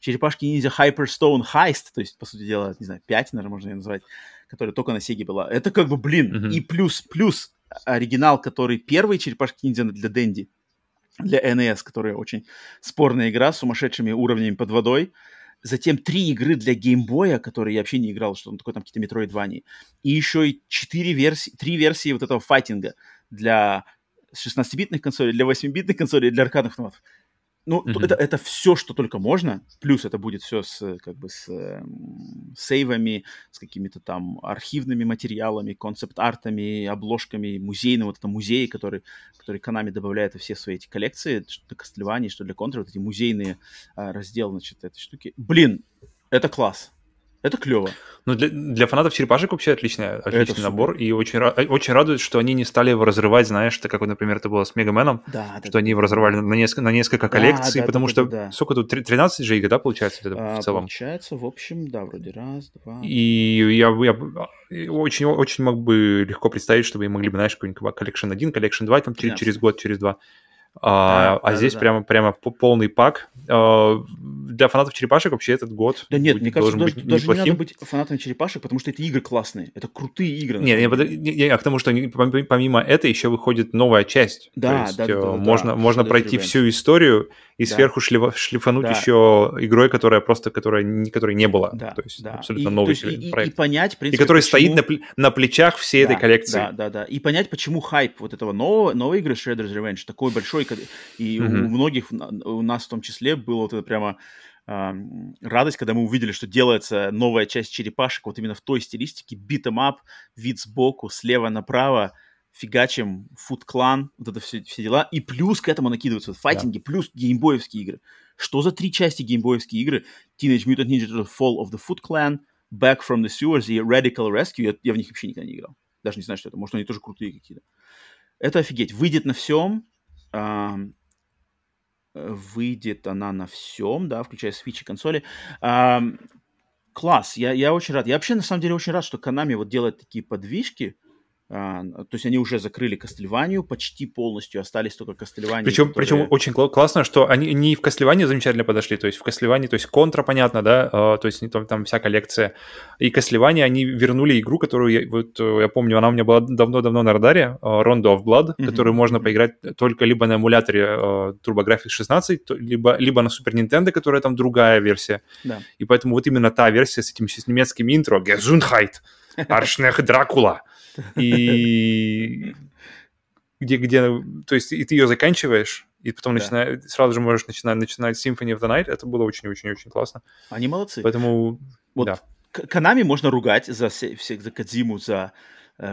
Черепашки Ниндзя Hyperstone Heist, то есть, по сути дела, не знаю, 5, наверное, можно ее назвать, которая только на Сеге была. Это как бы, блин, mm-hmm. и плюс, плюс оригинал, который первый черепашки ниндзя для Дэнди, для NES, которая очень спорная игра с сумасшедшими уровнями под водой. Затем три игры для геймбоя, которые я вообще не играл, что он такой там какие-то метроидвани. И еще и четыре версии, три версии вот этого файтинга для 16-битных консолей, для 8-битных консолей для аркадных автоматов. Ну, mm-hmm. это, это все, что только можно. Плюс это будет все с, как бы, с э, сейвами, с какими-то там архивными материалами, концепт-артами, обложками, музейным, вот это музеи, который, который Konami добавляет во все свои эти коллекции, что для Castlevania, что для Contra, вот эти музейные э, разделы, значит, этой штуки. Блин, это класс. Это клево. Ну, для, для фанатов черепашек вообще отличный, отличный набор. И очень, очень радует, что они не стали его разрывать, знаешь, так как, например, это было с Мегаменом, Да, что да, они его разорвали на несколько, на несколько коллекций, да, потому да, что да, да. сколько тут, Три- 13 же игр, да, получается, это А, в целом? Получается, в общем, да, вроде раз, два. И я, бы- я и очень, очень мог бы легко представить, чтобы мы могли бы, знаешь, какой-нибудь collection 1, collection 2, там, через, 13. через год, через два. А, Да, а да, здесь да, прямо, прямо по- полный пак. А, для фанатов черепашек вообще этот год Да нет, будет- мне кажется, должен даже, быть даже не надо неплохим. быть фанатом черепашек, потому что это игры классные. Это крутые игры. на Не, не, самом под- деле. не- не, а к тому, что помимо этой еще выходит новая часть. Да, То есть, да, да, э, да, можно, да, можно пройти всю историю и Да. сверху шлифа- шлифануть Да. еще игрой, которая просто, которая, не- которой не было. Да, То есть да. абсолютно И- новый то есть и- и- проект. И, понять, в И, принципе, который почему- стоит на, на плечах всей этой Да, коллекции. Да, да, да. И понять, почему хайп вот этого нового, новой игры Shredder's Revenge такой большой, и у- Мгм. у многих, у нас в том числе, было вот это прямо радость, когда мы увидели, что делается новая часть черепашек вот именно в той стилистике, битом up, вид сбоку, слева направо, фигачим, Clan, вот это все, все дела. И плюс к этому накидываются файтинги, плюс геймбоевские игры. Что за три части геймбоевские игры? Teenage Mutant Ninja Turtles Fall of the Foot Clan, Back from the Sewers и Radical Rescue. Я, я в них вообще никогда не играл. Даже не знаю, что это. Может, они тоже крутые какие-то. Это офигеть. Выйдет на всем. э, выйдет она на всем, да, включая Switch и консоли. Ам, класс. Я, я очень рад. Я вообще, на самом деле, очень рад, что Konami вот делает такие подвижки. А, то есть они уже закрыли Кастельванию почти полностью, остались только Кастельвания. Причем, причем очень кла- классно, что они не в Кастлеване замечательно подошли, то есть в Кастлеване, то есть контра, понятно, да, а, то есть не там, там вся коллекция. И Кастлеване они вернули игру, которую я, вот, э, я помню, она у меня была давно-давно на радаре, а, Rondo of Blood, Мгм, которую можно поиграть только либо на эмуляторе а, TurboGrafx 16, то- либо, либо на Super Nintendo, которая там другая версия. Да. И поэтому вот именно та версия с этим с немецким интро, Gesundheit, <laughs> Аршнех Дракула. И где, где, то есть и ты ее заканчиваешь, и потом Да. начинай- сразу же можешь начинать, начинать Symphony of the Night. Это было очень-очень-очень классно. Они молодцы. Поэтому, Вот да. К- Konami можно ругать за все, все- за Кадзиму, за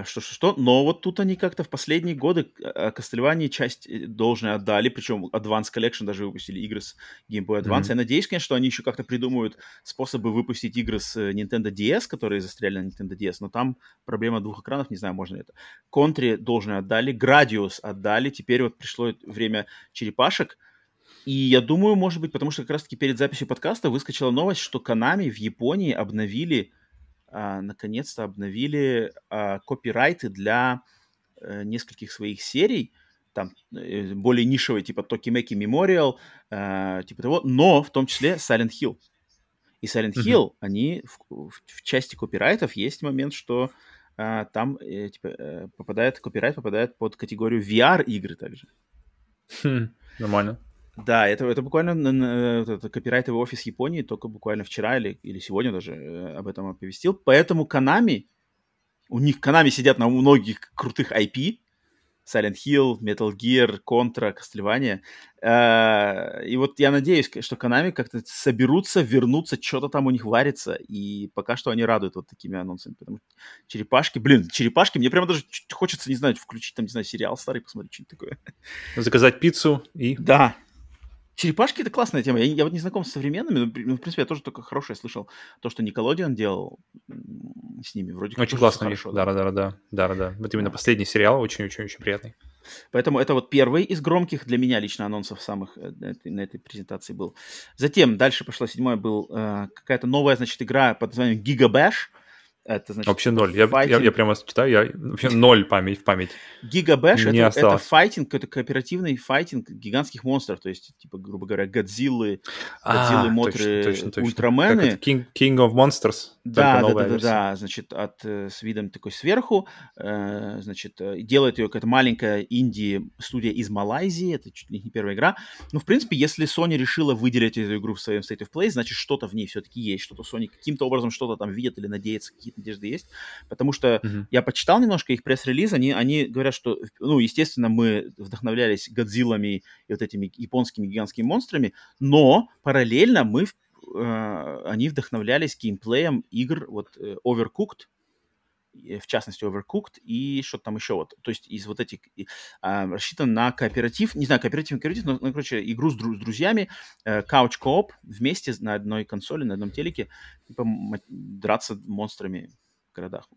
что-что-что, но вот тут они как-то в последние годы э, Castlevania часть э, должное отдали, причем Advance Collection даже выпустили игры с Game Boy Advance. Мгм. Я надеюсь, конечно, что они еще как-то придумают способы выпустить игры с э, Nintendo DS, которые застряли на Nintendo DS, но там проблема двух экранов, не знаю, можно ли это. Контре должное отдали, Градиус отдали, теперь вот пришло время черепашек, и я думаю, может быть, потому что как раз-таки перед записью подкаста выскочила новость, что Konami в Японии обновили, а, наконец-то обновили а, копирайты для э, нескольких своих серий, там э, более нишевые, типа Tokimeki Memorial, э, типа того, но в том числе Silent Hill. И Silent. Hill, они в, в- в части копирайтов есть момент, что а, там э, типа, э, попадает, копирайт попадает под категорию VR-игры также. Хм, нормально. Да, это, это буквально вот это копирайтовый офис Японии только буквально вчера или, или сегодня даже э, об этом оповестил. Поэтому Konami, у них Konami сидят на многих крутых IP, Silent Hill, Metal Gear, Contra, Castlevania. Э, И вот я надеюсь, что Konami как-то соберутся, вернутся, что-то там у них варится, и пока что они радуют вот такими анонсами, потому черепашки, блин, черепашки, мне прямо даже хочется, не знаю, включить там, не знаю, сериал старый, посмотреть, что-нибудь такое. Заказать пиццу и... Да. Черепашки это классная тема. Я, я вот не знаком с современными, но, ну, в принципе, я тоже только хорошее слышал. То, что Николодиан делал с ними, вроде как Очень классно. хорошо. Да, да, да, да, да, да, да. Вот именно Да. последний сериал очень-очень-очень приятный. Поэтому это вот первый из громких для меня лично анонсов самых э, на этой, презентации был. Затем дальше пошла седьмая, был э, какая-то новая, значит, игра под названием Giga Bash. Это, значит, Вообще ноль. Я, я, файтинг. я прямо читаю, я вообще ноль память в память. Не это, это осталось. файтинг, это кооперативный файтинг гигантских монстров, то есть, типа, грубо говоря, Годзиллы, Годзиллы, А, Мотры, точно, точно, точно. Ультрамены. Как это, King, King of Monsters. Да, да, да, да, да, значит, от, э, с видом такой сверху, э, значит, э, делает ее какая-то маленькая инди-студия из Малайзии, это чуть ли не первая игра. Ну, в принципе, если Sony решила выделить эту игру в своем State of Play, значит, что-то в ней все-таки есть, что-то Sony каким-то образом что-то там видит или надеется, какие-то надежды есть, потому что Мгм. я почитал немножко их пресс-релиз, они, они говорят, что, ну, естественно, мы вдохновлялись Годзиллами и вот этими японскими гигантскими монстрами, но параллельно мы, э, они вдохновлялись геймплеем игр вот э, Overcooked в частности Overcooked и что-то там еще вот. То есть из вот этих а, рассчитан на кооператив, не знаю, кооператив, кооператив, но, ну, короче, игру с, дру- с друзьями, э, couch co вместе на одной консоли, на одном телеке, типа драться монстрами в городах.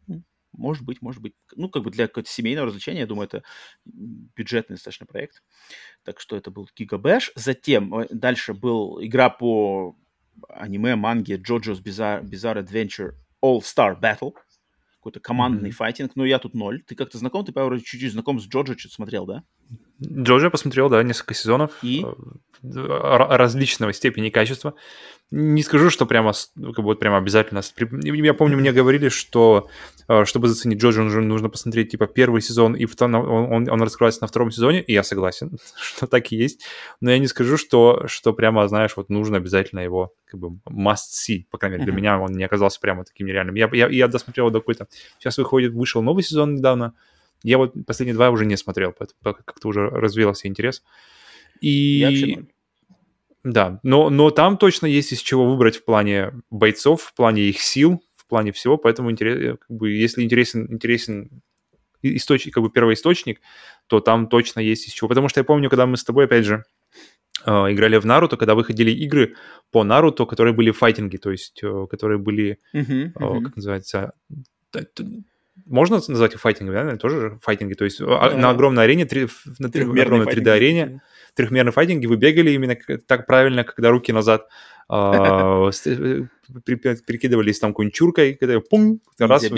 Может быть, может быть. Ну, как бы для какого-то семейного развлечения, я думаю, это бюджетный достаточно проект. Так что это был Гигабэш. Затем э, дальше был игра по аниме, манге JoJo's Bizarre, Bizarre Adventure All-Star Battle. Какой-то командный mm-hmm. файтинг. Но я тут ноль. Ты как-то знаком? Ты, Павел, чуть-чуть знаком с Джоджо, что-то смотрел, да? Джоджо посмотрел, да, несколько сезонов. И? Э, различного степени качества. Не скажу, что прямо, как бы прямо обязательно. Я помню, мне говорили, что э, чтобы заценить Джоджо, нужно посмотреть типа первый сезон, и он, он, он раскрывается на втором сезоне, и я согласен, <laughs> что так и есть. Но я не скажу, что, что прямо, знаешь, вот нужно обязательно его как бы must see. По крайней мере, для меня он не оказался прямо таким нереальным. Я, я, я досмотрел до какой-то... Сейчас выходит, вышел новый сезон недавно. Я вот последние два уже не смотрел, поэтому как-то уже развился интерес. И... Я да, но, но там точно есть из чего выбрать в плане бойцов, в плане их сил, в плане всего, поэтому интерес, как бы, если интересен, интересен источник, как бы первоисточник, то там точно есть из чего. Потому что я помню, когда мы с тобой, опять же, э, играли в Наруто, когда выходили игры по Наруто, которые были файтинги, то есть э, которые были, uh-huh, uh-huh. как называется, можно назвать их файтингами, да? Тоже файтинги, то есть yeah. на огромной арене, на, на огромной 3D-арене, трехмерные файтинги, вы бегали именно так правильно, когда руки назад а, <laughs> э, перекидывались там какой-нибудь чуркой, когда пум, раз в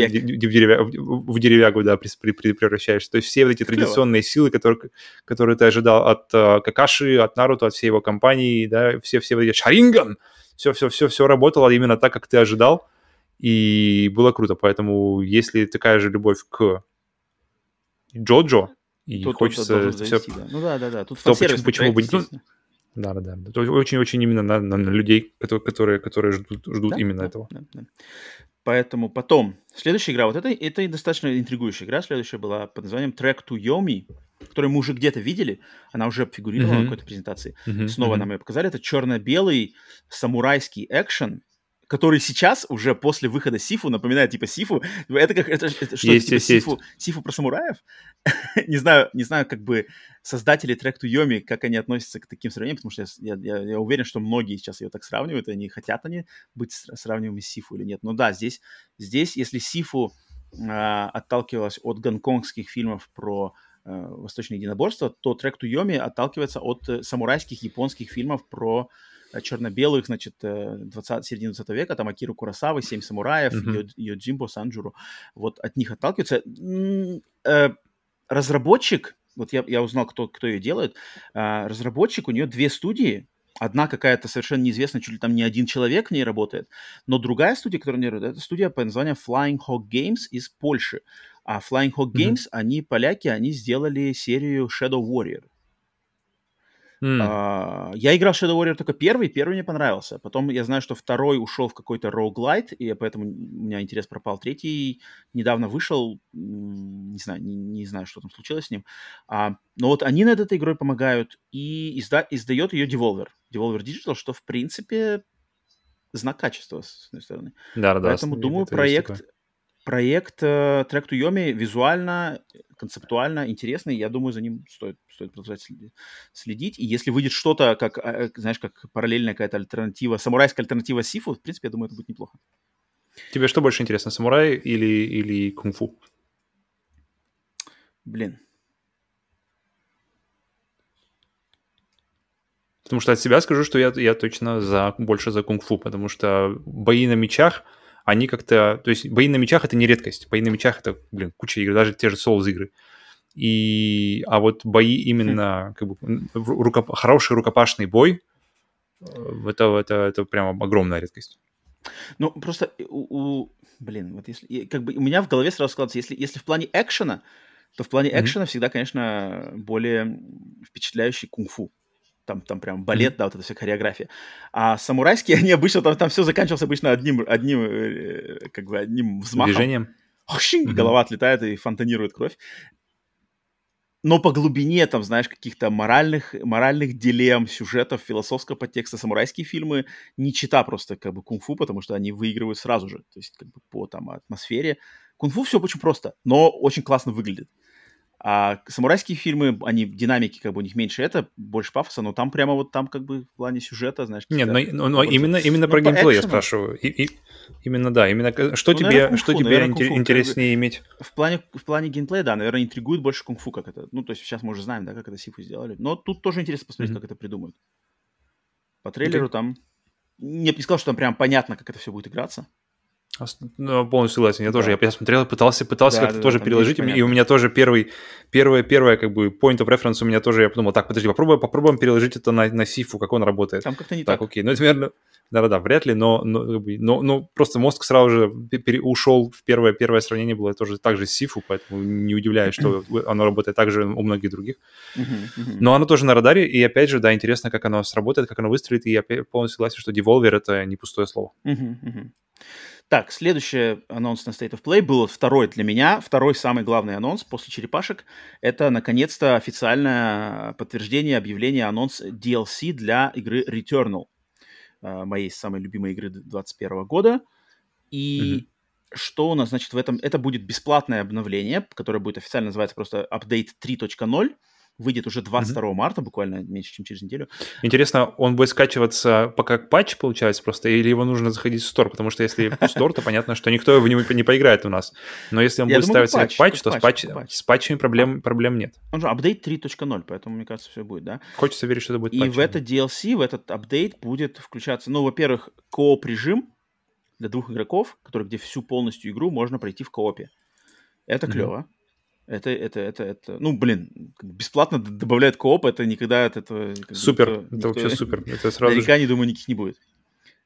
деревягу, да, превращаешься. То есть все вот эти традиционные силы, которые, ты ожидал от а, Какаши, от Наруто, от всей его компании, да, все, все вот эти Шаринган, все-все-все работало именно так, как ты ожидал, и было круто. Поэтому если такая же любовь к Джоджо, и Тут хочется все... да. Ну да, да, да. Тут то почему, почему бы... Ну, да, да, да. Очень-очень именно на, на, на людей, которые, которые ждут, ждут да, именно да, этого. Да, да. Поэтому потом, следующая игра, вот это, это достаточно интригующая игра. Следующая была под названием Track to Yomi, которую мы уже где-то видели. Она уже фигурировала uh-huh. в какой-то презентации. Uh-huh. Снова uh-huh. нам ее показали. Это черно-белый самурайский экшен, который сейчас уже после выхода Сифу напоминает типа Сифу. Это как это, это что есть, типа есть, Сифу, есть. Сифу про самураев? <laughs> не знаю, не знаю, как бы создатели to Yomi, как они относятся к таким сравнениям, потому что я, я, я уверен, что многие сейчас ее так сравнивают, и они хотят они быть сравнимыми с Сифу или нет. Но да, здесь, здесь если Сифу э, отталкивалась от гонконгских фильмов про э, восточное единоборство, то Track to Yomi отталкивается от э, самурайских японских фильмов про Э, черно-белых, значит, 20, э, середины 20 века, там Акиру Курасавы, Семь самураев, mm-hmm. Йоджимбо, Санджуру, вот от них отталкиваются. Э, разработчик, вот я, я узнал, кто, кто ее делает, разработчик, у нее две студии, Одна какая-то совершенно неизвестная, чуть ли там не один человек в ней работает, но другая студия, которая не работает, это студия по названию Flying Hawk Games из Польши. А Flying Hawk Games, mm-hmm. они поляки, они сделали серию Shadow Warrior. Mm. А, я играл Shadow Warrior только первый, первый мне понравился. Потом я знаю, что второй ушел в какой-то roguelite, и поэтому у меня интерес пропал. Третий недавно вышел, не знаю, не, не знаю, что там случилось с ним. А, но вот они над этой игрой помогают, и изда, издает ее Devolver. Devolver Digital, что в принципе знак качества, с одной стороны. Да, да. Поэтому, думаю, проект, проект э, Track to Yomi визуально, концептуально интересный. Я думаю, за ним стоит, стоит продолжать следить. И если выйдет что-то, как, э, знаешь, как параллельная какая-то альтернатива, самурайская альтернатива Сифу, в принципе, я думаю, это будет неплохо. Тебе что больше интересно, самурай или, или кунг-фу? Блин. Потому что от себя скажу, что я, я точно за, больше за кунг-фу, потому что бои на мечах – они как-то... То есть бои на мечах — это не редкость. Бои на мечах — это, блин, куча игр, даже те же Souls игры. И, а вот бои именно, как бы, рукоп... хороший рукопашный бой, э, это, это, это прям огромная редкость. Ну, просто у, у... Блин, вот если... Как бы у меня в голове сразу складывается, если, если в плане экшена, то в плане mm-hmm. экшена всегда, конечно, более впечатляющий кунг-фу там, там прям балет, mm-hmm. да, вот эта вся хореография. А самурайские, <laughs> они обычно, там, там все заканчивалось обычно одним, одним, э, как бы одним взмахом. Движением. Mm-hmm. голова отлетает и фонтанирует кровь. Но по глубине, там, знаешь, каких-то моральных, моральных дилемм, сюжетов, философского подтекста, самурайские фильмы не чита просто как бы кунг-фу, потому что они выигрывают сразу же. То есть как бы по там атмосфере, Кунг-фу все очень просто, но очень классно выглядит. А самурайские фильмы, они динамики, как бы у них меньше, это больше пафоса, но там прямо вот там как бы в плане сюжета, знаешь... Нет, но, но, но именно, именно ну, про геймплей я спрашиваю. И, и, именно, да, именно что ну, тебе, наверное, что тебе наверное, интер- интереснее иметь? В плане, в плане геймплея, да, наверное, интригует больше кунг-фу, как это... Ну, то есть сейчас мы уже знаем, да, как это Сифу сделали. Но тут тоже интересно посмотреть, mm-hmm. как это придумают. По трейлеру okay. там... Я бы не сказал, что там прям понятно, как это все будет играться. Ну, полностью согласен. Я да. тоже, я, я смотрел, пытался, пытался да, как-то да, тоже переложить, и у меня тоже первый, первое, первое, как бы, point of reference у меня тоже, я подумал, так, подожди, попробуем, попробуем переложить это на, на сифу, как он работает. Там как-то не так. Так, окей, ну, это, наверное, да-да-да, вряд ли, но, но, но, но просто мозг сразу же пере, ушел в первое, первое сравнение было тоже так же сифу, поэтому не удивляюсь, что <clears throat> оно работает так же у многих других. Но оно тоже на радаре, и опять же, да, интересно, как оно сработает, как оно выстрелит, и я полностью согласен, что Devolver — это не пустое слово. Так, следующий анонс на State of Play был второй для меня, второй самый главный анонс после черепашек. Это, наконец-то, официальное подтверждение, объявление, анонс DLC для игры Returnal, э, моей самой любимой игры 2021 года. И mm-hmm. что у нас, значит, в этом? Это будет бесплатное обновление, которое будет официально называться просто Update 3.0 выйдет уже 22 mm-hmm. марта, буквально меньше, чем через неделю. Интересно, он будет скачиваться пока патч, получается, просто, или его нужно заходить в стор? Потому что если в стор, то понятно, что никто его не, не поиграет у нас. Но если он будет ставиться как патч, то с, патч, с патчами проблем, проблем нет. Он же апдейт 3.0, поэтому, мне кажется, все будет, да? Хочется верить, что это будет И в это DLC, в этот апдейт будет включаться, ну, во-первых, кооп режим для двух игроков, который, где всю полностью игру можно пройти в коопе. Это mm-hmm. Это, это, это, это, ну, блин, бесплатно добавляют кооп, это никогда от этого... Супер, это никто, вообще супер. Это сразу Наверняка, не думаю, никаких не будет.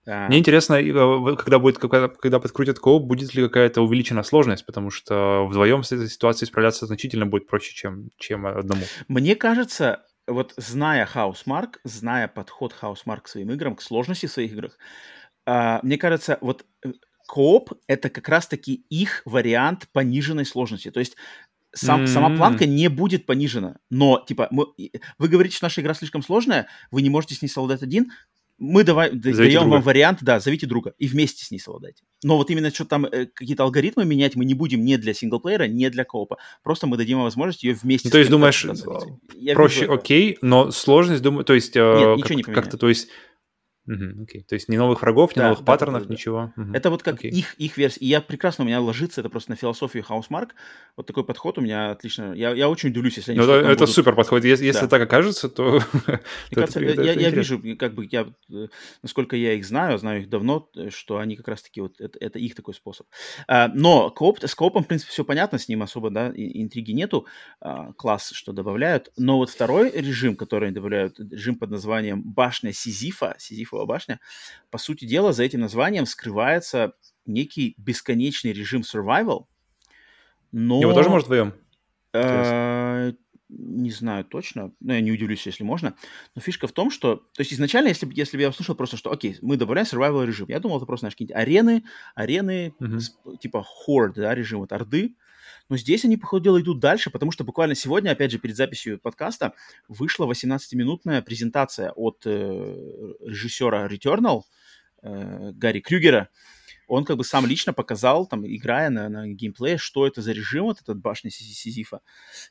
А. Мне интересно, э, когда будет, когда, подкрутят кооп, будет ли какая-то увеличенная сложность, потому что вдвоем с этой ситуацией справляться значительно будет проще, чем, чем одному. Мне кажется, вот зная Housemark, зная подход Housemark к своим играм, к сложности в своих играх, а, мне кажется, вот э, кооп — это как раз-таки их вариант пониженной сложности. То есть сам, mm-hmm. сама планка не будет понижена. Но, типа, мы, вы говорите, что наша игра слишком сложная, вы не можете с ней совладать один, мы давай, даем друга. вам вариант, да, зовите друга и вместе с ней совладайте. Но вот именно что там э, какие-то алгоритмы менять мы не будем ни для синглплеера, ни для коопа. Просто мы дадим вам возможность ее вместе. Ну, то есть думаешь, проще, окей, но сложность, думаю, то есть э, Нет, как, как-то, то есть Угу, окей. То есть ни новых врагов, ни да, новых да, паттернов, да, да, ничего. Угу. Это вот как окей. их, их версия. И я прекрасно, у меня ложится это просто на философию Housemarque. Вот такой подход у меня отлично. Я, я очень удивлюсь, если они... Ну, это будут... супер подход. Если, если так окажется, то... <laughs> Мне кажется, это, я, это я вижу, как бы, я, насколько я их знаю, знаю их давно, что они как раз-таки вот, это, это их такой способ. А, но кооп, с коопом, в принципе, все понятно, с ним особо, да, интриги нету. А, класс, что добавляют. Но вот второй режим, который они добавляют, режим под названием Башня Сизифа, Сизифова башня, по сути дела, за этим названием скрывается некий бесконечный режим survival, но... Его тоже может вдвоем? Э, не знаю точно, но я не удивлюсь, если можно. Но фишка в том, что... То есть изначально, если, если бы я услышал просто, что, окей, мы добавляем survival режим, я думал, это просто, знаешь, какие-нибудь арены, арены, uh-huh. типа horde, да, режим, вот орды. Но здесь они, по ходу дела, идут дальше, потому что буквально сегодня, опять же, перед записью подкаста, вышла 18-минутная презентация от э, режиссера Returnal, э, Гарри Крюгера. Он как бы сам лично показал, там, играя на, на геймплее, что это за режим, вот этот башня Сизифа.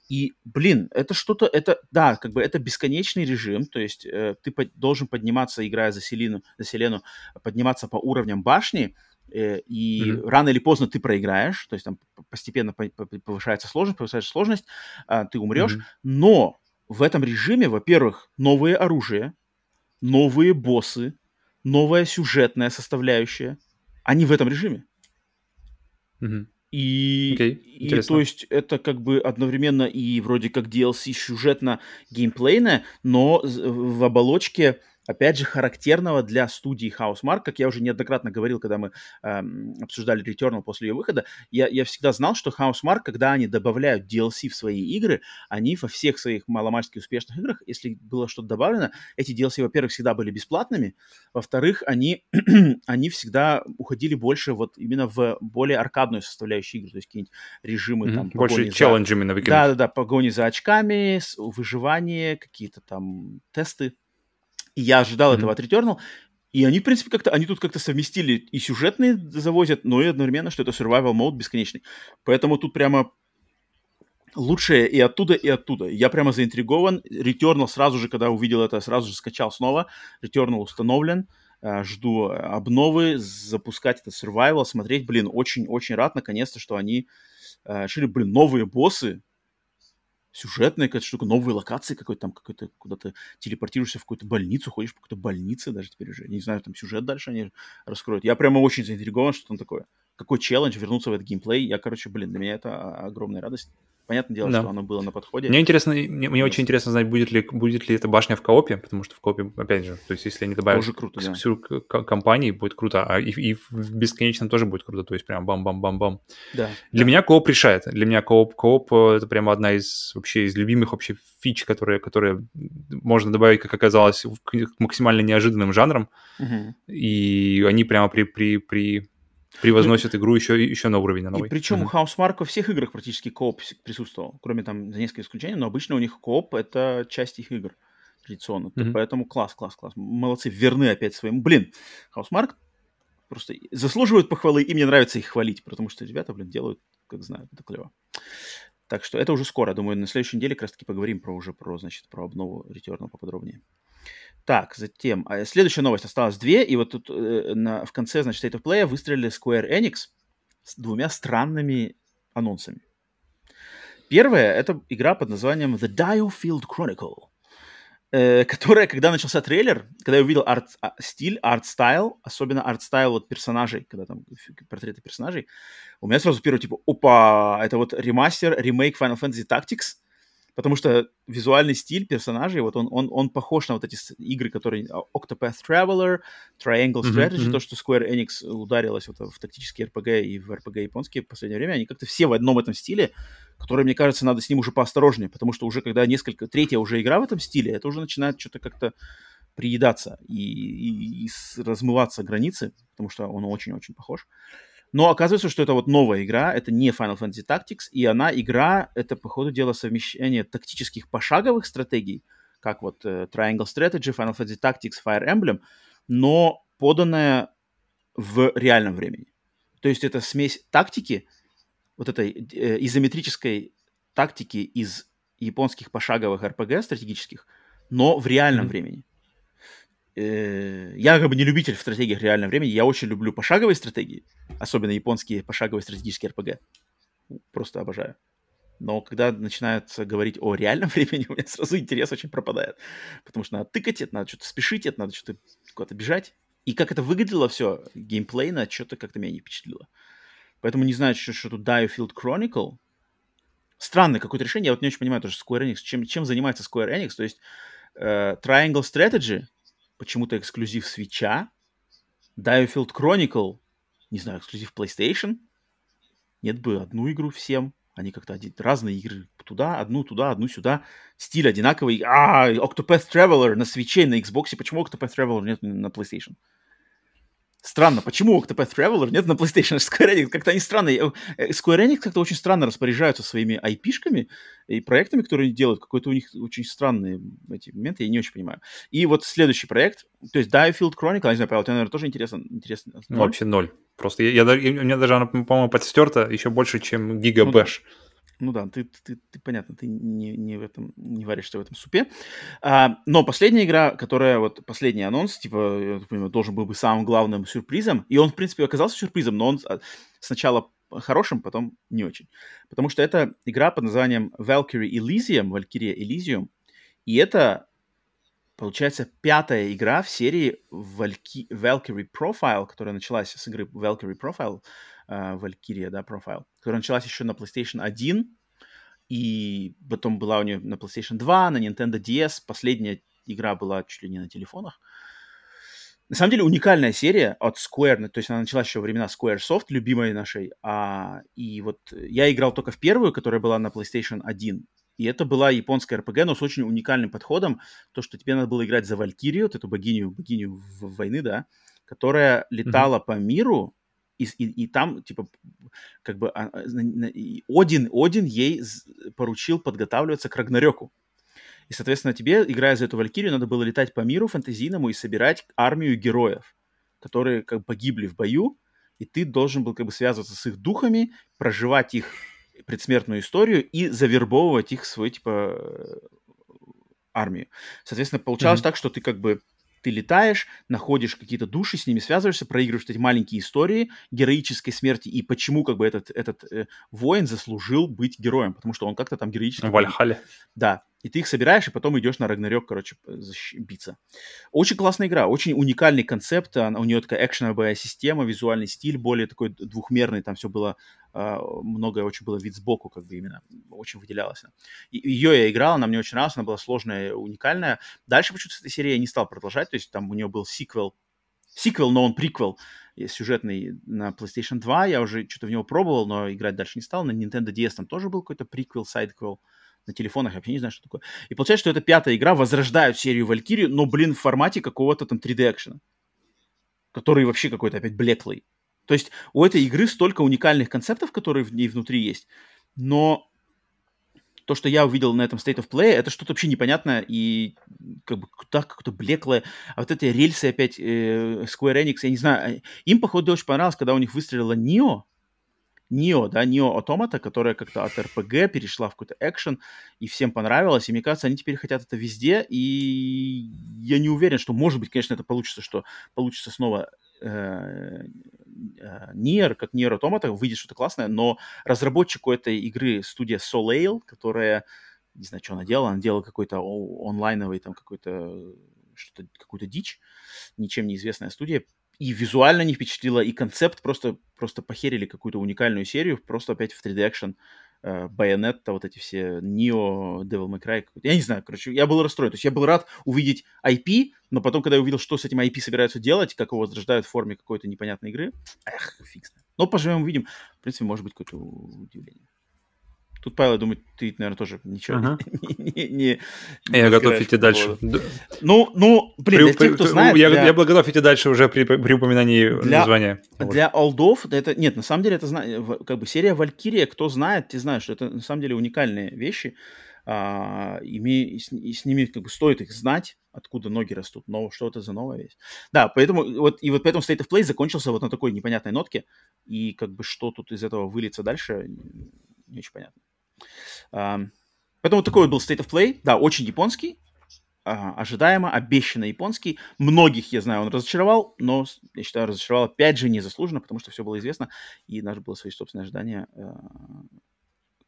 И, блин, это что-то, это, да, как бы это бесконечный режим, то есть э, ты по- должен подниматься, играя за Селину, за Селену, подниматься по уровням башни, и mm-hmm. рано или поздно ты проиграешь, то есть там постепенно повышается сложность, повышается сложность, а, ты умрешь, mm-hmm. но в этом режиме, во-первых, новые оружия, новые боссы, новая сюжетная составляющая, они в этом режиме. Mm-hmm. И, okay, и то есть это как бы одновременно и вроде как DLC сюжетно геймплейное, но в оболочке опять же, характерного для студии Housemark, как я уже неоднократно говорил, когда мы эм, обсуждали Returnal после ее выхода, я, я всегда знал, что Housemark, когда они добавляют DLC в свои игры, они во всех своих маломальски успешных играх, если было что-то добавлено, эти DLC, во-первых, всегда были бесплатными, во-вторых, они, <clears throat> они всегда уходили больше вот именно в более аркадную составляющую игры, то есть какие-нибудь режимы mm-hmm. там... Больше челленджами на Да-да-да, погони за очками, выживание, какие-то там тесты и я ожидал mm-hmm. этого от Returnal. И они, в принципе, как-то, они тут как-то совместили и сюжетные завозят, но и одновременно, что это survival mode бесконечный. Поэтому тут прямо лучшее и оттуда, и оттуда. Я прямо заинтригован. Returnal сразу же, когда увидел это, сразу же скачал снова. Returnal установлен. Э, жду обновы, запускать это survival, смотреть. Блин, очень-очень рад, наконец-то, что они э, решили, блин, новые боссы, сюжетная какая-то штука, новые локации какой-то там, какой-то куда-то телепортируешься в какую-то больницу, ходишь по какой-то больнице даже теперь уже. Не знаю, там сюжет дальше они раскроют. Я прямо очень заинтригован, что там такое. Какой челлендж вернуться в этот геймплей. Я, короче, блин, для меня это огромная радость. Понятное дело, да. что оно было на подходе. Мне интересно, мне, мне очень интересно знать, будет ли, будет ли эта башня в коопе, потому что в коопе, опять же, то есть если они добавят тоже круто, да. всю компании, будет круто, а и, и в бесконечном тоже будет круто, то есть прям бам-бам-бам-бам. Да. Для да. меня кооп решает. Для меня кооп, кооп э, это прямо одна из вообще из любимых вообще фич, которые, которые можно добавить, как оказалось, к максимально неожиданным жанрам. Угу. И они прямо при, при, при превозносят игру еще, еще на уровень на новый. И причем у Housemark во всех играх практически кооп присутствовал, кроме там за несколько исключений, но обычно у них кооп — это часть их игр традиционно. Mm-hmm. Поэтому класс, класс, класс. Молодцы, верны опять своим. Блин, Housemark просто заслуживают похвалы, и мне нравится их хвалить, потому что ребята, блин, делают, как знают, это клево. Так что это уже скоро, думаю, на следующей неделе как раз таки поговорим про уже про, значит, про обнову Returnal поподробнее. Так, затем, а следующая новость, осталось две, и вот тут э, на, в конце, значит, State of Play выстрелили Square Enix с двумя странными анонсами. Первая — это игра под названием The Diofield Chronicle, э, которая, когда начался трейлер, когда я увидел арт-стиль, а, art style, особенно art style вот персонажей, когда там портреты персонажей, у меня сразу первый типа, опа, это вот ремастер, ремейк Final Fantasy Tactics — потому что визуальный стиль персонажей, вот он, он, он похож на вот эти игры, которые а, Octopath Traveler, Triangle Strategy, mm-hmm. то, что Square Enix ударилась вот в тактические RPG и в RPG японские в последнее время, они как-то все в одном этом стиле, который, мне кажется, надо с ним уже поосторожнее, потому что уже когда несколько, третья уже игра в этом стиле, это уже начинает что-то как-то приедаться и, и, и размываться границы, потому что он очень-очень похож. Но оказывается, что это вот новая игра, это не Final Fantasy Tactics, и она игра, это по ходу дела совмещение тактических пошаговых стратегий, как вот uh, Triangle Strategy, Final Fantasy Tactics, Fire Emblem, но поданная в реальном времени. То есть это смесь тактики, вот этой э, изометрической тактики из японских пошаговых RPG стратегических, но в реальном mm-hmm. времени. Э, я как бы не любитель в стратегиях реального времени, я очень люблю пошаговые стратегии, особенно японские пошаговые стратегические RPG. Просто обожаю. Но когда начинают говорить о реальном <laughs> времени, у меня сразу интерес очень пропадает. Потому что надо тыкать это, надо что-то спешить, это надо что-то куда-то бежать. И как это выглядело все геймплейно, что-то как-то меня не впечатлило. Поэтому не знаю, что, что тут Diofield Chronicle. Странное какое-то решение. Я вот не очень понимаю тоже Square Enix. Чем, чем занимается Square Enix? То есть э, Triangle Strategy — почему-то эксклюзив свеча. Diofield Chronicle, не знаю, эксклюзив PlayStation. Нет бы одну игру всем. Они как-то один, разные игры туда, одну туда, одну сюда. Стиль одинаковый. А, Octopath Traveler на свече, на Xbox. Почему Octopath Traveler нет на PlayStation? Странно, почему Octopath Traveler нет на PlayStation? <laughs> Square Enix как-то они странные. Э, Square Enix как-то очень странно распоряжаются своими IP-шками и проектами, которые они делают. Какой-то у них очень странные эти моменты, я не очень понимаю. И вот следующий проект, то есть Diofield Chronicle, не знаю, Павел, тебе, наверное, тоже интересно. интересно ну, вообще ноль. Просто я, я, я, у меня даже она, по-моему, подстерта еще больше, чем Giga ну. Ну да, ты, ты, ты понятно, ты не, не в этом, не варишься в этом супе. А, но последняя игра, которая вот последний анонс, типа, я понимаю, должен был быть самым главным сюрпризом, и он, в принципе, оказался сюрпризом, но он сначала хорошим, потом не очень. Потому что это игра под названием Valkyrie Elysium, Valkyria Elysium, и это, получается, пятая игра в серии Valkyrie Profile, которая началась с игры Valkyrie Profile, Valkyria, да, Profile, которая началась еще на PlayStation 1, и потом была у нее на PlayStation 2, на Nintendo DS, последняя игра была чуть ли не на телефонах. На самом деле уникальная серия от Square, то есть она началась еще во времена Squaresoft, любимой нашей, а, и вот я играл только в первую, которая была на PlayStation 1, и это была японская RPG, но с очень уникальным подходом, то, что тебе надо было играть за Валькирию, вот эту богиню, богиню войны, да, которая летала mm-hmm. по миру, и, и, и там, типа, как бы а, а, Один, Один ей поручил подготавливаться к Рагнарёку. И, соответственно, тебе, играя за эту Валькирию, надо было летать по миру фэнтезийному и собирать армию героев, которые как бы погибли в бою, и ты должен был как бы связываться с их духами, проживать их предсмертную историю и завербовывать их в свою, типа, э, армию. Соответственно, получалось mm-hmm. так, что ты как бы ты летаешь, находишь какие-то души, с ними связываешься, проигрываешь эти маленькие истории героической смерти и почему как бы этот, этот э, воин заслужил быть героем, потому что он как-то там героически... Вальхале. Да, и ты их собираешь, и потом идешь на Рагнарёк, короче, биться. Очень классная игра, очень уникальный концепт, она, у нее такая экшеновая система, визуальный стиль более такой двухмерный, там все было, э, многое очень было вид сбоку, как бы именно, очень выделялось. И, ее я играл, она мне очень нравилась, она была сложная, уникальная. Дальше почему-то с этой серией я не стал продолжать, то есть там у нее был сиквел, сиквел, но он приквел, сюжетный на PlayStation 2, я уже что-то в него пробовал, но играть дальше не стал. На Nintendo DS там тоже был какой-то приквел, сайдквел на телефонах, я вообще не знаю, что такое. И получается, что это пятая игра, возрождают серию Валькирии, но, блин, в формате какого-то там 3D-экшена, который вообще какой-то опять блеклый. То есть у этой игры столько уникальных концептов, которые в ней внутри есть, но то, что я увидел на этом State of Play, это что-то вообще непонятное и как бы так как-то блеклое. А вот эти рельсы опять э, Square Enix, я не знаю, им, походу, очень понравилось, когда у них выстрелила Нио, Нио, да, Нио Automata, которая как-то от RPG перешла в какой-то экшен, и всем понравилось, и мне кажется, они теперь хотят это везде, и я не уверен, что, может быть, конечно, это получится, что получится снова э, э, Nier, как Nier Automata, выйдет что-то классное, но разработчику этой игры студия Soleil, которая, не знаю, что она делала, она делала какой-то онлайновый там какой-то что-то, какую-то дичь, ничем неизвестная студия, и визуально не впечатлило, и концепт просто, просто похерили какую-то уникальную серию, просто опять в 3D экшен, Байонетта, вот эти все, Нио, Devil May Cry, я не знаю, короче, я был расстроен, то есть я был рад увидеть IP, но потом, когда я увидел, что с этим IP собираются делать, как его возрождают в форме какой-то непонятной игры, эх, фиг Но поживем, увидим, в принципе, может быть какое-то удивление. Тут Павел, я думаю, ты, наверное, тоже ничего ага. <laughs> не, не, не, не Я готов идти дальше. Ну, ну, блин, при, для тех, кто при, знает... Я, для... я готов идти дальше уже при, при упоминании для, названия. Для олдов это... Нет, на самом деле, это как бы серия Валькирия, кто знает, те знают, что это на самом деле уникальные вещи. А, ими, и, с, и с ними как бы стоит их знать, откуда ноги растут, но что это за новая вещь. Да, поэтому вот и вот поэтому State of Play закончился вот на такой непонятной нотке, и как бы что тут из этого выльется дальше, не очень понятно. Поэтому такой был State of Play. Да, очень японский, а, ожидаемо, обещанно японский. Многих, я знаю, он разочаровал, но, я считаю, разочаровал опять же незаслуженно, потому что все было известно, и даже было свои собственные ожидания а,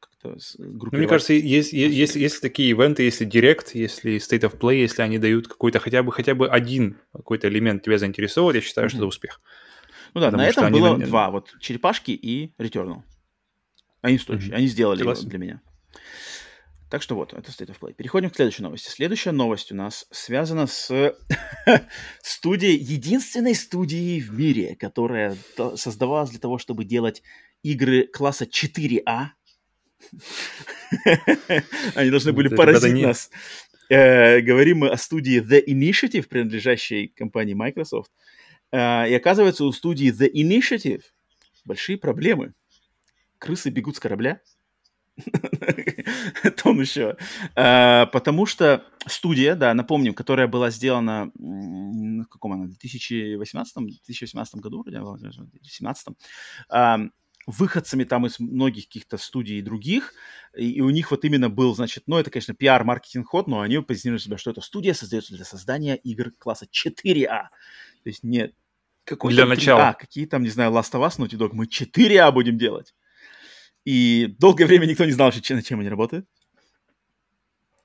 как-то ну, Мне кажется, есть, есть, есть такие ивенты, если Direct, если State of Play, если они дают какой-то хотя бы, хотя бы один какой-то элемент тебя заинтересовал, я считаю, mm-hmm. что это успех. Ну да, Потому на этом было они... два, вот черепашки и Returnal. Они стоящие, mm-hmm. они сделали его для меня. Так что вот, это State of Play. Переходим к следующей новости. Следующая новость у нас связана с <laughs> студией, единственной студией в мире, которая создавалась для того, чтобы делать игры класса 4А. <laughs> Они должны были поразить нас. Э, говорим мы о студии The Initiative, принадлежащей компании Microsoft. Э, и оказывается, у студии The Initiative большие проблемы. Крысы бегут с корабля. <laughs> Том еще. А, потому что студия, да, напомним, которая была сделана в каком она, 2018, 2018 году, вроде, 2017, выходцами там из многих каких-то студий и других, и, и у них вот именно был, значит, ну, это, конечно, пиар-маркетинг ход, но они позиционируют себя, что эта студия создается для создания игр класса 4А. То есть не какой-то для начала. А, какие там, не знаю, Last of Us, Naughty Dog, мы 4А будем делать. И долгое время никто не знал вообще, над чем они работают.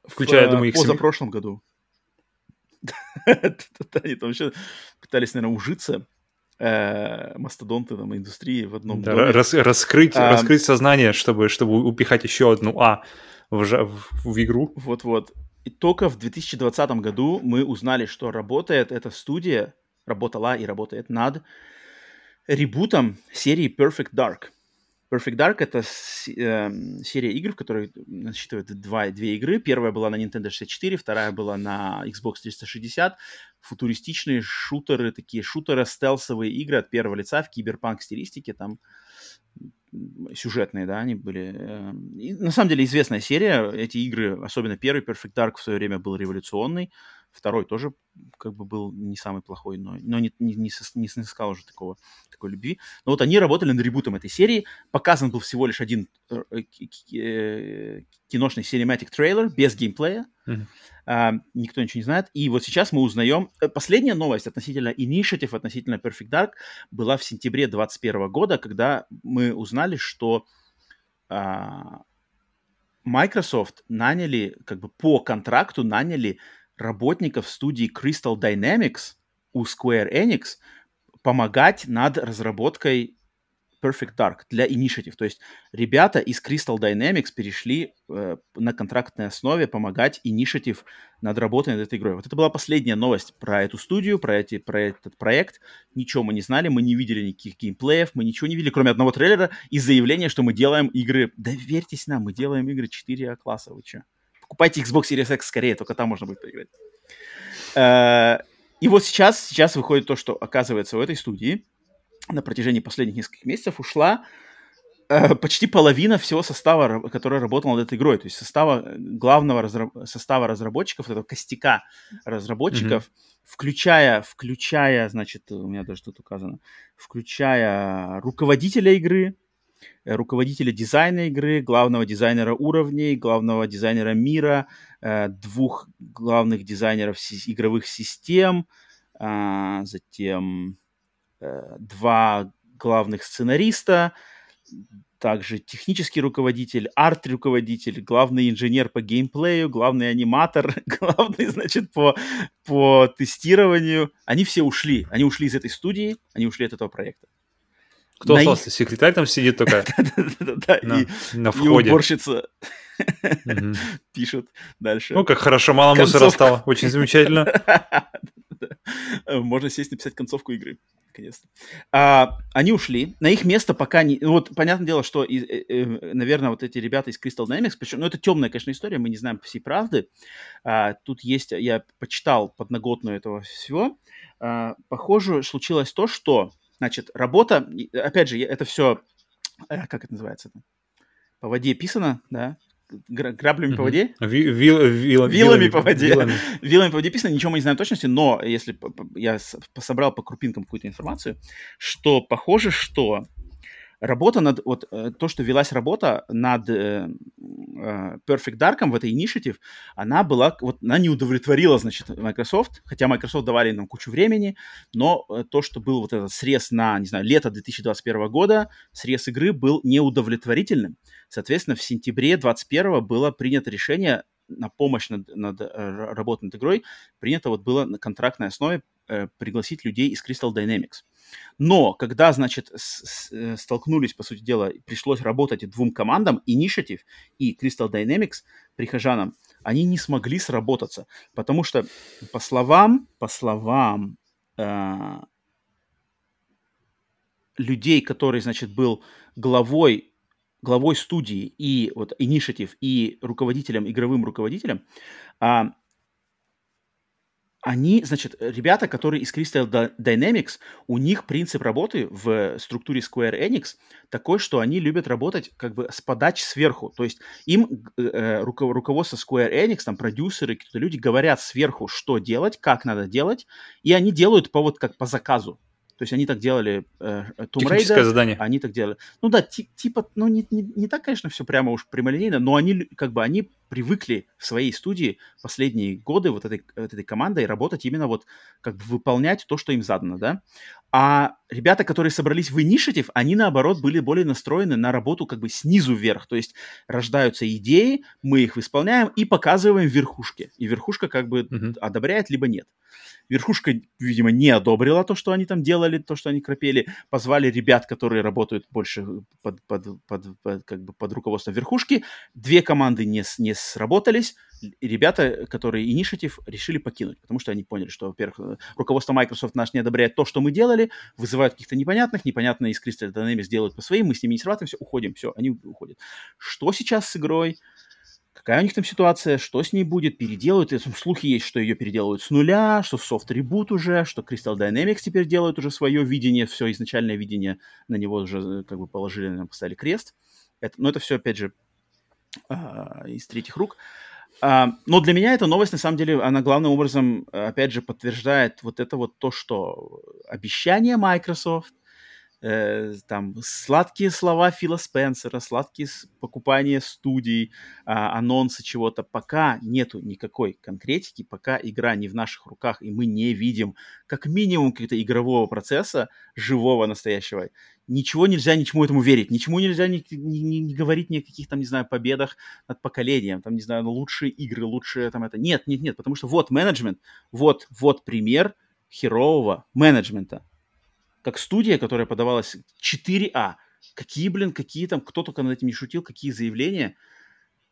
Включая, в, я думаю, их позапрошлом году. <laughs> Они там еще пытались, наверное, ужиться э, мастодонты там, индустрии в одном да, рас, раскрыть, а, раскрыть сознание, чтобы, чтобы упихать еще одну А в, в, в игру. Вот-вот. И только в 2020 году мы узнали, что работает эта студия, работала и работает над ребутом серии Perfect Dark. Perfect Dark — это э, серия игр, в которой насчитывает два, две игры. Первая была на Nintendo 64, вторая была на Xbox 360. Футуристичные шутеры, такие шутеры, стелсовые игры от первого лица в киберпанк стилистике. Там сюжетные, да, они были. Э, и, на самом деле известная серия. Эти игры, особенно первый Perfect Dark в свое время был революционный. Второй тоже как бы был не самый плохой, но, но не, не, не, не снискал уже такого, такой любви. Но вот они работали над ребутом этой серии. Показан был всего лишь один э, э, киношный cinematic трейлер без геймплея. Mm-hmm. А, никто ничего не знает. И вот сейчас мы узнаем... Э, последняя новость относительно Initiative, относительно Perfect Dark была в сентябре 2021 года, когда мы узнали, что а, Microsoft наняли, как бы по контракту наняли работников студии Crystal Dynamics у Square Enix помогать над разработкой Perfect Dark для Initiative. То есть ребята из Crystal Dynamics перешли э, на контрактной основе помогать Initiative над работой над этой игрой. Вот это была последняя новость про эту студию, про, эти, про этот проект. Ничего мы не знали, мы не видели никаких геймплеев, мы ничего не видели, кроме одного трейлера и заявления, что мы делаем игры... Доверьтесь нам, мы делаем игры 4А класса, вы что? Покупайте Xbox Series X скорее, только там можно будет поиграть. Э, и вот сейчас, сейчас выходит то, что оказывается в этой студии на протяжении последних нескольких месяцев ушла э, почти половина всего состава, который работал над этой игрой, то есть состава главного разра... состава разработчиков, этого костяка разработчиков, mm-hmm. включая, включая, значит, у меня даже тут указано, включая руководителя игры, Э, руководителя дизайна игры, главного дизайнера уровней, главного дизайнера мира, э, двух главных дизайнеров игровых систем, а, затем э, два главных сценариста, также технический руководитель, арт-руководитель, главный инженер по геймплею, главный аниматор, <laughs> главный, значит, по, по тестированию. Они все ушли. Они ушли из этой студии, они ушли от этого проекта. Кто остался? Секретарь там сидит только <laughs> на входе. И уборщица <laughs> пишет дальше. Ну, как хорошо, мало мусора стало. Очень замечательно. <laughs> Можно сесть написать концовку игры. Наконец-то. А, они ушли. На их место пока не... Ну, вот, понятное дело, что, и, и, э, э, наверное, вот эти ребята из Crystal Dynamics, причем, ну, это темная, конечно, история, мы не знаем всей правды. А, тут есть... Я почитал подноготную этого всего. А, похоже, случилось то, что Значит, работа, опять же, это все, э, как это называется? По воде писано, да? Граблями mm-hmm. по воде? Ви- вил- вил- вилами, вилами по воде. Вилами. <laughs> вилами по воде писано, ничего мы не знаем точности, но если я собрал по крупинкам какую-то информацию, что похоже, что работа над, вот э, то, что велась работа над э, э, Perfect Dark в этой Initiative, она была, вот она не удовлетворила, значит, Microsoft, хотя Microsoft давали нам кучу времени, но то, что был вот этот срез на, не знаю, лето 2021 года, срез игры был неудовлетворительным. Соответственно, в сентябре 2021 было принято решение на помощь над, над работой над игрой, принято вот было на контрактной основе э, пригласить людей из Crystal Dynamics. Но когда, значит, э, столкнулись, по сути дела, пришлось работать двум командам, Initiative и Crystal Dynamics, прихожанам, они не смогли сработаться, потому что, по словам, по словам э, людей, который, значит, был главой главой студии и вот Initiative и руководителем, игровым руководителем, а, они, значит, ребята, которые из Crystal Dynamics, у них принцип работы в структуре Square Enix такой, что они любят работать как бы с подач сверху. То есть им э, э руководство Square Enix, там продюсеры, какие-то люди говорят сверху, что делать, как надо делать, и они делают по вот как по заказу. То есть они так делали э, Tomb Raider, задание. они так делали. Ну да, типа, ну не, не, не так, конечно, все прямо уж прямолинейно, но они как бы они привыкли в своей студии последние годы вот этой, вот этой командой работать именно вот как бы выполнять то, что им задано, да. А ребята, которые собрались в Initiative, они, наоборот, были более настроены на работу как бы снизу вверх. То есть рождаются идеи, мы их исполняем и показываем верхушке. И верхушка как бы uh-huh. одобряет, либо нет. Верхушка, видимо, не одобрила то, что они там делали, то, что они крапели. Позвали ребят, которые работают больше под, под, под, под, как бы под руководством верхушки. Две команды не, не сработались. И ребята, которые Initiative, решили покинуть, потому что они поняли, что, во-первых, руководство Microsoft наш не одобряет то, что мы делали, вызывают каких-то непонятных, непонятно из Crystal Dynamics делают по своим, мы с ними не срабатываемся, уходим, все, они уходят. Что сейчас с игрой? какая у них там ситуация, что с ней будет, переделают. И, слухи есть, что ее переделывают с нуля, что софт ребут уже, что Crystal Dynamics теперь делают уже свое видение, все изначальное видение, на него уже э, как бы положили, поставили крест. Это, но это все, опять же, из третьих рук. А, но для меня эта новость, на самом деле, она главным образом, опять же, подтверждает вот это вот то, что обещание Microsoft, э, там сладкие слова Фила Спенсера, сладкие покупания студий, э, анонсы чего-то, пока нету никакой конкретики, пока игра не в наших руках, и мы не видим как минимум какого-то игрового процесса, живого, настоящего, ничего нельзя ничему этому верить, ничему нельзя не, не, не говорить ни о каких там, не знаю, победах над поколением, там, не знаю, лучшие игры, лучшие там это. Нет, нет, нет, потому что вот менеджмент, вот, вот пример херового менеджмента как студия, которая подавалась 4А. Какие, блин, какие там, кто только над этим не шутил, какие заявления,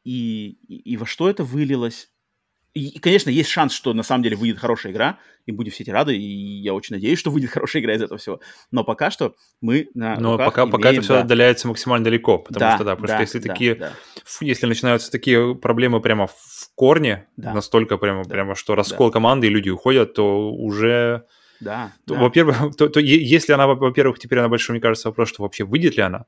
и, и, и во что это вылилось. И, и, конечно, есть шанс, что на самом деле выйдет хорошая игра, и будем все эти рады, и я очень надеюсь, что выйдет <laughs> хорошая игра из этого всего. Но пока что мы на Но пока, имеем, пока это все да. отдаляется максимально далеко, потому да, что, да, потому да, что если да, такие, да. если начинаются такие проблемы прямо в корне, да. настолько прямо, да. прямо, что раскол да. команды и люди уходят, то уже да. То, да. Во-первых, <laughs> то, то, если она, во-первых, теперь она большой, мне кажется, вопрос, что вообще выйдет ли она.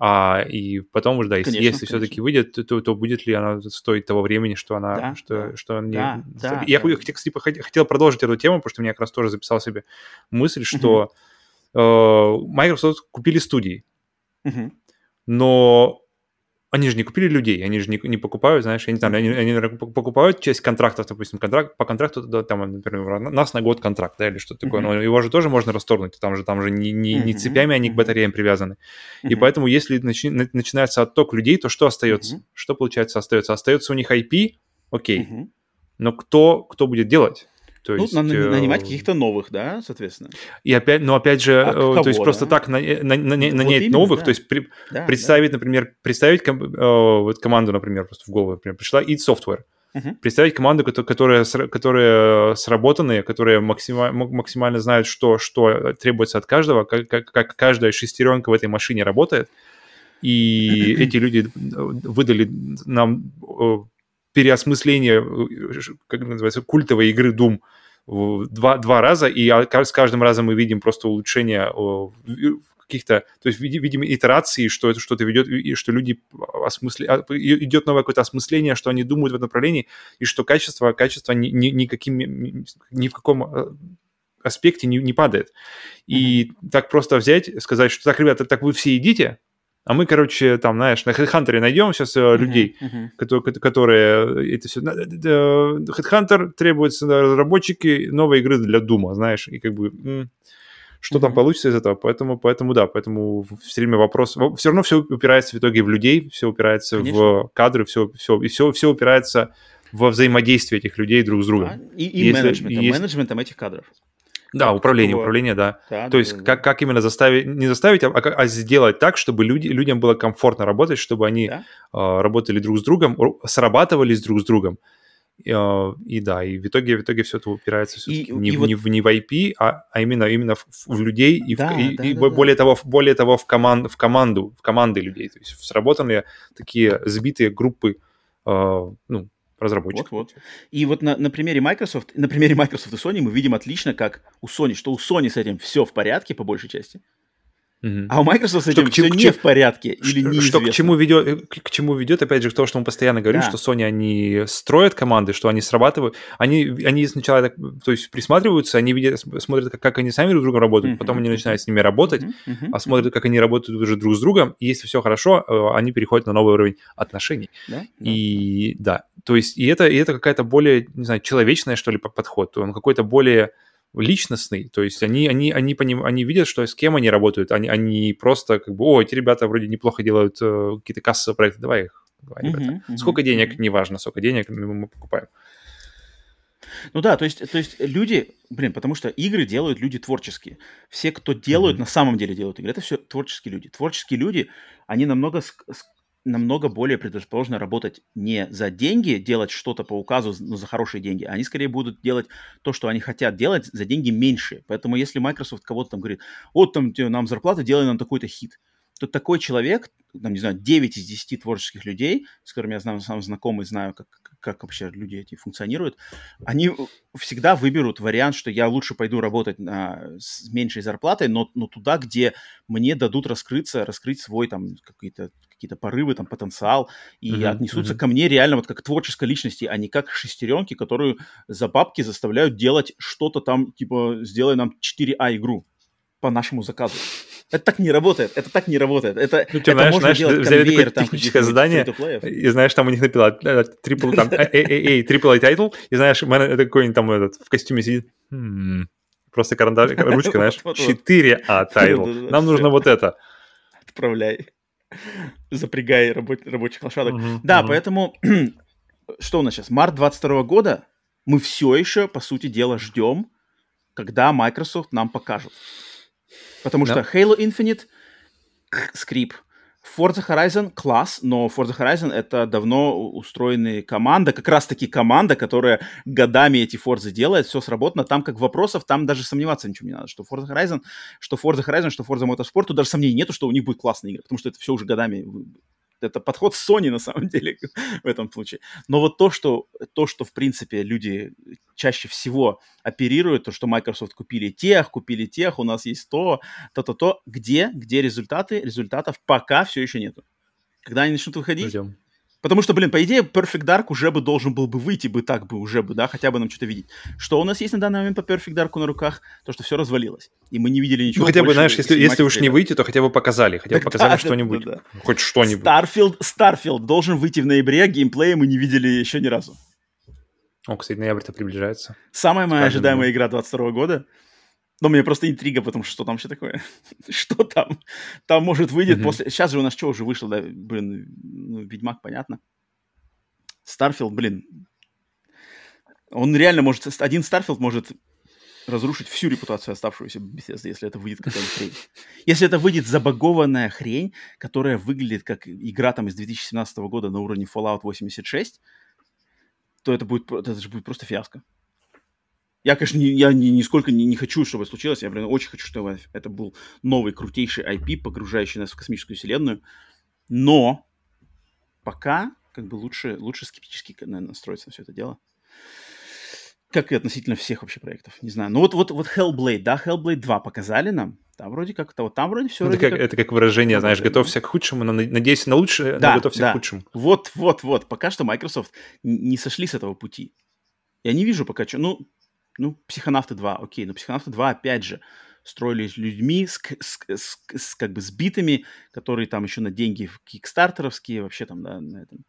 А, и потом уже, да, если, конечно, если все-таки выйдет, то, то, то будет ли она стоить того времени, что она, да, что, да. что не... Да, да, я, да. кстати, хотел продолжить эту тему, потому что я как раз тоже записал себе мысль, что э, Microsoft купили студии, угу. но они же не купили людей, они же не, не покупают, знаешь, я не знаю, они, они покупают часть контрактов, допустим, контракт, по контракту, да, там, например, нас на год контракт, да, или что-то такое, mm-hmm. но его же тоже можно расторгнуть, там же, там же не, не, не цепями они к батареям привязаны. Mm-hmm. И поэтому, если начи, начинается отток людей, то что остается? Mm-hmm. Что, получается, остается? Остается у них IP, окей, mm-hmm. но кто, кто будет делать? То ну, есть, э, нанимать каких-то новых, да, соответственно. И опять, но опять же, а кого, то есть да? просто так на, на, на, на, нанять вот новых, да. то есть при, да, представить, да. например, представить ком, э, вот команду, например, просто в голову, например, пришла id Software. Uh-huh. Представить команду, которая, которая сработанные, которые максимально, максимально знают, что, что требуется от каждого, как, как, как каждая шестеренка в этой машине работает. И <clears throat> эти люди выдали нам э, переосмысление, э, как называется, культовой игры Doom два, два раза, и с каждым разом мы видим просто улучшение каких-то, то есть видим итерации, что это что-то ведет, и что люди осмысли, а, идет новое какое-то осмысление, что они думают в этом направлении, и что качество, качество ни, ни, никаким, ни в каком э, аспекте не, не падает. И mm-hmm. так просто взять, сказать, что так, ребята, так вы все идите, а мы, короче, там, знаешь, на HeadHunter найдем сейчас uh-huh, людей, uh-huh. Которые, которые это все... HeadHunter требуется разработчики новой игры для Дума, знаешь, и как бы что uh-huh. там получится из этого. Поэтому, поэтому да, поэтому все время вопрос... Все равно все упирается в итоге в людей, все упирается Конечно. в кадры, все, все, и все, все упирается во взаимодействие этих людей друг с другом. Да, и, и Если, менеджментом, есть... менеджментом этих кадров. Да, управление, такого... управление, да. да То да, есть да. Как, как именно заставить, не заставить, а, а сделать так, чтобы люди, людям было комфортно работать, чтобы они да? э, работали друг с другом, срабатывались друг с другом. Uh, и да, и в итоге, в итоге все это упирается и, не, и в, вот... не, в, не в IP, а, а именно, именно в, в людей и, да, в, и, да, и да, более, да. Того, более того в, команд, в команду, в команды людей. То есть сработанные такие сбитые группы uh, ну, разработчиков. Вот, вот. И вот на, на примере Microsoft, на примере Microsoft и Sony мы видим отлично, как у Sony, что у Sony с этим все в порядке по большей части, Угу. А у Microsoft с этим что, все к, не в порядке или что, Что к чему, ведет, к, к чему ведет, опять же, то, что мы постоянно говорим, да. что Sony, они строят команды, что они срабатывают. Они, они сначала так, то есть присматриваются, они видят, смотрят, как, как они сами друг с другом работают, uh потом они начинают с ними работать, uh а смотрят, как они работают уже друг с другом, и если все хорошо, э, они переходят на новый уровень отношений. Да? И да. да, то есть и это, и это какая-то более, не знаю, человечная, что ли, подход, он какой-то более личностный, то есть они, они, они, поним, они видят, что с кем они работают, они, они просто как бы, о, эти ребята вроде неплохо делают э, какие-то кассовые проекты, давай их, давай, ребята. Uh-huh, uh-huh, сколько денег, uh-huh. неважно, сколько денег мы покупаем. Ну да, то есть, то есть люди, блин, потому что игры делают люди творческие. Все, кто делают, mm-hmm. на самом деле делают игры, это все творческие люди. Творческие люди, они намного ск- намного более предрасположены работать не за деньги, делать что-то по указу, но за хорошие деньги. Они скорее будут делать то, что они хотят делать, за деньги меньше. Поэтому если Microsoft кого-то там говорит, вот там нам зарплата, делай нам такой-то хит, то такой человек, там, не знаю, 9 из 10 творческих людей, с которыми я знаю, сам знакомый, знаю, как, как вообще люди эти функционируют, они всегда выберут вариант, что я лучше пойду работать на, с меньшей зарплатой, но, но туда, где мне дадут раскрыться, раскрыть свой там какие-то какие-то порывы, там, потенциал, и uh-huh, отнесутся uh-huh. ко мне реально вот как к творческой личности, а не как шестеренки, которую за бабки заставляют делать что-то там, типа, сделай нам 4А игру по нашему заказу. Это так не работает, это так не работает. Это, ну, это знаешь, можно знаешь, делать взяли конвейер, там, техническое задание, и знаешь, там у них написано трипл, там, эй, трипл A title, и знаешь, это какой-нибудь там этот в костюме сидит, просто карандаш, <laughs> ручка, знаешь, 4А title, <laughs> нам нужно вот это. Отправляй, запрягай рабочих лошадок. Да, поэтому, <clears throat> что у нас сейчас, март 22 года, мы все еще, по сути дела, ждем, когда Microsoft нам покажут. Потому да. что Halo Infinite скрип. Forza Horizon класс, но Forza Horizon это давно устроенная команда, как раз таки команда, которая годами эти Forza делает, все сработано, там как вопросов, там даже сомневаться ничего не надо, что Forza Horizon, что Forza Horizon, что Forza Motorsport, тут даже сомнений нету, что у них будет классная игра, потому что это все уже годами это подход Sony на самом <laughs> деле в этом случае. Но вот то, что, то, что в принципе люди чаще всего оперируют, то, что Microsoft купили тех, купили тех, у нас есть то, то-то, то, где, где результаты, результатов пока все еще нету. Когда они начнут выходить, Ждем. Потому что, блин, по идее, Perfect Dark уже бы должен был бы выйти бы так бы уже бы, да, хотя бы нам что-то видеть. Что у нас есть на данный момент по Perfect Dark на руках? То, что все развалилось. И мы не видели ничего. Ну, хотя бы, знаешь, если, если уж не выйти, то хотя бы показали. Хотя бы показали да, что-нибудь. Да, да. Хоть что-нибудь. Starfield, Starfield должен выйти в ноябре, геймплея мы не видели еще ни разу. О, кстати, ноябрь-то приближается. Самая моя Скажем, ожидаемая игра 22 года. Но мне просто интрига, потому что там вообще такое? <laughs> что там? Там, может, выйдет mm-hmm. после... Сейчас же у нас что уже вышло, да? Блин, ну, Ведьмак, понятно. Starfield, блин, он реально может... Один Starfield может разрушить всю репутацию оставшуюся Bethesda, если это выйдет какая-нибудь хрень. Если это выйдет забагованная хрень, которая выглядит как игра там из 2017 года на уровне Fallout 86, то это будет, это же будет просто фиаско. Я, конечно, не, я ни, нисколько не, не хочу, чтобы это случилось. Я, блин, очень хочу, чтобы это был новый крутейший IP, погружающий нас в космическую вселенную. Но пока как бы лучше, лучше скептически, наверное, настроиться на все это дело. Как и относительно всех вообще проектов. Не знаю. Ну вот, вот, вот Hellblade, да, Hellblade 2 показали нам. Там вроде как вот там вроде все. Это, как, как, это как выражение, знаешь, готовься к худшему, но надейся на лучшее, да, но готовься да. к худшему. Вот, вот, вот. Пока что Microsoft не сошли с этого пути. Я не вижу пока что. Ну, ну, Психонавты 2, окей, но Психонавты 2, опять же, строились людьми с, с, с, с как бы сбитыми, которые там еще на деньги кикстартеровские, вообще там, да, на этом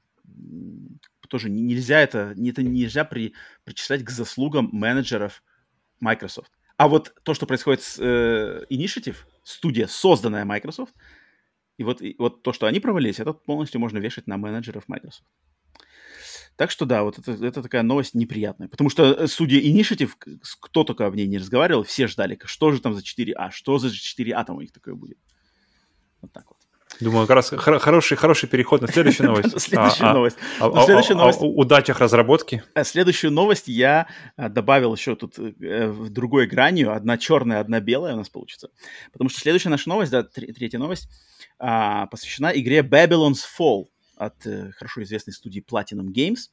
тоже нельзя это, это нельзя при, причислять к заслугам менеджеров Microsoft. А вот то, что происходит с э, Initiative, студия, созданная Microsoft, и вот, и вот то, что они провалились, это полностью можно вешать на менеджеров Microsoft. Так что да, вот это, это такая новость неприятная. Потому что э, судья Initiative, кто только в ней не разговаривал, все ждали, что же там за 4А, что за 4А там у них такое будет. Вот так вот. Думаю, как раз хороший, хороший переход на следующую <laughs> новость. Следующую а, новость. А, а, следующую новость. О удачах разработки. Следующую новость я добавил еще тут э, в другой гранью. Одна черная, одна белая у нас получится. Потому что следующая наша новость, да, третья новость, посвящена игре Babylon's Fall от э, хорошо известной студии Platinum Games.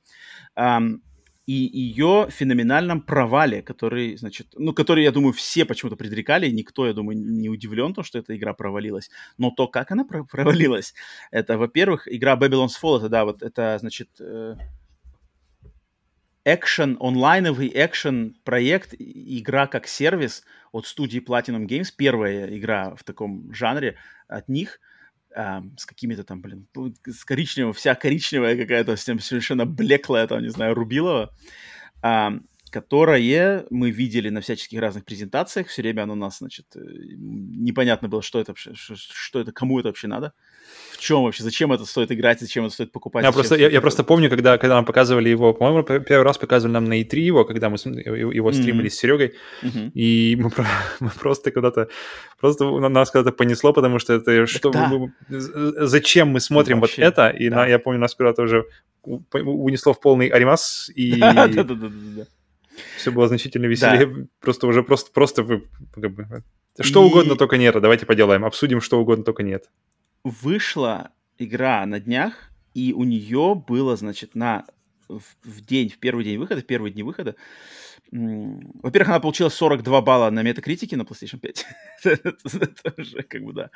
И ее феноменальном провале, который, значит, ну, который, я думаю, все почему-то предрекали, никто, я думаю, не удивлен, то, что эта игра провалилась, но то, как она провалилась, <laughs> это, во-первых, игра Babylon's Fall, это, да, вот это, значит, экшен, онлайновый экшен проект, игра как сервис от студии Platinum Games, первая игра в таком жанре от них – а, с какими-то там, блин, с коричневым, вся коричневая какая-то, совершенно блеклая, там, не знаю, рубилова, а, которое мы видели на всяческих разных презентациях. Все время оно у нас, значит, э, непонятно было, что это вообще, что, это, кому это вообще надо чем вообще, зачем это стоит играть, зачем это стоит покупать? Я, просто, я, я просто помню, когда, когда нам показывали его, по-моему, первый раз показывали нам на E3 его, когда мы его стримили mm-hmm. с Серегой, mm-hmm. и мы, <laughs> мы просто куда-то, просто нас куда-то понесло, потому что это, что, да. мы, зачем мы смотрим ну, вот это, и да. на, я помню, нас куда-то уже унесло в полный аримас, и... <laughs> Да-да-да. Все было значительно веселее. Да. Просто уже просто, просто вы, как бы, что и... угодно, только нет. Давайте поделаем. Обсудим что угодно, только нет. вышла игра на днях, и у нее было, значит, на в, в день, в первый день выхода, в первые дни выхода, во-первых, она получила 42 балла на метакритике на PlayStation 5. <laughs> это уже, как бы, да,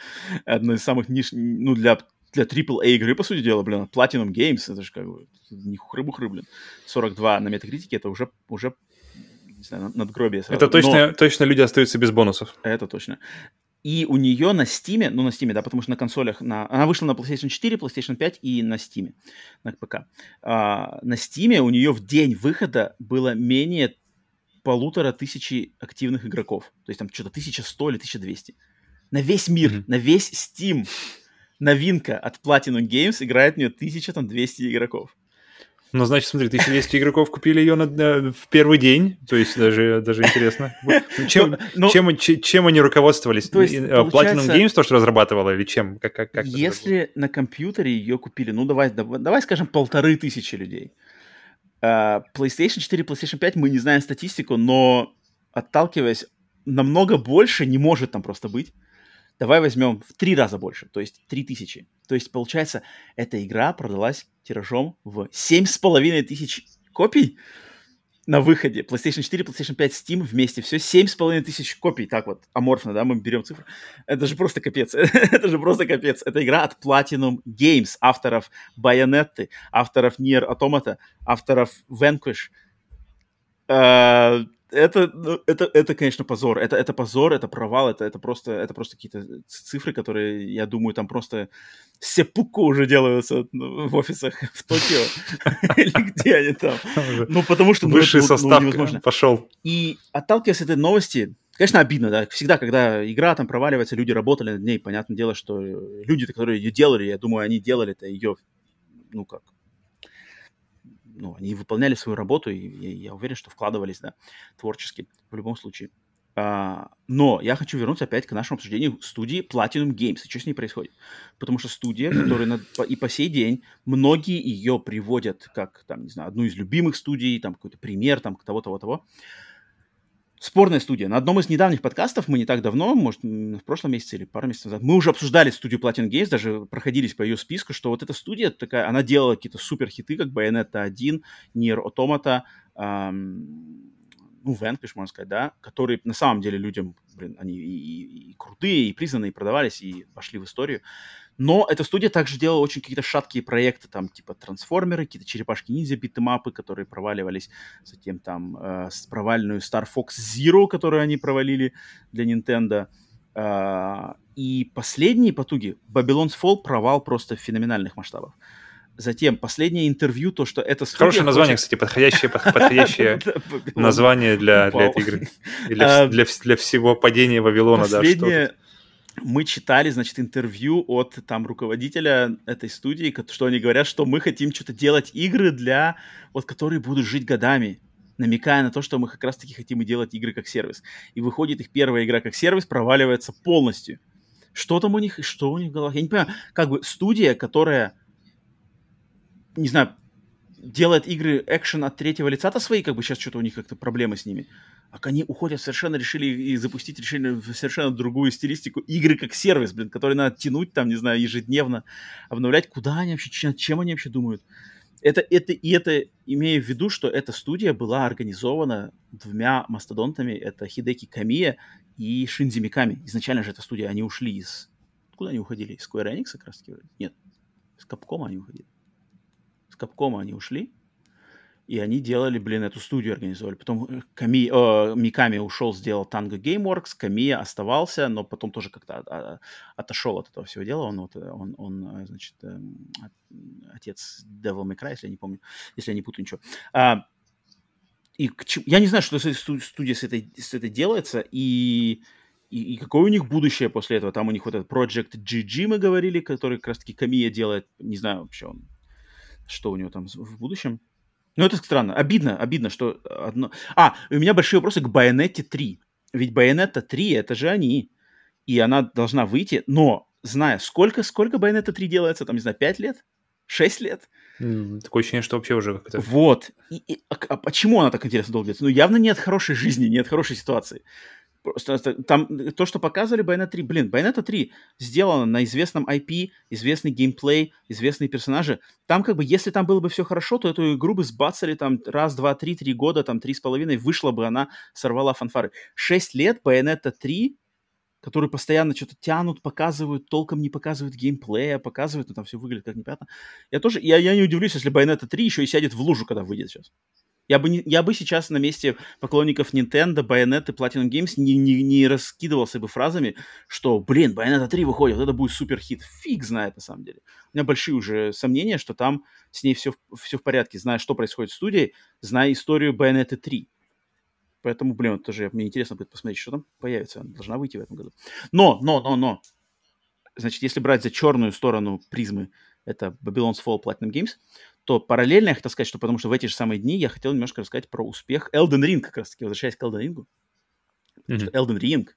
одно из самых ниш... Ну, для, для AAA игры, по сути дела, блин, Platinum Games, это же как бы не хры-бухры, блин. 42 на метакритике, это уже, уже не знаю, надгробие сразу. Это точно, Но... точно люди остаются без бонусов. Это точно. И у нее на Steam, ну на Steam, да, потому что на консолях, на, она вышла на PlayStation 4, PlayStation 5 и на Steam, на ПК. А, на Steam у нее в день выхода было менее полутора тысячи активных игроков. То есть там что-то 1100 или 1200. На весь мир, mm-hmm. на весь Steam новинка от Platinum Games играет в нее 1200 игроков. Ну, значит, смотри, 1200 игроков купили ее на, на, в первый день, то есть даже, даже интересно. Чем, но, ну, чем, чем они руководствовались? То есть, Platinum Games то, что разрабатывала, или чем? Как, как, как если на компьютере ее купили, ну, давай, давай, скажем, полторы тысячи людей. Uh, PlayStation 4, PlayStation 5, мы не знаем статистику, но отталкиваясь, намного больше не может там просто быть. Давай возьмем в три раза больше, то есть 3000. То есть, получается, эта игра продалась тиражом в 7,5 тысяч копий на выходе. PlayStation 4, PlayStation 5, Steam вместе. Все 7,5 тысяч копий. Так вот, аморфно, да, мы берем цифру. Это же просто капец. <laughs> Это же просто капец. Это игра от Platinum Games, авторов Bayonetta, авторов Nier Automata, авторов Vanquish. Uh, это, ну, это, это, конечно, позор. Это, это позор, это провал, это, это просто, это просто какие-то цифры, которые, я думаю, там просто сепуку уже делаются ну, в офисах в Токио. <laughs> Или где они там. Ну, потому что... Ну, Высший состав пошел. И отталкиваясь от этой новости, Конечно, обидно, да. Всегда, когда игра там проваливается, люди работали над ней. Понятное дело, что люди, которые ее делали, я думаю, они делали это ее, ну как, ну, они выполняли свою работу, и я, я уверен, что вкладывались, да, творчески в любом случае. А, но я хочу вернуться опять к нашему обсуждению студии Platinum Games и что с ней происходит. Потому что студия, которая на, и по сей день многие ее приводят как, там, не знаю, одну из любимых студий, там какой-то пример, там того-того-того спорная студия. На одном из недавних подкастов мы не так давно, может, в прошлом месяце или пару месяцев назад, мы уже обсуждали студию Platinum Games, даже проходились по ее списку, что вот эта студия такая, она делала какие-то супер хиты, как Bayonetta 1, Nier Automata, эм, ну, Vanquish, можно сказать, да, которые на самом деле людям, блин, они и, и, и крутые, и признанные, и продавались, и вошли в историю. Но эта студия также делала очень какие-то шаткие проекты, там, типа трансформеры, какие-то черепашки-ниндзя, битэмапы, которые проваливались. Затем там э, провальную Star Fox Zero, которую они провалили для Nintendo. Э, и последние потуги, Babylon's Fall, провал просто феноменальных масштабов. Затем последнее интервью, то, что это студия... Хорошее название, кстати, подходящее, подходящее <laughs> название для, для этой игры. <laughs> Для, для, для всего падения Вавилона. Последнее, да, мы читали, значит, интервью от там руководителя этой студии, что они говорят, что мы хотим что-то делать игры для, вот, которые будут жить годами, намекая на то, что мы как раз-таки хотим и делать игры как сервис. И выходит их первая игра как сервис, проваливается полностью. Что там у них, что у них в головах? Я не понимаю, как бы студия, которая, не знаю, делает игры экшен от третьего лица-то свои, как бы сейчас что-то у них как-то проблемы с ними. А они уходят совершенно решили и запустить решение в совершенно другую стилистику игры как сервис, блин, который надо тянуть там, не знаю, ежедневно, обновлять. Куда они вообще, чем, чем они вообще думают? Это, это, и это имея в виду, что эта студия была организована двумя мастодонтами. Это Хидеки Камия и Шинзи Миками. Изначально же эта студия, они ушли из... Куда они уходили? Из Square Enix как раз таки? Нет. С Capcom они уходили с Капкома они ушли, и они делали, блин, эту студию организовали. Потом э, Ками, э, Миками ушел, сделал Tango Gameworks, Камия оставался, но потом тоже как-то от, от, отошел от этого всего дела. Он, вот, он, он э, значит, э, отец Devil May Cry, если я не помню, если я не путаю ничего. А, и к, я не знаю, что с этой студией с этой, с этой делается, и, и, и какое у них будущее после этого. Там у них вот этот Project GG мы говорили, который как раз-таки Камия делает, не знаю вообще, он что у него там в будущем. Ну, это странно. Обидно, обидно, что одно... А, у меня большие вопросы к Bayonetta 3. Ведь Bayonetta 3 — это же они. И она должна выйти, но, зная, сколько, сколько Bayonetta 3 делается, там, не знаю, 5 лет? 6 лет? Такое ощущение, что вообще уже как-то... Вот. И, и, а, а почему она так интересно долго длится? Ну, явно нет хорошей жизни, нет хорошей ситуации. Просто там то, что показывали Bayonetta 3, блин, Bayonetta 3 сделано на известном IP, известный геймплей, известные персонажи. Там как бы, если там было бы все хорошо, то эту игру бы сбацали там раз, два, три, три года, там три с половиной, вышла бы она, сорвала фанфары. Шесть лет Bayonetta 3 которые постоянно что-то тянут, показывают, толком не показывают геймплея, показывают, но там все выглядит как непонятно. Я тоже, я, я не удивлюсь, если Bayonetta 3 еще и сядет в лужу, когда выйдет сейчас. Я бы, не, я бы сейчас на месте поклонников Nintendo, Bayonetta, Platinum Games не, не, не раскидывался бы фразами, что, блин, Bayonetta 3 выходит, это будет супер хит. Фиг знает, на самом деле. У меня большие уже сомнения, что там с ней все, все в порядке, зная, что происходит в студии, зная историю Bayonetta 3. Поэтому, блин, вот тоже мне интересно будет посмотреть, что там появится. Она должна выйти в этом году. Но, но, но, но. Значит, если брать за черную сторону призмы, это Babylon's Fall Platinum Games, то параллельно я хотел сказать, что потому что в эти же самые дни я хотел немножко рассказать про успех Elden Ring, как раз таки, возвращаясь к Elden Ring. Mm-hmm. Elden Ring,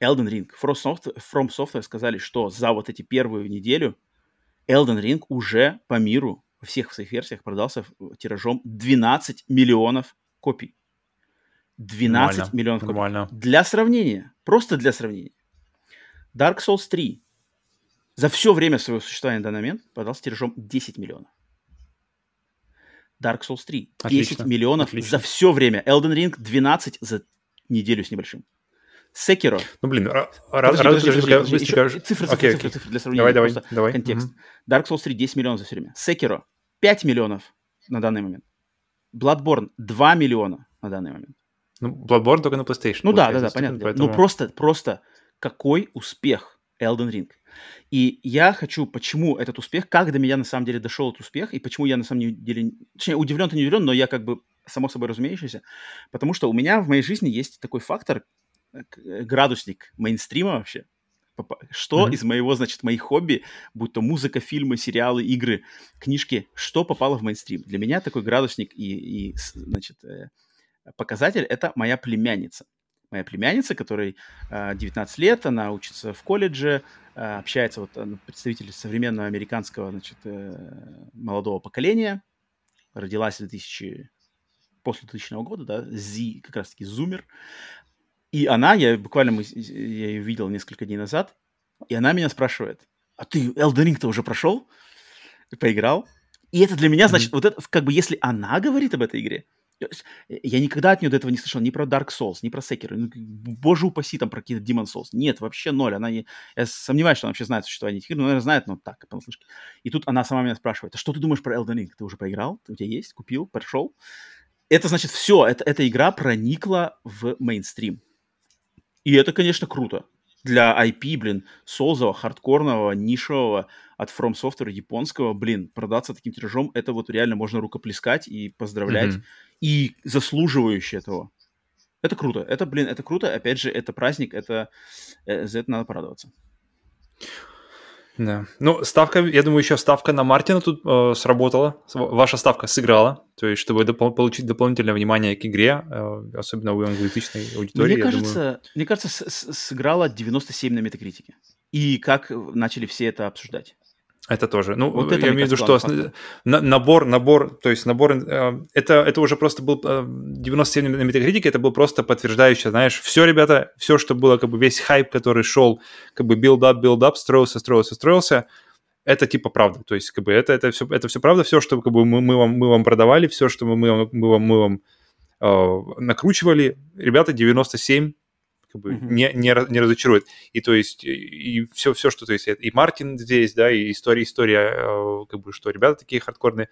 Elden Ring, From Software, From Software сказали, что за вот эти первую неделю Elden Ring уже по миру во всех своих версиях продался тиражом 12 миллионов копий. 12 нормально, миллионов копий. Нормально. Для сравнения, просто для сравнения. Dark Souls 3 за все время своего существования на данный момент продался тиражом 10 миллионов. Dark Souls 3 10 Отлично. миллионов Отлично. за все время. Elden Ring 12 за неделю с небольшим. Секиро. Ну, блин, раз, быстренько... Цифры, цифры, цифры, цифры, для сравнения. Давай, давай, давай. Контекст. Dark Souls 3 10 миллионов за все время. Секиро 5 миллионов на данный момент. Bloodborne 2 миллиона на данный момент. Ну, Bloodborne только на PlayStation. Ну да, да, да, понятно. Поэтому... Ну просто, просто какой успех Elden Ring. И я хочу, почему этот успех, как до меня на самом деле дошел этот успех, и почему я на самом деле, точнее, удивлен-то не удивлен, но я как бы само собой разумеющийся, потому что у меня в моей жизни есть такой фактор, э, э, градусник мейнстрима вообще, что mm-hmm. из моего, значит, моих хобби, будь то музыка, фильмы, сериалы, игры, книжки, что попало в мейнстрим. Для меня такой градусник и, и значит, э, показатель – это моя племянница. Моя племянница, которой 19 лет, она учится в колледже, общается вот представитель современного американского, значит, э, молодого поколения, родилась в 2000, после 2000 года, да, Z, как раз-таки зумер, и она, я буквально, мы, я ее видел несколько дней назад, и она меня спрашивает, а ты Elden Ring-то уже прошел? Поиграл? И это для меня, значит, mm-hmm. вот это, как бы, если она говорит об этой игре, Э, я никогда от нее до этого не слышал ни про Dark Souls, ни про Sekiro. Ну, боже упаси, там про какие-то Demon Souls. Нет, вообще ноль. Она не... Я сомневаюсь, что она вообще знает существование этих игр, но, наверное, знает, но так, понаслышке. И тут она сама меня спрашивает, а что ты думаешь про Elden Ring? Ты уже поиграл? У тебя есть? Купил? Прошел? Это значит все. Это, эта игра проникла в мейнстрим. И это, конечно, круто для IP, блин, солзового, хардкорного, нишевого от From Software японского, блин, продаться таким тиражом, это вот реально можно рукоплескать и поздравлять, mm-hmm. И заслуживающий этого. Это круто, это, блин, это круто, опять же, это праздник, это, э, за это надо порадоваться. Да. Ну, ставка, я думаю, еще ставка на Мартина тут э, сработала. Ваша ставка сыграла. То есть, чтобы доп- получить дополнительное внимание к игре, э, особенно у англоязычной аудитории. Мне кажется, думаю... мне кажется, с- сыграла 97 на метакритике. И как начали все это обсуждать. Это тоже. Ну, вот это, я имею в виду, что фактор. набор, набор, то есть набор, э, это, это уже просто был 97 на метакритике, это был просто подтверждающий, знаешь, все, ребята, все, что было, как бы весь хайп, который шел, как бы build-up, build-up, строился, строился, строился, это типа правда. То есть, как бы это, это, все, это все правда, все, что как бы мы, мы, вам, мы вам продавали, все, что мы, мы, мы вам, мы вам э, накручивали, ребята, 97 как бы mm-hmm. не, не, не разочарует. И то есть, и все, все, что то есть, и Мартин здесь, да, и история, история, э, как бы, что ребята такие хардкорные.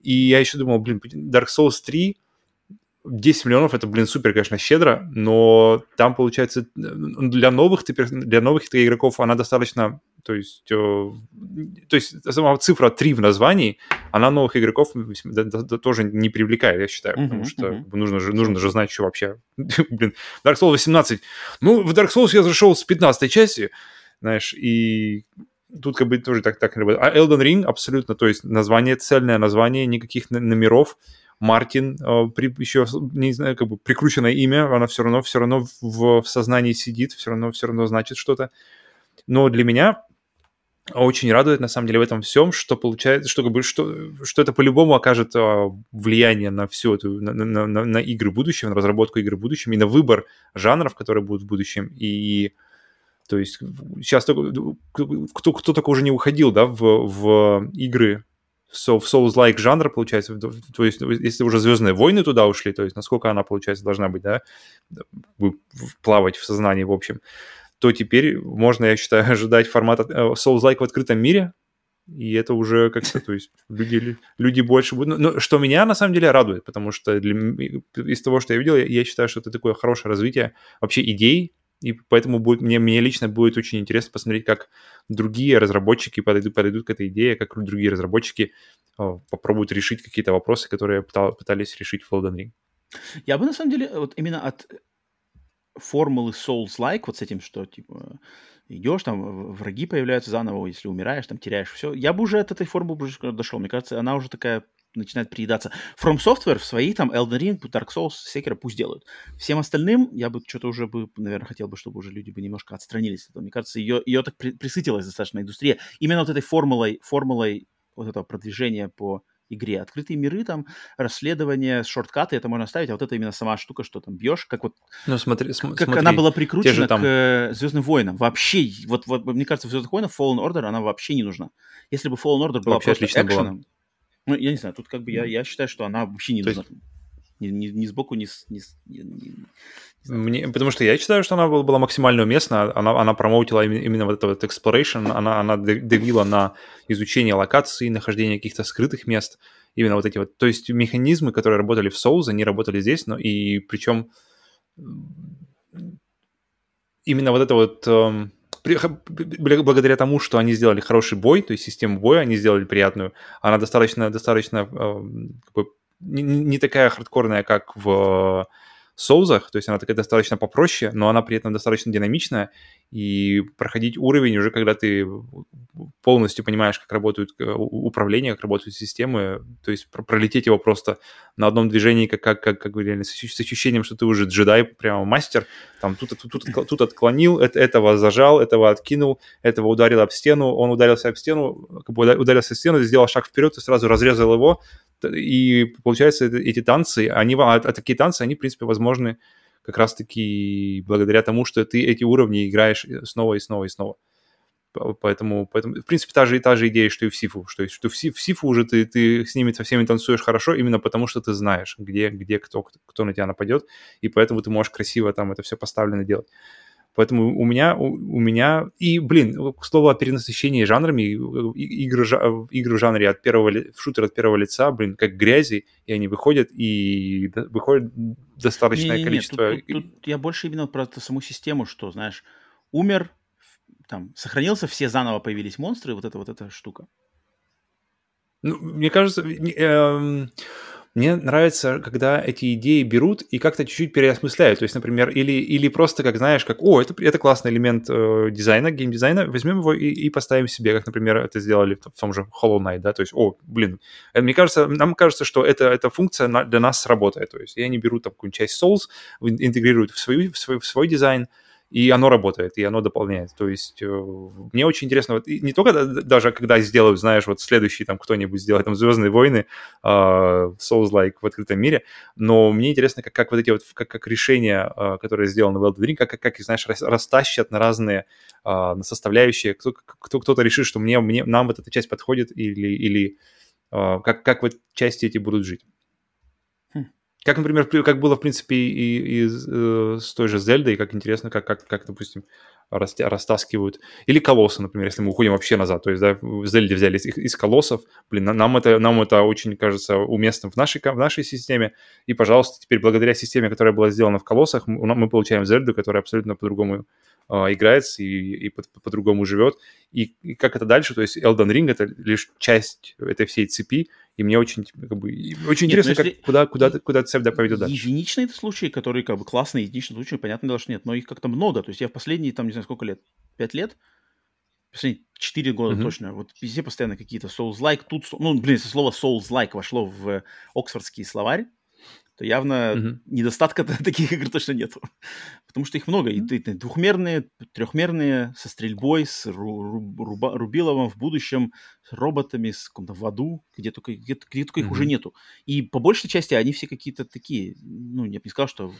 И я еще думал, блин, Dark Souls 3 10 миллионов это, блин, супер, конечно, щедро, но там, получается, для новых, для новых игроков она достаточно, то есть, э, то есть сама цифра 3 в названии, она новых игроков тоже не привлекает, я считаю, потому что нужно, же, нужно же знать, что вообще, <laughs> блин, Dark Souls 18, ну, в Dark Souls я зашел с 15 части, знаешь, и тут как бы тоже так, так не работает. А Elden Ring абсолютно, то есть название цельное, название, никаких номеров, Мартин, э, еще, не знаю, как бы прикрученное имя, она все равно, все равно в, в сознании сидит, все равно, все равно значит что-то. Но для меня очень радует, на самом деле, в этом всем, что получается, что, как бы, что, что это по-любому окажет а, влияние на всю эту, на, на, на, на игры будущего, на разработку игр в будущем и на выбор жанров, которые будут в будущем. И то есть сейчас только, кто, кто только уже не уходил, да, в, в игры so, в Souls-like жанр, получается, то есть если уже Звездные войны туда ушли, то есть насколько она, получается, должна быть, да, плавать в сознании, в общем то теперь можно, я считаю, <laughs> ожидать формата э, Souls-like в открытом мире, и это уже как-то, то есть люди, люди больше будут... Но, что меня на самом деле радует, потому что для, из того, что я видел, я, я считаю, что это такое хорошее развитие вообще идей, и поэтому будет, мне, мне лично будет очень интересно посмотреть, как другие разработчики подойдут, подойдут к этой идее, как другие разработчики о, попробуют решить какие-то вопросы, которые пытал, пытались решить в Elden Ring. Я бы на самом деле вот именно от формулы Souls-like, вот с этим, что, типа, идешь, там враги появляются заново, если умираешь, там теряешь все. Я бы уже от этой формулы дошел. Мне кажется, она уже такая начинает приедаться. From Software в свои там Elden Ring, Dark Souls, Sekiro пусть делают. Всем остальным я бы что-то уже бы, наверное, хотел бы, чтобы уже люди бы немножко отстранились от этого. Мне кажется, ее, ее так при, присытилась достаточно индустрия. Именно вот этой формулой, формулой вот этого продвижения по игре. Открытые миры, там, расследование, шорткаты, это можно оставить, а вот это именно сама штука, что там бьешь, как вот... Ну, смотри, см- как смотри, она была прикручена там... к э, Звездным войнам. Вообще, вот, вот мне кажется, в Звездных войнах Fallen Order она вообще не нужна. Если бы Fallen Order была вообще просто экшеном, была. Ну, я не знаю, тут как бы я, я считаю, что она вообще не То нужна. Есть... Ни, ни, ни сбоку, ни, ни, ни, ни, мне, потому что я считаю, что она была, была максимально уместна. Она, она промоутила именно, именно вот это вот exploration, она, она давила на изучение локаций, нахождение каких-то скрытых мест. Именно вот эти вот... То есть механизмы, которые работали в Souls, они работали здесь, но и причем именно вот это вот... Эм, благодаря тому, что они сделали хороший бой, то есть систему боя они сделали приятную, она достаточно, достаточно эм, как бы, не, не такая хардкорная, как в соузах, то есть она такая достаточно попроще, но она при этом достаточно динамичная, и проходить уровень уже, когда ты полностью понимаешь, как работают э, управление, как работают системы, то есть пролететь его просто на одном движении, как, как, как, как реально, с ощущением, что ты уже джедай, прямо мастер, там тут, тут, тут, тут отклонил, этого зажал, этого откинул, этого ударил об стену, он ударился об стену, как бы ударился об стену, сделал шаг вперед и сразу разрезал его, и получается, эти танцы, они, а, а такие танцы, они, в принципе, возможны как раз-таки благодаря тому, что ты эти уровни играешь снова и снова и снова. Поэтому, поэтому в принципе, та же, та же идея, что и в Сифу, что, что в, в Сифу уже ты, ты с ними со всеми танцуешь хорошо, именно потому что ты знаешь, где, где кто, кто на тебя нападет, и поэтому ты можешь красиво там это все поставлено делать. Поэтому у меня, у, у меня... И, блин, к слову о перенасыщении жанрами, игры, игры в жанре от первого... Шутер от первого лица, блин, как грязи, и они выходят, и выходит достаточное не, не, количество... Тут, тут, тут я больше именно про саму систему, что, знаешь, умер, там, сохранился, все заново появились монстры, вот эта вот эта штука. Ну, мне кажется, э, мне нравится, когда эти идеи берут и как-то чуть-чуть переосмысляют. То есть, например, или, или просто, как знаешь, как, о, это, это классный элемент э, дизайна, геймдизайна, возьмем его и, и поставим себе, как, например, это сделали в, том же Hollow Knight, да, то есть, о, блин, э, мне кажется, нам кажется, что это, эта функция для нас сработает. То есть, и они берут такую часть Souls, интегрируют в, свою, в, свой, в свой дизайн, и оно работает, и оно дополняет. То есть э, мне очень интересно, вот, не только даже когда сделают, знаешь, вот следующий там кто-нибудь сделает там «Звездные войны», э, Souls-like в открытом мире, но мне интересно, как, как вот эти вот, как, как решения, э, которые сделаны в Elden Ring, как, как, как знаешь, растащат на разные э, составляющие, кто, кто, кто-то решит, что мне, мне, нам вот эта часть подходит, или, или э, как, как вот части эти будут жить. Как, например, как было, в принципе, и, и э, с той же Зельдой, как интересно, как, как, как допустим, растя, растаскивают. Или колоссы, например, если мы уходим вообще назад. То есть, да, Зельде взяли из, из колоссов. Блин, нам это, нам это очень, кажется, уместно в нашей, в нашей системе. И, пожалуйста, теперь благодаря системе, которая была сделана в колоссах, мы, мы получаем Зельду, которая абсолютно по-другому э, играется и, и по- по-другому живет. И, и как это дальше? То есть Elden Ring — это лишь часть этой всей цепи, и мне очень, как бы, очень нет, интересно, как, если... куда, куда, куда цепь поведет дальше. Единичные это случаи, которые как бы классные, единичные случаи, понятно дело, что нет, но их как-то много. То есть я в последние, там, не знаю, сколько лет, пять лет, последние четыре года mm-hmm. точно, вот везде постоянно какие-то Souls-like, тут, ну, блин, если слово Souls-like вошло в Оксфордский словарь, то явно Мгм. недостатка <laughs> таких игр точно нету. Потому что их много. И, ты двухмерные, трехмерные, со стрельбой, с ру- ру- руба- рубиловым в будущем, с роботами, с каком-то в аду, где только, где, где только их уже нету. И по большей части они все какие-то такие, ну, я бы не сказал, что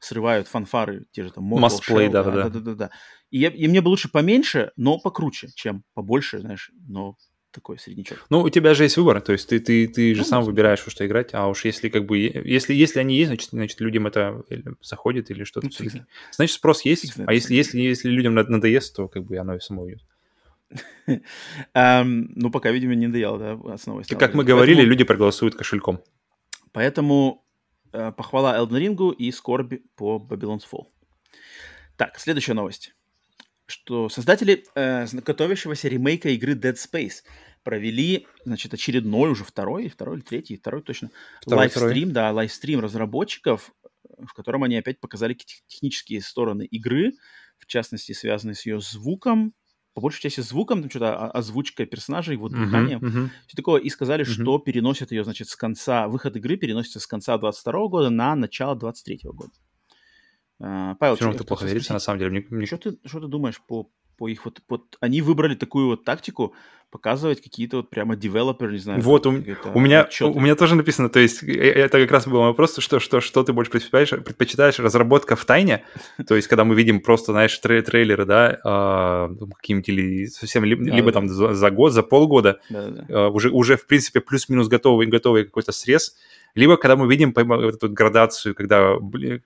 срывают фанфары, те же там Mortal да-да-да. да-да-да. И, я- и мне бы лучше поменьше, но покруче, чем побольше, знаешь, но такой среднячок. Ну, у тебя же есть выбор, то есть ты, ты, ты же Ну, сам выбираешь, во что играть, а уж если как бы, если, если они есть, значит, значит людям это заходит или что-то Ну, фиг. Значит, спрос Фиг есть, знает, а если, если, если людям над- надоест, то как бы оно и само уйдет. <laughs> Ну, пока, видимо, не доел, да, основой. Как мы говорили, люди проголосуют кошельком. Поэтому э, похвала Elden Ring и скорбь по Babylon's Fall. Так, следующая новость. Что создатели э, готовящегося ремейка игры Dead Space провели, значит, очередной уже второй, второй или третий, второй точно, Второй, лайвстрим, да, лайвстрим разработчиков, э, в котором они опять показали тех- технические стороны игры, в частности, связанные с ее звуком, по большей части звуком, там что-то о- озвучкой персонажей, вот Мгм, дыханием, мгм. все такое, и сказали, Мгм. что переносят ее, значит, с конца, выход игры переносится с конца 22 года на начало 23 года. А, Павел, равно чё- это плохо верится, на самом деле. Мне- мне- Что ты, что ты думаешь по, по их вот, вот... Они выбрали такую вот тактику показывать какие-то вот прямо девелопер, не знаю... Вот, у, у меня, отчёты. у меня тоже написано, то есть э, это как раз был вопрос, что, что, что ты больше предпочитаешь, предпочитаешь разработка в тайне, то есть когда мы видим просто, знаешь, трей- трейлеры, да, ну, какие-нибудь или совсем, либо, Да, либо да. там за, за год, за полгода, Да-да-да. а, уже, уже в принципе плюс-минус готовый, готовый какой-то срез, либо когда мы видим вот эту градацию, когда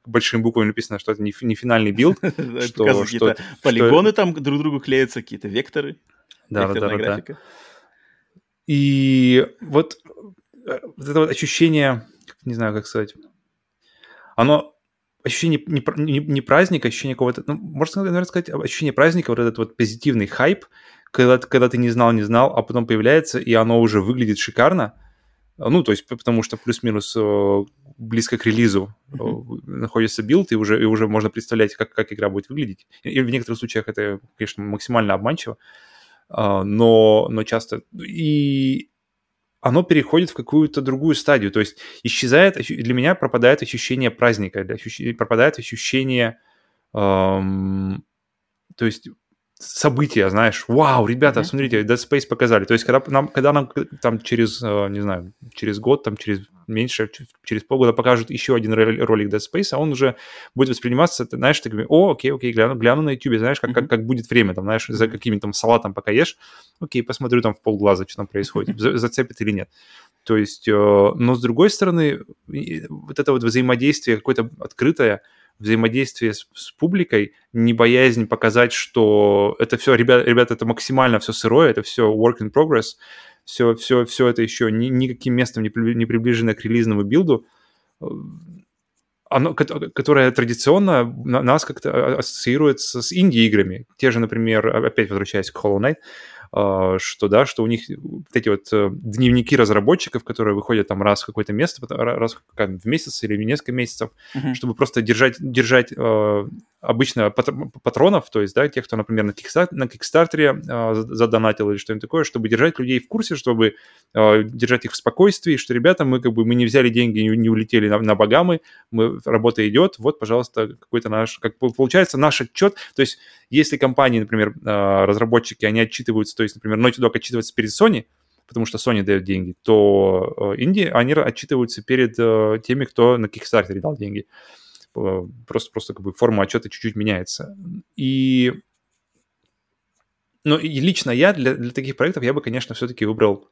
большими буквами написано, что это не, фи- не финальный build, <laughs> что, полигоны там друг другу клеятся, какие-то векторы, векторная графика. И вот, э, вот это вот ощущение, не знаю, как сказать, оно ощущение не, не, не праздника, ощущение какого-то, ну, можно, сказать, наверное, сказать, ощущение праздника, вот этот вот позитивный хайп, когда, когда ты не знал, не знал, а потом появляется, и оно уже выглядит шикарно. Ну, то есть, потому что плюс-минус э, близко к релизу э, находится build, и уже, и уже можно представлять, как, как игра будет выглядеть. И в некоторых случаях это, конечно, максимально обманчиво, а, но, но часто... И оно переходит в какую-то другую стадию. То есть исчезает, для меня пропадает ощущение праздника, для ощущ- пропадает ощущение, эм, то есть события, знаешь, вау, ребята, Мгм. смотрите, Dead Space показали. То есть когда нам, когда нам там через, э, не знаю, через год, там через меньше, через полгода покажут еще один ролик Dead Space, а он уже будет восприниматься, ты знаешь, ты говоришь, о, окей, окей, гляну, гляну на YouTube, знаешь, как, как, Мгм. как будет время, там, знаешь, за Мгм. каким-то там салатом пока ешь, окей, посмотрю там в полглаза, что там происходит, за- зацепит или нет. То есть, э, но с другой стороны, вот это вот взаимодействие какое-то открытое, взаимодействие с, с публикой, не боязнь показать, что это все, ребят, ребята, это максимально все сырое, это все work in progress, все, все, все это еще ни, никаким местом не, при- не приближено к релизному билду, оно, кото- которое традиционно на- нас как-то а- ассоциируется с инди-играми. Те же, например, а- опять возвращаясь к Hollow Knight, что, да, что у них вот эти вот э, дневники разработчиков, которые выходят там раз в какое-то место, раз в месяц или в несколько месяцев, Мгм. чтобы просто держать, держать э, обычно патр- патронов, то есть, да, тех, кто, например, на, Кикстар- на Кикстартере э, задонатил или что-нибудь такое, чтобы держать людей в курсе, чтобы э, держать их в спокойствии, что, ребята, мы как бы мы не взяли деньги, не, не улетели на, на Багамы, мы, работа идет, вот, пожалуйста, какой-то наш, как по- получается, наш отчет, то есть, если компании, например, э, разработчики, они отчитываются, то есть, например, Naughty Dog отчитывается перед Sony, потому что Sony дает деньги, то э, инди, они отчитываются перед э, теми, кто на Kickstarter дал деньги. Э, Просто, просто как бы форма отчета чуть-чуть меняется. И ну, и лично я для, для таких проектов я бы, конечно, все-таки выбрал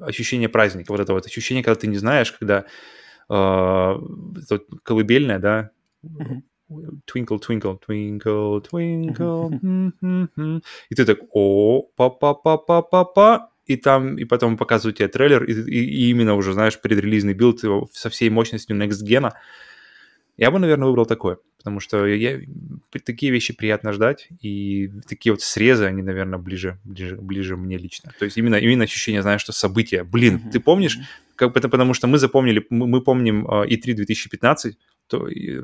ощущение праздника, вот это вот ощущение, когда ты не знаешь, когда э, колыбельная, да. Twinkle, twinkle, twinkle, twinkle, и ты так, о, па-па-па-па-па-па, и там, и потом показывают тебе трейлер, и, и- и именно уже, знаешь, предрелизный build со всей мощностью Next Gen. Я бы, наверное, выбрал такое, потому что я, такие вещи приятно ждать, и такие вот срезы, они, наверное, ближе, ближе, ближе мне лично. То есть именно, именно ощущение, знаешь, что события. Блин, Мгм. ты помнишь, как, это потому что мы запомнили, мы, мы помним э, E3 2015, то, и, э,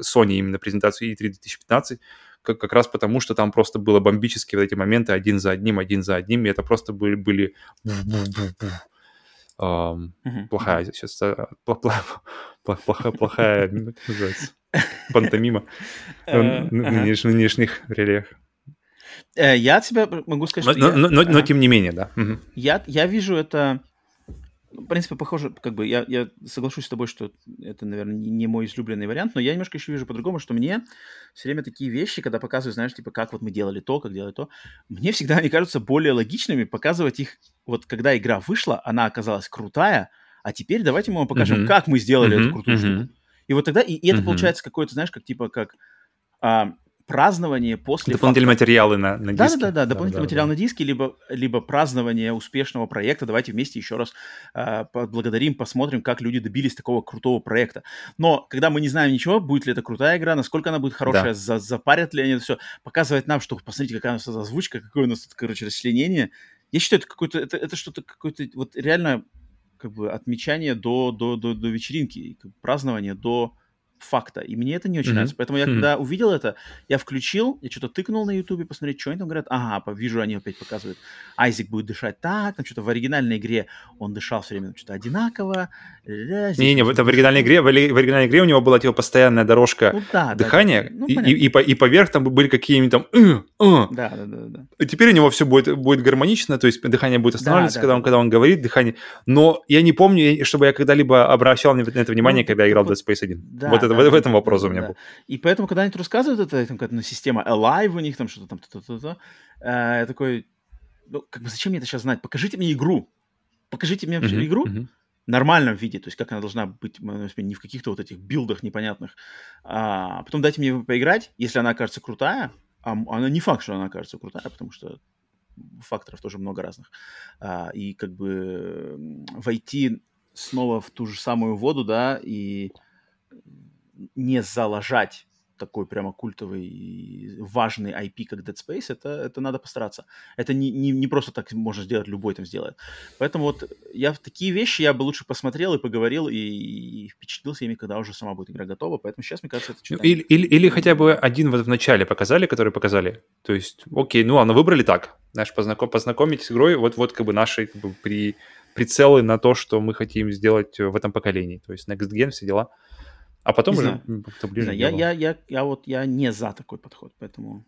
Sony именно презентацию E3 2015, как, как раз потому, что там просто было бомбические вот эти моменты один за одним, один за одним, и это просто были, были плохая сейчас, э, плохая, плохая, как называется, пантомима в нынешних реалиях. Я от себя могу сказать, но, что... Но, я... но, но, но тем не менее, да. Я, я вижу это в принципе, похоже, как бы я, я соглашусь с тобой, что это, наверное, не, мой излюбленный вариант, но я немножко еще вижу по-другому, что мне все время такие вещи, когда показывают, знаешь, типа, как вот мы делали то, как делали то, мне всегда они кажутся более логичными показывать их, вот когда игра вышла, она оказалась крутая, а теперь давайте мы вам покажем, mm-hmm. как мы сделали mm-hmm. эту крутую mm-hmm. штуку. И вот тогда, и, и это mm-hmm. получается какое-то, знаешь, как типа, как... А, празднование после Дополнительные факта. материалы на, на диске. Да-да-да, дополнительный да, материал да. на диске, либо, либо празднование успешного проекта. Давайте вместе еще раз э, поблагодарим, посмотрим, как люди добились такого крутого проекта. Но когда мы не знаем ничего, будет ли это крутая игра, насколько она будет хорошая, да. за, запарят ли они это все, показывать нам, что посмотрите, какая у нас озвучка, какое у нас тут, короче, расчленение. Я считаю, это какое-то, это, это что-то какое-то, вот реально как бы отмечание до, до, до, до вечеринки, празднование до факта. И мне это не очень mm-hmm. нравится. Поэтому я mm-hmm. когда увидел это, я включил, я что-то тыкнул на Ютубе, посмотреть, что они там говорят. Ага, вижу, они опять показывают. Айзек будет дышать так, там что-то в оригинальной игре он дышал все время что-то одинаково. Не-не, это в оригинальной игре, в оригинальной игре у него была типа постоянная дорожка ну, да, дыхания, да, ну, и, и, и, по, и поверх там были какие-нибудь там... «э, э». Да, да, да, да. И теперь у него все будет, будет гармонично, то есть дыхание будет останавливаться, да, когда, да, он, да. когда он говорит, дыхание. Но я не помню, чтобы я когда-либо обращал на это внимание, ну, когда я играл в Dead Space 1. Да, вот это, да, в этом этом вопрос у меня да. был. И поэтому, когда они тут рассказывают это, там какая-то ну, система Alive у них, там что-то там, то-то-то, э, я такой, ну, как бы зачем мне это сейчас знать? Покажите мне игру. Покажите мне вообще uh-huh, игру uh-huh. в нормальном виде, то есть как она должна быть, не в каких-то вот этих билдах непонятных. А потом дайте мне поиграть, если она окажется крутая, а она не факт, что она окажется крутая, потому что факторов тоже много разных. А, и как бы войти снова в ту же самую воду, да, и не залажать такой прямо культовый и важный IP, как Dead Space, это, это надо постараться. Это не, не, не просто так можно сделать, любой там сделает. Поэтому вот я такие вещи я бы лучше посмотрел и поговорил, и, и впечатлился ими, когда уже сама будет игра готова. Поэтому сейчас, мне кажется, это что-то... Или, или, или хотя бы один вот в начале показали, который показали. То есть, окей, ну, ладно, выбрали так. Знаешь, познаком, познакомить с игрой, вот, вот как бы наши как бы, при, прицелы на то, что мы хотим сделать в этом поколении. То есть Next Gen, все дела. А потом уже как-то ближе. Я, я, я, я вот я не за такой подход, поэтому.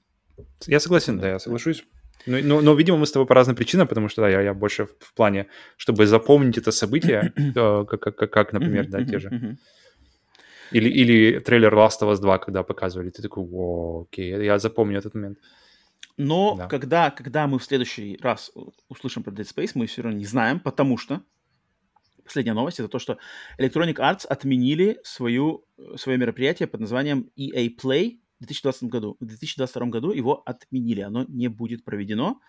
Я согласен, да, я соглашусь. Но, но, но, видимо, мы с тобой по разным причинам, потому что да, я, я больше в, в плане, чтобы запомнить это событие, <clears throat> э, как, как, как, например, да, те же. Или, или трейлер Last of Us 2, когда показывали, ты такой, окей, я запомню этот момент. Но да. когда, когда мы в следующий раз услышим про Dead Space, мы все равно не знаем, потому что последняя новость, это то, что Electronic Arts отменили свою, свое мероприятие под названием EA Play в 2020 году. В 2022 году его отменили, оно не будет проведено.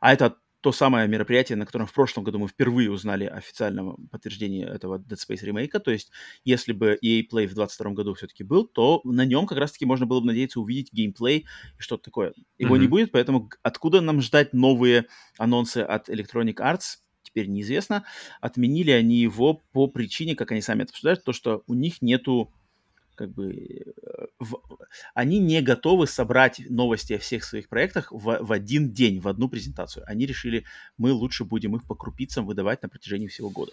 А это то самое мероприятие, на котором в прошлом году мы впервые узнали официальное подтверждение этого Dead Space ремейка. То есть, если бы EA Play в 2022 году все-таки был, то на нем как раз-таки можно было бы надеяться увидеть геймплей и что-то такое. Его mm-hmm. не будет, поэтому откуда нам ждать новые анонсы от Electronic Arts? Теперь неизвестно. Отменили они его по причине, как они сами это обсуждают, то, что у них нету как бы э, в, они не готовы собрать новости о всех своих проектах в, в один день, в одну презентацию. Они решили, мы лучше будем их по крупицам выдавать на протяжении всего года.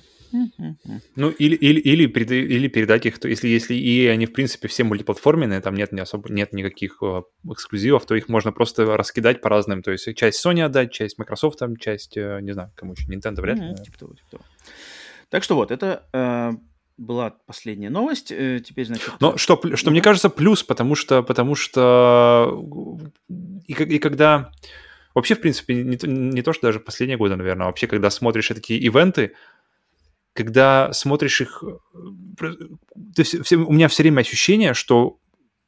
Ну, или, или, или, или передать их, то если, если и они, в принципе, все мультиплатформенные, там нет, не особо, нет никаких э, эксклюзивов, то их можно просто раскидать по разным. То есть часть Sony отдать, часть Microsoft, там, часть, э, не знаю, кому еще, Nintendo вряд ли. Mm-hmm. Типа того, типа того. Так что вот, это э, была последняя новость. Э, теперь, значит... Но что, что мне кажется, плюс, потому что, потому что и, и когда... Вообще, в принципе, не, не то, что даже последние годы, наверное, а вообще, когда смотришь такие ивенты, когда смотришь их... То есть, все, у меня все время ощущение, что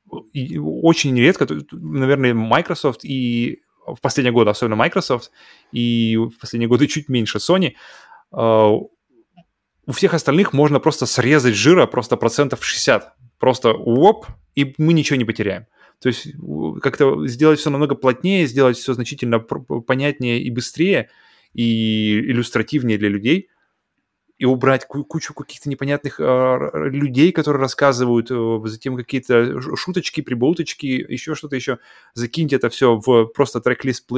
очень редко, наверное, Microsoft и в последние годы, особенно Microsoft, и в последние годы чуть меньше Sony, у всех остальных можно просто срезать жира просто процентов 60. Просто уоп, и мы ничего не потеряем. То есть как-то сделать все намного плотнее, сделать все значительно понятнее и быстрее, и иллюстративнее для людей. И убрать кучу каких-то непонятных э, людей, которые рассказывают, э, затем какие-то шуточки, прибауточки, еще что-то еще. Закиньте это все в просто трек-лист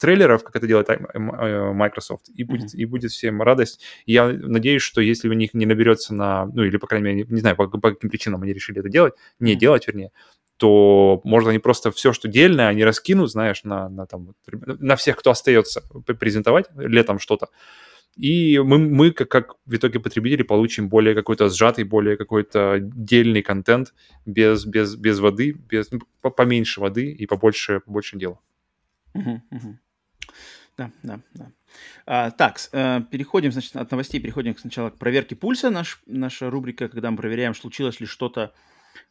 трейлеров, как это делает э, Microsoft, и будет, mm-hmm. и будет всем радость. Я надеюсь, что если у них не наберется на, ну или, по крайней мере, не знаю, по, по каким причинам они решили это делать, не mm-hmm. делать, вернее, то, может, они просто все, что дельное, они раскинут, знаешь, на, на, там, на всех, кто остается презентовать летом что-то. И мы, мы как, как в итоге потребители, получим более какой-то сжатый, более какой-то дельный контент без, без, без воды, без, ну, поменьше воды и побольше, побольше дела. Да, да, да. А, так, э, переходим, значит, от новостей переходим сначала к проверке пульса. Наш, наша рубрика, когда мы проверяем, случилось ли что-то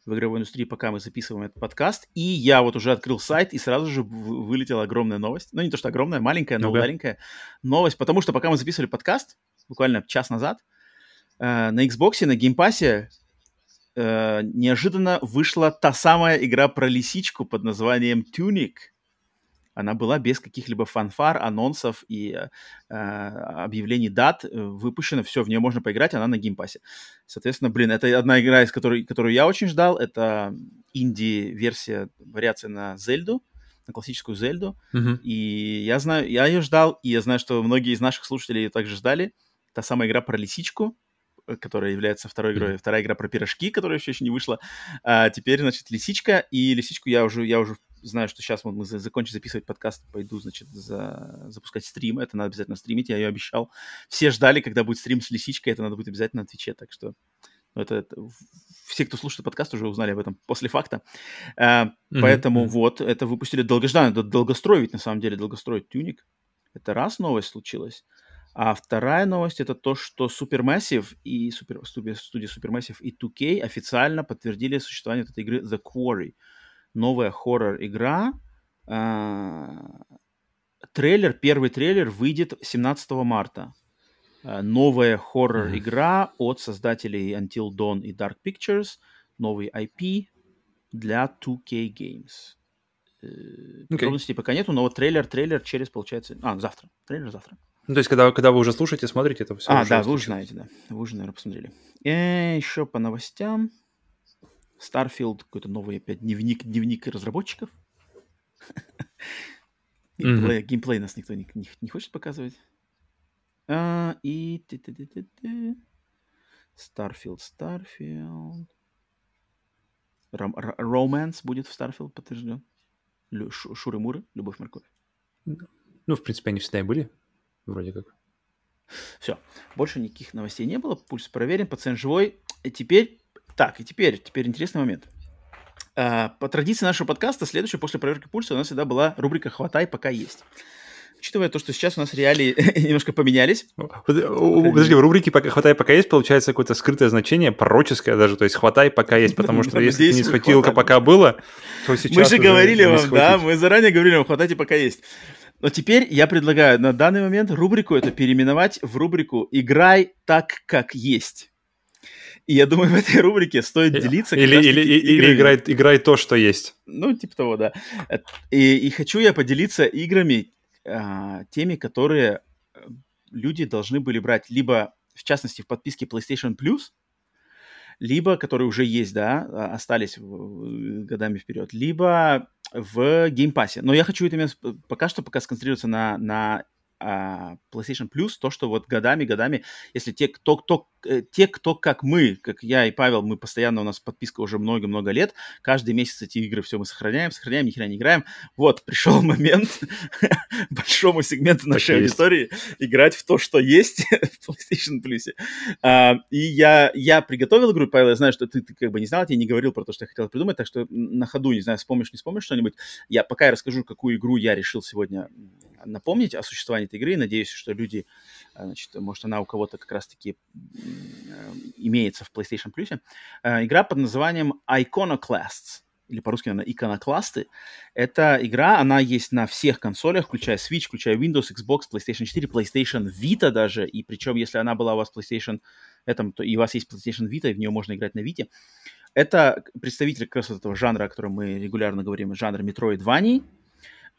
в игровой индустрии, пока мы записываем этот подкаст. И я вот уже открыл сайт, и сразу же вылетела огромная новость. Ну, не то, что огромная, маленькая, но ну, удаленькая новость. Потому что пока мы записывали подкаст, буквально час назад, э, на Xbox, на Game Pass е э, неожиданно вышла та самая игра про лисичку под названием Tunic она была без каких-либо фанфар, анонсов и э, объявлений дат э, выпущена. Все, в нее можно поиграть, она на Game Pass е. Соответственно, блин, это одна игра, из которой, которую я очень ждал. Это инди-версия, вариация на Зельду, на классическую Зельду. Mm-hmm. И я знаю, я ее ждал, и я знаю, что многие из наших слушателей ее также ждали. Та самая игра про лисичку, э, которая является второй игрой. Mm-hmm. Вторая игра про пирожки, которая еще, еще не вышла. А теперь, значит, лисичка. И лисичку я уже, я уже знаю, что сейчас мы закончим записывать подкаст, пойду, значит, за... запускать стрим. Это надо обязательно стримить, я ее обещал. Все ждали, когда будет стрим с лисичкой, это надо будет обязательно на Твиче, так что ну, это, это все, кто слушает подкаст, уже узнали об этом после факта. А, mm-hmm. Поэтому mm-hmm. вот, это выпустили долгожданно, это долгострой ведь на самом деле, долгострой тюник. Это раз новость случилась. А вторая новость это то, что Supermassive и студия, студия Supermassive и 2K официально подтвердили существование этой игры The Quarry новая хоррор-игра. А, трейлер, первый трейлер выйдет 17 марта. А, новая хоррор-игра от создателей Until Dawn и Dark Pictures. Новый IP для 2K Games. Okay. Э, подробностей пока нету, но вот трейлер, трейлер через, получается... А, завтра. Трейлер завтра. Ну, то есть, когда, когда вы уже слушаете, смотрите, это все А, да, вы уже знаете, да. Вы уже, наверное, посмотрели. И э, еще по новостям. Starfield, какой-то новый опять дневник, дневник разработчиков. Геймплей, геймплей нас никто не, не, не хочет показывать. А, и... Starfield, Starfield. Romance будет в Starfield подтвержден. Шуры-муры, любовь, морковь. Ну, в принципе, они всегда и были, вроде как. Все, больше никаких новостей не было. Пульс проверен, пациент живой. И теперь так, и теперь, теперь интересный момент. А, по традиции нашего подкаста, следующая после проверки пульса у нас всегда была рубрика «Хватай, пока есть». Учитывая то, что сейчас у нас реалии <laughs> немножко поменялись. Подожди, в рубрике «Хватай, пока есть» получается какое-то скрытое значение, пророческое даже, то есть «Хватай, пока есть», потому что если ты не схватил, пока было, то сейчас Мы же говорили вам, да, мы заранее говорили вам «Хватайте, пока есть». Но теперь я предлагаю на данный момент рубрику это переименовать в рубрику «Играй так, как есть». И я думаю, в этой рубрике стоит делиться. Или, или, или играй, играй то, что есть. Ну, типа того, да. И, и хочу я поделиться играми, а, теми, которые э, люди должны были брать либо, в частности, в подписке PlayStation Plus, либо, которые уже есть, да, а, остались годами вперед, либо в Game Pass е. Но я хочу это пока что пока сконцентрироваться на, на PlayStation Plus, то, что вот годами, годами, если те, кто, кто, э, те, кто как мы, как я и Павел, мы постоянно, у нас подписка уже много-много лет, каждый месяц эти игры все мы сохраняем, сохраняем, ни хрена не играем. Вот, пришел <laughs> момент <laughs> большому сегменту нашей так аудитории есть. играть в то, что есть <laughs> в PlayStation Plus. А, и я, я приготовил игру, Павел, я знаю, что ты, ты как бы не знал, я не говорил про то, что я хотел придумать, так что на ходу, не знаю, вспомнишь, не вспомнишь что-нибудь. Я пока я расскажу, какую игру я решил сегодня напомнить о существовании этой игры. Надеюсь, что люди, э, значит, может, она у кого-то как раз-таки э, имеется в PlayStation Plus. Э, игра под названием Iconoclasts или по-русски она иконокласты. Это игра, она есть на всех консолях, включая Switch, включая Windows, Xbox, PlayStation 4, PlayStation Vita даже. И причем, если она была у вас PlayStation этом, то и у вас есть PlayStation Vita, и в нее можно играть на Vita. Это представитель как раз вот этого жанра, о котором мы регулярно говорим, жанра Metroidvania.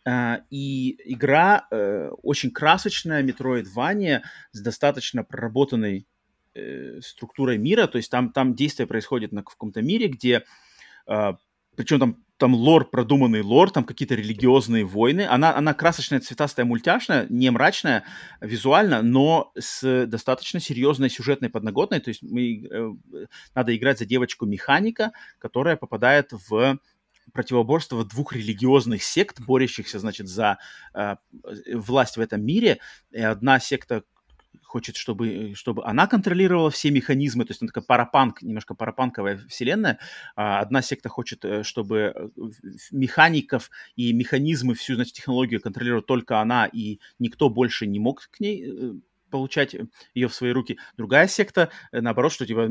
Uh, и игра uh, очень красочная, Metroidvania, с достаточно проработанной э, структурой мира, то есть там, там действие происходит на, каком-то мире, где, э, причем там, там лор, продуманный лор, там какие-то религиозные войны. Она, она красочная, цветастая, мультяшная, не мрачная визуально, но с достаточно серьезной сюжетной подноготной. То есть мы, э, надо играть за девочку-механика, которая попадает в противоборство двух религиозных сект, борющихся, значит, за э, власть в этом мире. И одна секта хочет, чтобы, чтобы она контролировала все механизмы, то есть она такая парапанк, немножко парапанковая вселенная. А одна секта хочет, э, чтобы э, механиков и механизмы, всю, значит, технологию контролировала только она, и никто больше не мог к ней э, получать ее в свои руки. Другая секта, наоборот, что типа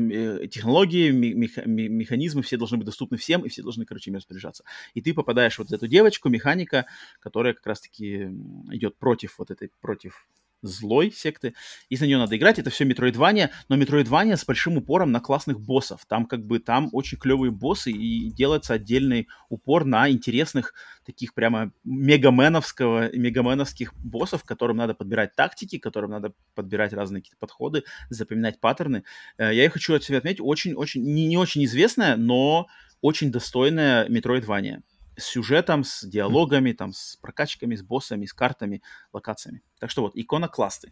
технологии, мех, механизмы все должны быть доступны всем, и все должны, короче, ими распоряжаться. И ты попадаешь вот в эту девочку, механика, которая как раз-таки идет против вот этой, против злой секты, и за нее надо играть. Это все Metroidvania, но Metroidvania с большим упором на классных боссов. Там как бы там очень клевые боссы, и делается отдельный упор на интересных таких прямо мегаменовского, мегаменовских боссов, которым надо подбирать тактики, которым надо подбирать разные какие-то подходы, запоминать паттерны. Э, я и хочу от себя отметить, очень-очень, не, не очень известная, но очень достойная Metroidvania с сюжетом, с диалогами, там, с прокачками, с боссами, с картами, локациями. Так что вот, икона классты.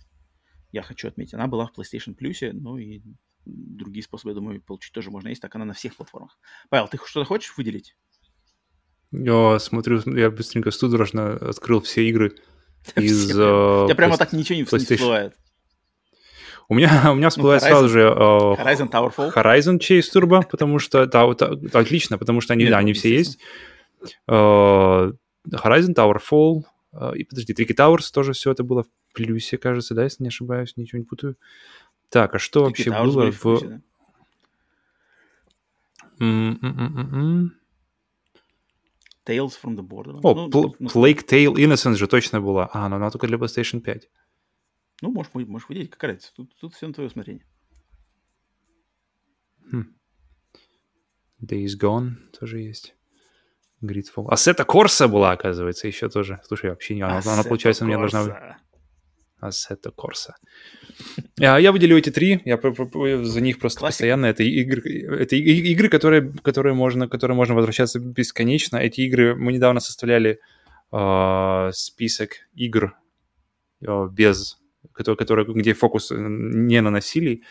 Я хочу отметить, она была в PlayStation Plus, ну и другие способы, я думаю, получить тоже можно есть, так она на всех платформах. Павел, ты что-то хочешь выделить? Я смотрю, я быстренько судорожно открыл все игры <laughs> из... Uh, я прямо так ничего не всплывает. <laughs> У меня, у меня всплывает ну, сразу же uh, Horizon Towerfall. Horizon Chase Turbo, потому что да, вот, отлично, потому что они, да, они все есть. Uh, Horizon Towerfall, uh, и подожди, Tricky Towers тоже все это было в плюсе, кажется, да, если не ошибаюсь, ничего не путаю. Так, а что Tricky вообще Towers было в... Плюсе, да? Mm-mm-mm-mm. Tales from the Borderlands. О, ну, Pl- ну, Plague Tale Innocence же точно была. А, но она только для PlayStation 5. Ну, можешь, можешь выделить, как разница. Тут, тут все на твое усмотрение. Хм. Days Gone тоже есть. Gridfall. Ассета Корса была, оказывается, еще тоже. Слушай, вообще не... Она, она получается, у меня должна... Assetto Corsa. Я, я выделю эти три, я за них просто Classic. постоянно. Это игры, это игры которые, которые, можно, которые можно возвращаться бесконечно. Эти игры мы недавно составляли э, список игр э, без, которые, которые, где фокус не на насилии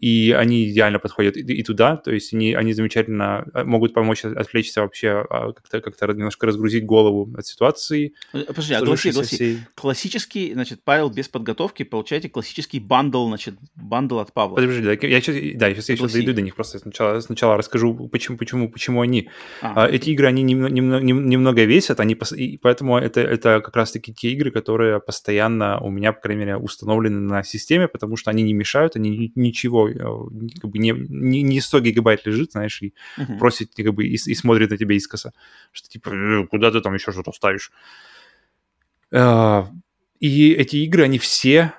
и они идеально подходят и, и туда, то есть они, они замечательно э, могут помочь отвлечься вообще, а, как-то, как-то немножко разгрузить голову от ситуации. Э, подожди, огласи, огласи. Всей... Классический, значит, Павел без подготовки, получаете классический bundle, значит, bundle от Павла. Подожди, да, я сейчас, да, я сейчас, я сейчас дойду до них, просто сначала, сначала расскажу, почему, почему, почему они. А, а, эти игры, они немного, немного, немного весят, они, и поэтому это, это как раз-таки те игры, которые постоянно у меня, по крайней мере, установлены на системе, потому что они не мешают, они ничего Э, как бы не, не, не 100 гигабайт лежит, знаешь, и uh-huh. просит как бы и, и смотрит на тебя искоса, что типа, «Э, куда ты там еще что-то вставишь. Uh, и эти игры, они все,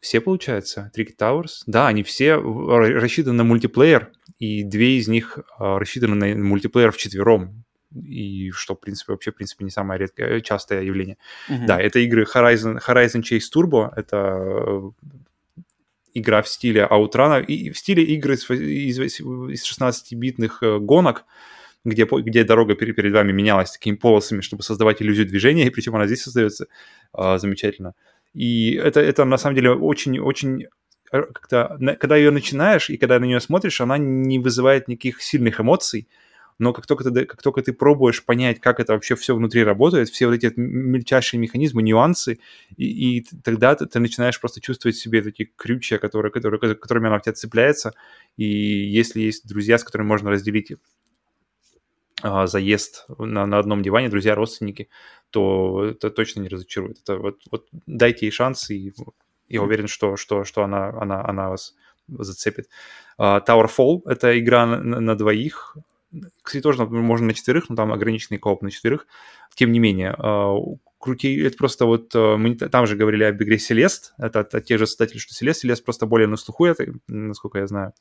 все, получается, Tricky Towers, да, они все рассчитаны на мультиплеер, и две из них uh, рассчитаны на мультиплеер в четвером, и что, в принципе, вообще, в принципе, не самое редкое, частое явление. Uh-huh. Да, это игры Horizon, Horizon Chase Turbo, это игра в стиле Аутрана, и в стиле игры из, из, из 16-битных э, гонок, где, где дорога перед, перед вами менялась такими полосами, чтобы создавать иллюзию движения, и причем она здесь создается а, замечательно. И это, это на самом деле очень-очень э, как-то, когда ее начинаешь и когда на нее смотришь, она не вызывает никаких сильных эмоций, но как только, ты, как только ты пробуешь понять, как это вообще все внутри работает, все вот эти мельчайшие механизмы, нюансы, и, и тогда ты, ты начинаешь просто чувствовать в себе такие крючья, которые, которые, которыми она в тебя цепляется, и если есть друзья, с которыми можно разделить а, заезд на, на одном диване, друзья, родственники, то это точно не разочарует. Это вот, вот дайте ей шанс, и я уверен, что, что, что она, она, она вас зацепит. Uh, Towerfall — это игра на, на двоих, кстати, тоже можно на четверых, но там ограниченный кооп на четверых. Тем не менее, а, крути, это просто вот, а, мы там же говорили об игре Селест, это от, от тех же создателей, что Селест, Селест просто более на слуху, это, насколько я знаю.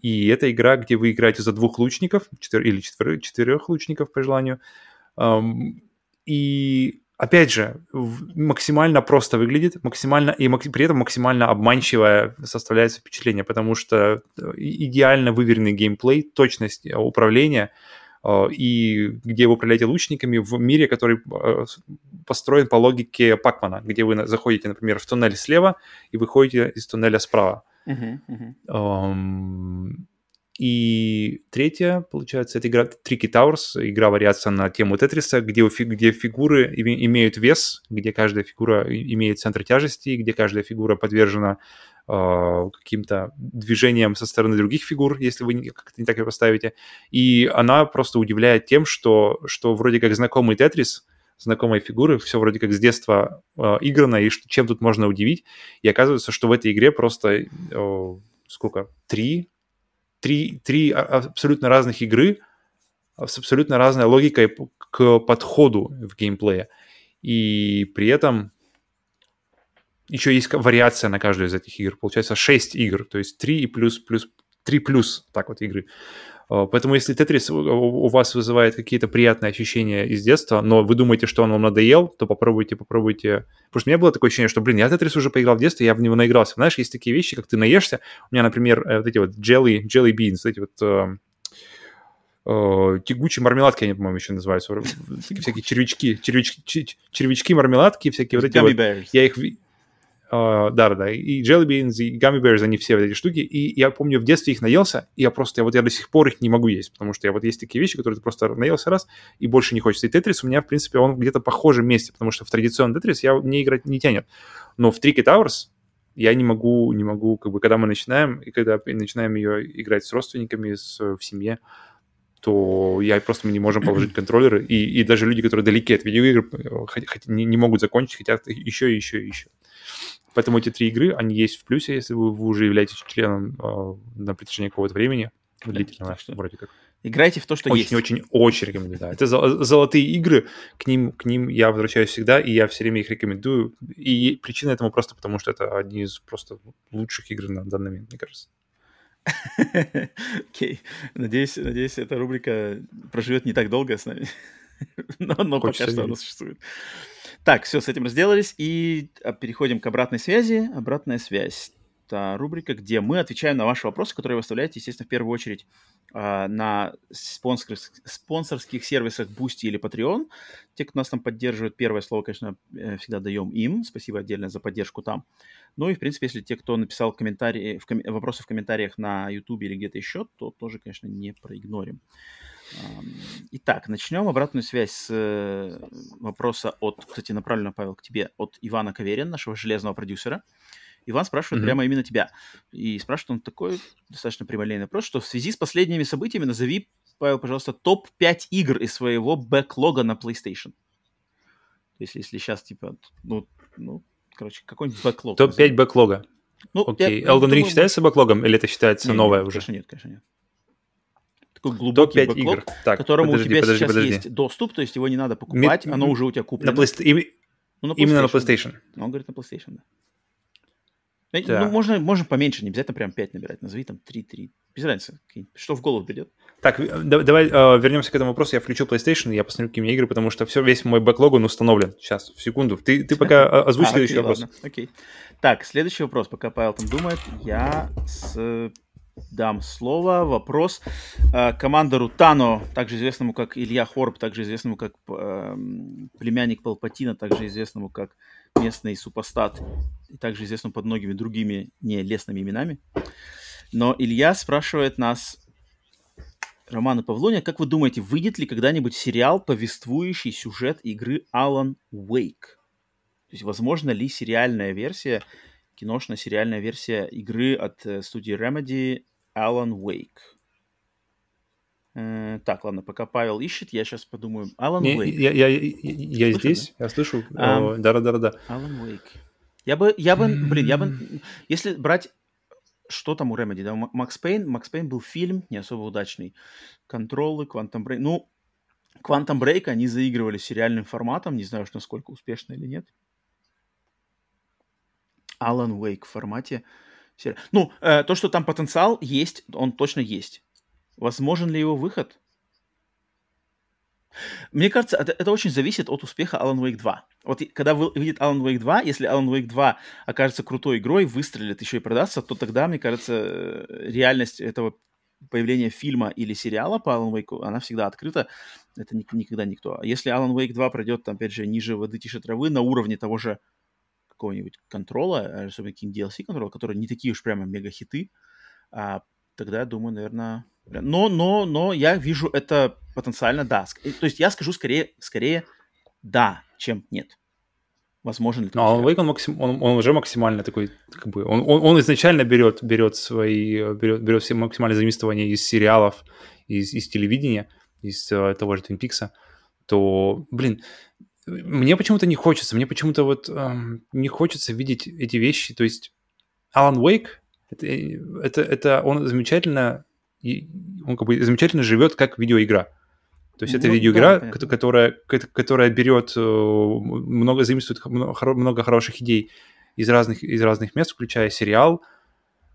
И это игра, где вы играете за двух лучников, четвер, или четверых, четырех лучников по желанию. И опять же, максимально просто выглядит, максимально и при этом максимально обманчивое составляется впечатление, потому что э, идеально выверенный геймплей, точность э, управления э, и где вы управляете лучниками в мире, который построен по логике Пакмана, где вы заходите, например, в туннель слева и выходите из туннеля справа. Uh-huh, uh-huh. И третья, получается, это игра Tricky Towers, игра вариация на тему Тетриса, где, где фигуры имеют вес, где каждая фигура имеет центр тяжести, где каждая фигура подвержена э, каким-то движениям со стороны других фигур, если вы как-то не так ее поставите. И она просто удивляет тем, что, что вроде как знакомый Тетрис, знакомые фигуры, все вроде как с детства э, играно, и чем тут можно удивить. И оказывается, что в этой игре просто э, сколько? Три три, три абсолютно разных игры с абсолютно разной логикой к подходу в геймплее. И при этом еще есть вариация на каждую из этих игр. Получается 6 игр, то есть 3 и плюс, плюс, 3 плюс, так вот, игры. А, поэтому если Тетрис у вас вызывает какие-то приятные ощущения из детства, но вы думаете, что он вам надоел, то попробуйте, попробуйте. Потому что у меня было такое ощущение, что, блин, я Тетрис уже поиграл в детстве, я в него наигрался. Знаешь, есть такие вещи, как ты наешься. У меня, например, э, вот эти вот jelly, jelly beans, эти вот э, э, тягучие мармеладки, они, по-моему, еще называются. Всякие червячки, червячки, червячки, мармеладки, всякие вот эти вот. Я их Uh, да, да, и Jelly Beans, и Gummy Bears, они все вот эти штуки, и я помню, в детстве их наелся, и я просто, я вот я до сих пор их не могу есть, потому что я вот есть такие вещи, которые ты просто наелся раз, и больше не хочется. И Тетрис у меня, в принципе, он где-то похожем месте, потому что в традиционный Тетрис я не играть не тянет. Но в Tricky Towers я не могу, не могу, как бы, когда мы начинаем, и когда начинаем ее играть с родственниками, с, в семье, то я просто мы не можем положить <clears throat> контроллеры, и, и даже люди, которые далеки от видеоигр, э, хоть, хоть, не, не могут закончить, хотят еще еще и еще. Поэтому эти три игры, они есть в плюсе, если вы, вы уже являетесь членом э, на протяжении какого-то времени, длительного, что вроде как. Играйте в то, что очень, есть. Очень-очень рекомендую, да. Это золотые игры, к ним, к ним я возвращаюсь всегда, и я все время их рекомендую. И причина этому просто потому, что это одни из просто лучших игр на данный момент, мне кажется. <laughs> Окей. Надеюсь, надеюсь, эта рубрика проживет не так долго с нами. <laughs> но, но пока что она существует. Так, все, с этим разделались, и а, переходим к обратной связи. Обратная связь это рубрика, где мы отвечаем на ваши вопросы, которые вы оставляете, естественно, в первую очередь э, на спонсорских, спонсорских сервисах Boosty или Patreon. Те, кто нас там поддерживает, первое слово, конечно, э, всегда даем им. Спасибо отдельно за поддержку там. Ну и, в принципе, если те, кто написал комментарии, в ком... вопросы в комментариях на YouTube или где-то еще, то тоже, конечно, не проигнорим. Итак, начнем обратную связь с э, вопроса от, кстати, направлено, Павел, к тебе, от Ивана Каверин, нашего железного продюсера. Иван спрашивает mm-hmm. прямо именно тебя. И спрашивает он такой достаточно прямолинейный вопрос, что в связи с последними событиями назови, Павел, пожалуйста, топ-5 игр из своего бэклога на PlayStation. То есть, если сейчас, типа, ну, ну короче, какой-нибудь бэклог. Топ-5 бэклога. Ну, Окей. Я, Elden Ring считается бэклогом или это считается не, новое нет, уже? Конечно, нет, конечно, нет такой глубокий бэклог, игр. Так, которому подожди, у тебя подожди, сейчас подожди. есть доступ, то есть его не надо покупать, Ми... оно уже у тебя куплено. На Play... ну, на Именно на PlayStation. Ну, он говорит на PlayStation, да. Да. Ну, можно, можно поменьше, не обязательно прям 5 набирать. Назови там 3-3. Без разницы, что в голову придет. Так, давай э, вернемся к этому вопросу. Я включу PlayStation, я посмотрю, какие у меня игры, потому что все, весь мой бэклог, он установлен. Сейчас, в секунду. Ты, ты пока озвучь а, следующий окей, вопрос. Ладно, окей. Так, следующий вопрос. Пока Павел там думает, я с дам слово. Вопрос э, командору Тано, также известному как Илья Хорб, также известному как э, племянник Палпатина, также известному как местный супостат и также известному под многими другими нелестными именами. Но Илья спрашивает нас, Роман и Павлония, как вы думаете, выйдет ли когда-нибудь сериал, повествующий сюжет игры Alan Wake? То есть, возможно ли сериальная версия киношная сериальная версия игры от э, студии Remedy Alan Wake. Э, так, ладно, пока Павел ищет, я сейчас подумаю. Alan Не, Wake. Я, я, я, я здесь, да? я слышу. Um, Да-да-да. Alan Wake. Я бы, я бы, блин, я бы, если брать, что там у Remedy, да, Макс Пейн, Макс Пейн был фильм не особо удачный. Контролы, Quantum Break, ну, Quantum Break они заигрывали сериальным форматом, не знаю уж насколько успешно или нет. Alan Wake в формате ну, э, то, что там потенциал есть, он точно есть. Возможен ли его выход? Мне кажется, это, это очень зависит от успеха Alan Wake 2. Вот когда выйдет Alan Wake 2, если Alan Wake 2 окажется крутой игрой, выстрелит, еще и продастся, то тогда, мне кажется, э, реальность этого появления фильма или сериала по Alan Wake, она всегда открыта. Это никогда никто. А если Alan Wake 2 пройдет, там, опять же, ниже воды, тише травы, на уровне того же какого-нибудь контрола, э, особенно какие DLC контрола, которые не такие уж прямо мега-хиты, а, тогда, я думаю, наверное... Но, но, но я вижу это потенциально да. То есть я скажу скорее, скорее да, чем нет. Возможно ли это? А он Wake, он, максим, он, он уже максимально такой, как бы, он, он, он изначально берет, берет свои, берет, берет все максимальные заимствования из сериалов, из, из телевидения, из uh, того же Twin Peaks, то, блин, мне почему-то не хочется, мне почему-то вот эм, не хочется видеть эти вещи, то есть Alan Wake, это, это, это он замечательно, он как бы замечательно живет как видеоигра. То есть ну, это видеоигра, да, которая, которая берет э, много, заимствует много хороших идей из разных, из разных мест, включая сериал,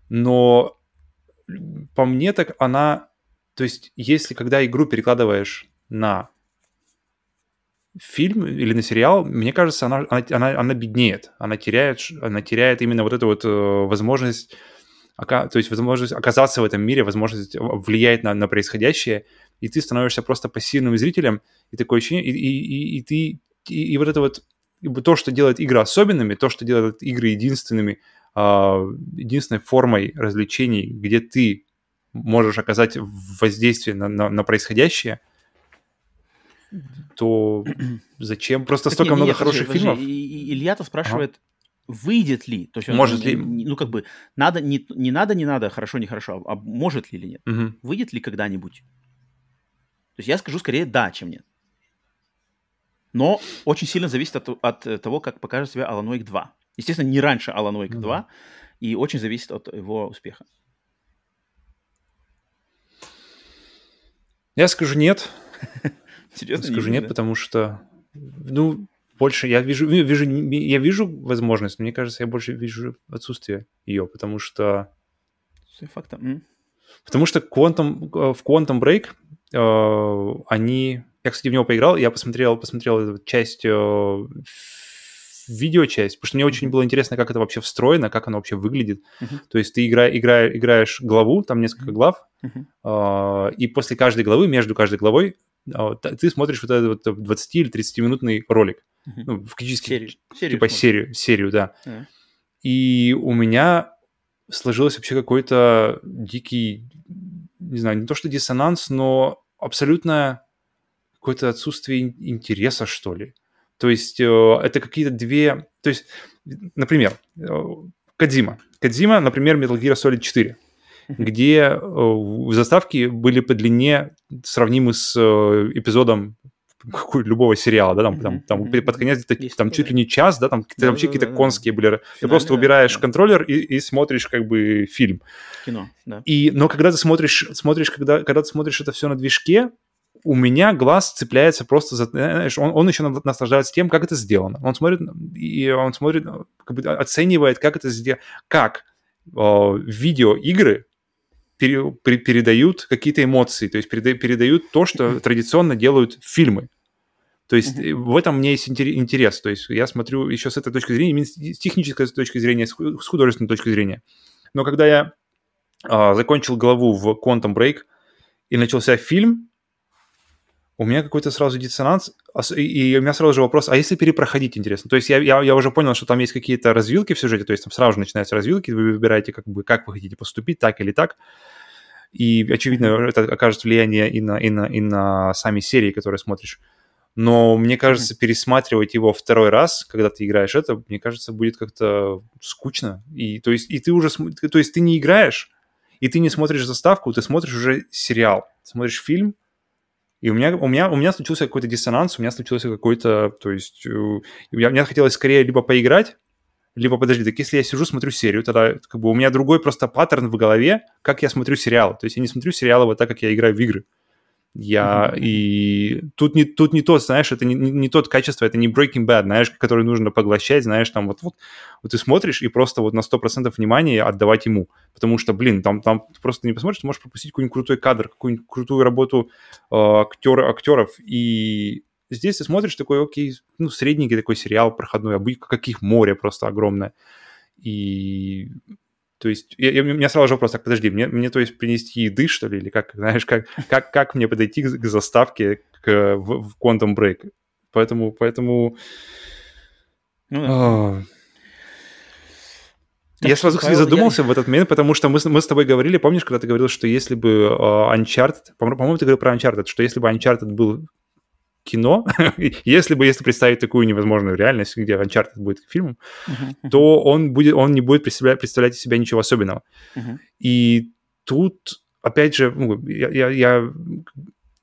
но по мне так она... То есть если когда игру перекладываешь на фильм или на сериал, мне кажется, она, она, она, беднеет. Она теряет, она теряет именно вот эту вот э, возможность то есть возможность оказаться в этом мире, возможность влиять на, на происходящее, и ты становишься просто пассивным зрителем, и такое ощущение, и, и, и, и ты, и, и вот это вот, то, что делает игры особенными, то, что делает игры единственными, э, единственной формой развлечений, где ты можешь оказать воздействие на, на, на происходящее, то зачем? Просто так столько не, много не, хороших подожди, фильмов. Илья-то спрашивает, ага выйдет ли, то есть может он, ли, ну как бы надо не не надо не надо хорошо не хорошо, а, а может ли или нет, угу. выйдет ли когда-нибудь? То есть я скажу скорее да, чем нет. Но очень сильно зависит от, от того, как покажет себя Alan Wake 2. Естественно, не раньше Alan Wake 2, ну, и очень зависит от его успеха. Я скажу нет. <laughs> Серьезно? Скажу нет, потому что, ну, больше я вижу, вижу, я вижу возможность, но мне кажется, я больше вижу отсутствие ее, потому что... Фактом. Потому что Quantum, э, в Quantum Break э, они... Я, кстати, в него поиграл, я посмотрел, посмотрел эту часть, э, видеочасть, потому что мне очень было интересно, как это вообще встроено, как оно вообще выглядит. Uh-huh. То есть ты игра, игра, играешь главу, там несколько глав, uh-huh. э, и после каждой главы, между каждой главой, ты смотришь вот этот вот 20 или 30-минутный ролик. Ну, фактически, серию. серию типа серию, серию, да. Yeah. И у меня сложился вообще какой-то дикий, не знаю, не то что диссонанс, но абсолютно какое-то отсутствие интереса, что ли. То есть э, это какие-то две... То есть, например, э, Кадзима. Кадзима, например, Metal Gear Solid 4, где э, заставки были по длине сравнимы с э, эпизодом какой, любого сериала, да, там, там, там под конец где-то там чуть ли не час, да, там да, вообще да, какие-то да, конские были. Финальный, ты просто убираешь да. контроллер и, и смотришь как бы фильм. Кино, да. И, но когда ты смотришь, смотришь, когда, когда ты смотришь это все на движке, у меня глаз цепляется просто за... Знаешь, он, он еще наслаждается тем, как это сделано. Он смотрит, и он смотрит, как бы оценивает, как это сделано, как э, видеоигры пере, пере, передают какие-то эмоции, то есть переда, передают то, что традиционно делают фильмы. То есть mm-hmm. в этом мне есть интерес. То есть я смотрю еще с этой точки зрения, с технической точки зрения, с художественной точки зрения. Но когда я а, закончил главу в Quantum Break и начался фильм, у меня какой-то сразу диссонанс, и у меня сразу же вопрос, а если перепроходить, интересно? То есть я, я, я уже понял, что там есть какие-то развилки в сюжете, то есть там сразу же начинаются развилки, вы выбираете, как бы, как вы хотите поступить, так или так. И, очевидно, это окажет влияние и на, и на, и на сами серии, которые смотришь. Но мне кажется, пересматривать его второй раз, когда ты играешь это, мне кажется, будет как-то скучно. И то есть, и ты уже, то есть ты не играешь, и ты не смотришь заставку, ты смотришь уже сериал, смотришь фильм, и у меня, у меня, у меня случился какой-то диссонанс, у меня случился какой-то, то есть, у меня, мне хотелось скорее либо поиграть, либо, подожди, так если я сижу, смотрю серию, тогда как бы у меня другой просто паттерн в голове, как я смотрю сериал. То есть я не смотрю сериалы вот так, как я играю в игры. Я mm-hmm. и тут не тут не тот, знаешь, это не, не, не тот качество, это не Breaking Bad, знаешь, который нужно поглощать, знаешь, там вот вот, вот ты смотришь и просто вот на 100% внимания отдавать ему, потому что, блин, там там просто не посмотришь, ты можешь пропустить какой-нибудь крутой кадр, какую-нибудь крутую работу э, актер, актеров, и здесь ты смотришь такой, окей, ну средненький такой сериал проходной, а каких море просто огромное, и то есть я, я, у меня сразу же вопрос, так, подожди, мне, мне то есть принести еды, что ли, или как, знаешь, как, как, как мне подойти к, к заставке к, в, в Quantum Break? Поэтому, поэтому... Ну, да. А... я сразу, кстати, задумался я... в этот момент, потому что мы, мы с тобой говорили, помнишь, когда ты говорил, что если бы uh, Uncharted, по-моему, ты говорил про Uncharted, что если бы Uncharted был кино, <laughs> если бы, если представить такую невозможную реальность, где Uncharted будет фильмом, uh-huh, то он, будет, он не будет представлять, представлять из себя ничего особенного. Uh-huh. И тут, опять же, ну, я, я, я,